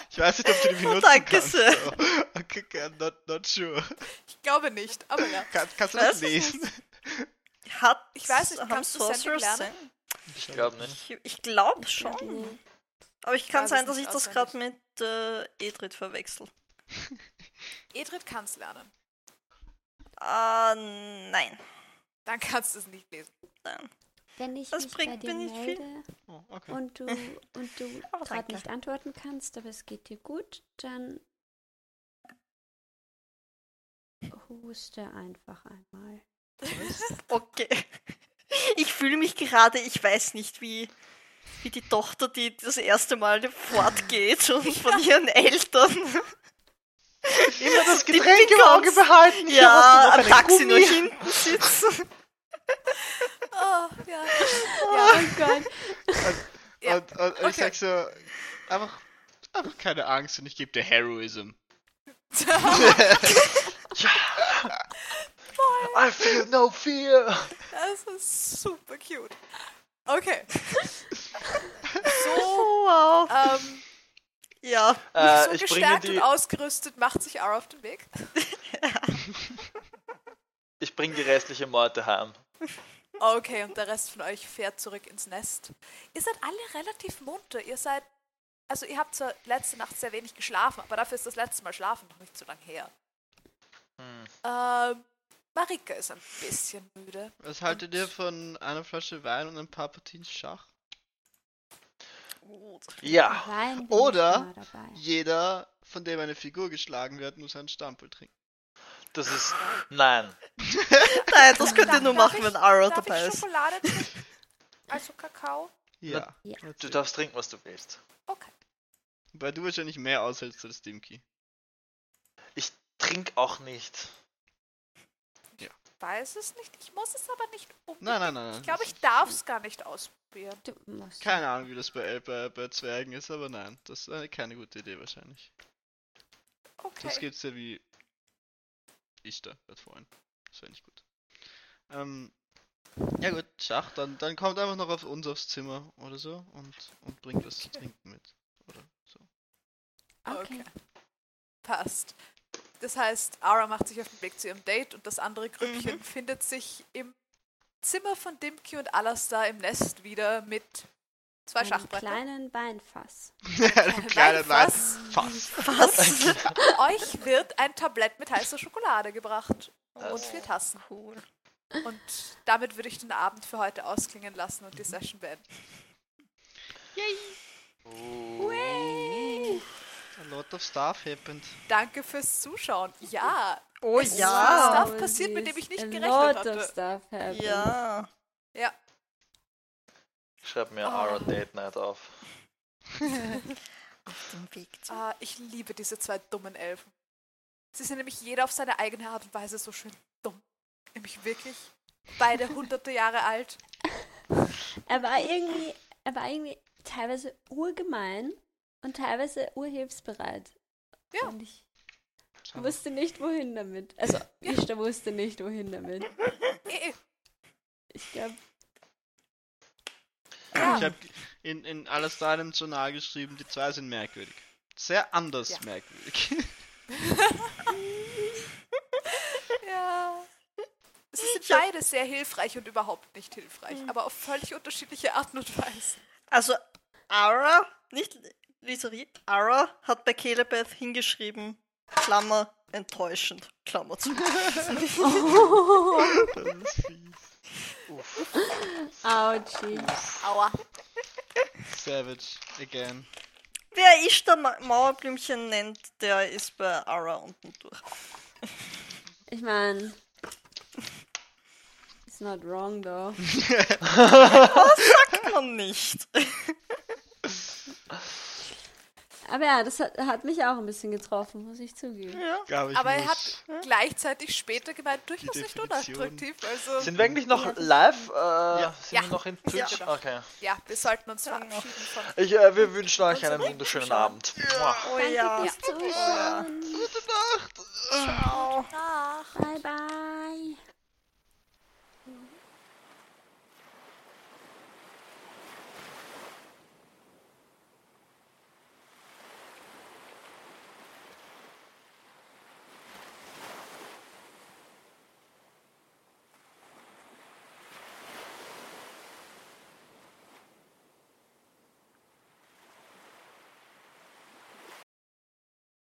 Ich weiß nicht, ob du die benutzen danke kannst. sehr. so. Okay, okay, not, not sure. Ich glaube nicht, aber ja. Kann, kannst du das es lesen? Hat, Ich weiß nicht, kannst du Sending lernen? Ich glaube nicht. Ich, ich glaube Ich glaub, schon. Aber ich kann sein, dass ich das gerade mit äh, Edrit verwechsel. Edrit kann es lernen. Ah, nein. Dann kannst du es nicht lesen. nein. Wenn ich Das mich bringt bei dir mir nicht viel. melde Oh, okay. und du, und du gerade nicht antworten kannst, aber es geht dir gut, dann huste einfach einmal. Okay. Ich fühle mich gerade, ich weiß nicht, wie, wie die Tochter, die das erste Mal fortgeht und von ihren Eltern Immer das Getränk im Auge behalten. Ja, am Taxi nur Gummi. hinten sitzen. Oh, ja. Oh Gott. Ja, Und, und ich okay. sag so, einfach, einfach keine Angst und ich gebe dir Heroism. I feel no fear. Das ist super cute. Okay. So, Wow. ähm, Ja. Äh, so ich bringe gestärkt die, und ausgerüstet macht sich Ara auf den Weg. ich bring die restliche Meute heim. Okay, und der Rest von euch fährt zurück ins Nest. Ihr seid alle relativ munter. Ihr seid. Also, ihr habt zwar letzte Nacht sehr wenig geschlafen, aber dafür ist das letzte Mal Schlafen noch nicht so lang her. Hm. Ähm, Marika ist ein bisschen müde. Was haltet ihr von einer Flasche Wein und ein paar Partien Schach? Ja, Wein Oder-. Jeder, von dem eine Figur geschlagen wird, muss einen Stammpel trinken. das ist. Nein. Nein, das könnt ihr nur machen, ich- wenn Darf dabei ich ist. Schokolade trinken? Also Kakao? Ja. Ja. Du darfst trinken, was du willst. Okay. Weil du wahrscheinlich mehr aushältst als Dimki. Ich trink auch nicht. Weiß es nicht. Ich muss es aber nicht. Nein, nein, nein. nein. Ich glaube, ich darf es gar nicht ausprobieren. Du musst. Keine Ahnung, wie das bei, bei, bei Zwergen ist, aber nein, das ist eine, keine gute Idee wahrscheinlich. Okay. Das geht's ja wie ich da gerade vorhin. Das wäre nicht gut. Ähm, ja gut, Schach, dann, dann kommt einfach noch auf uns aufs Zimmer oder so und, und bringt was zu trinken mit. Oder so. Okay. Okay. Passt. Das heißt, Ara macht sich auf den Weg zu ihrem Date und das andere Grüppchen findet sich im Zimmer von Dimki und Alastar im Nest wieder mit zwei Einen Schachbrettern. kleinen Weinfass. Ein kleiner Wein. Weinfass. Fass. Euch wird ein Tablett mit heißer Schokolade gebracht und Das- vier Tassen. Cool. Und damit würde ich den Abend für heute ausklingen lassen und die Session beenden. A lot of stuff happened. Danke fürs Zuschauen. Ja, Oh Es ja. Stuff passiert, mit dem ich nicht a gerechnet lot hatte. Of stuff happened. Ja. ja. Schreib mir Oh. Ara Date Night auf. Auf dem Weg zu. Ah, ich liebe diese zwei dummen Elfen. Sie sind nämlich jeder auf seine eigene Art und Weise so schön dumm. Nämlich wirklich beide hunderte Jahre alt. Er war irgendwie, er war irgendwie teilweise urgemein und teilweise urhilfsbereit. Ja. Und ich wusste nicht, wohin damit. Also, ich da wusste nicht, wohin damit. Eh, eh. Ich glaube, Ich habe in, in alles da im Journal geschrieben, die zwei sind merkwürdig. Sehr anders Ja. merkwürdig. Ja. Sie sind Ich beide sehr hilfreich und überhaupt nicht hilfreich, aber auf völlig unterschiedliche Arten und Weisen. Also, Ara, nicht Lisari, Ara hat bei Kelebeth hingeschrieben, Klammer, enttäuschend, Klammer zu. Das ist fies. ouchie. Aua. Savage again. Wer ich da Ma Mauerblümchen nennt, der ist bei Ara unten durch. Ich meine, it's not wrong though. Sagt man nicht. Aber ja, das hat, hat mich auch ein bisschen getroffen, muss ich zugeben. Ja. Ich Aber er hat gleichzeitig später gemeint, durchaus nicht unattraktiv. Also, Sind wir eigentlich noch Ja, live? Äh, Ja. Sind Ja. wir noch in Twitch? Ja. Okay. ja, wir sollten uns Ja. verabschieden von. Ich, äh, wir wünschen euch einen wunderschönen. Abend. Mua. Oh Danke ja. fürs Zuschauen. Gute Nacht. Ciao. Ach. Bye bye.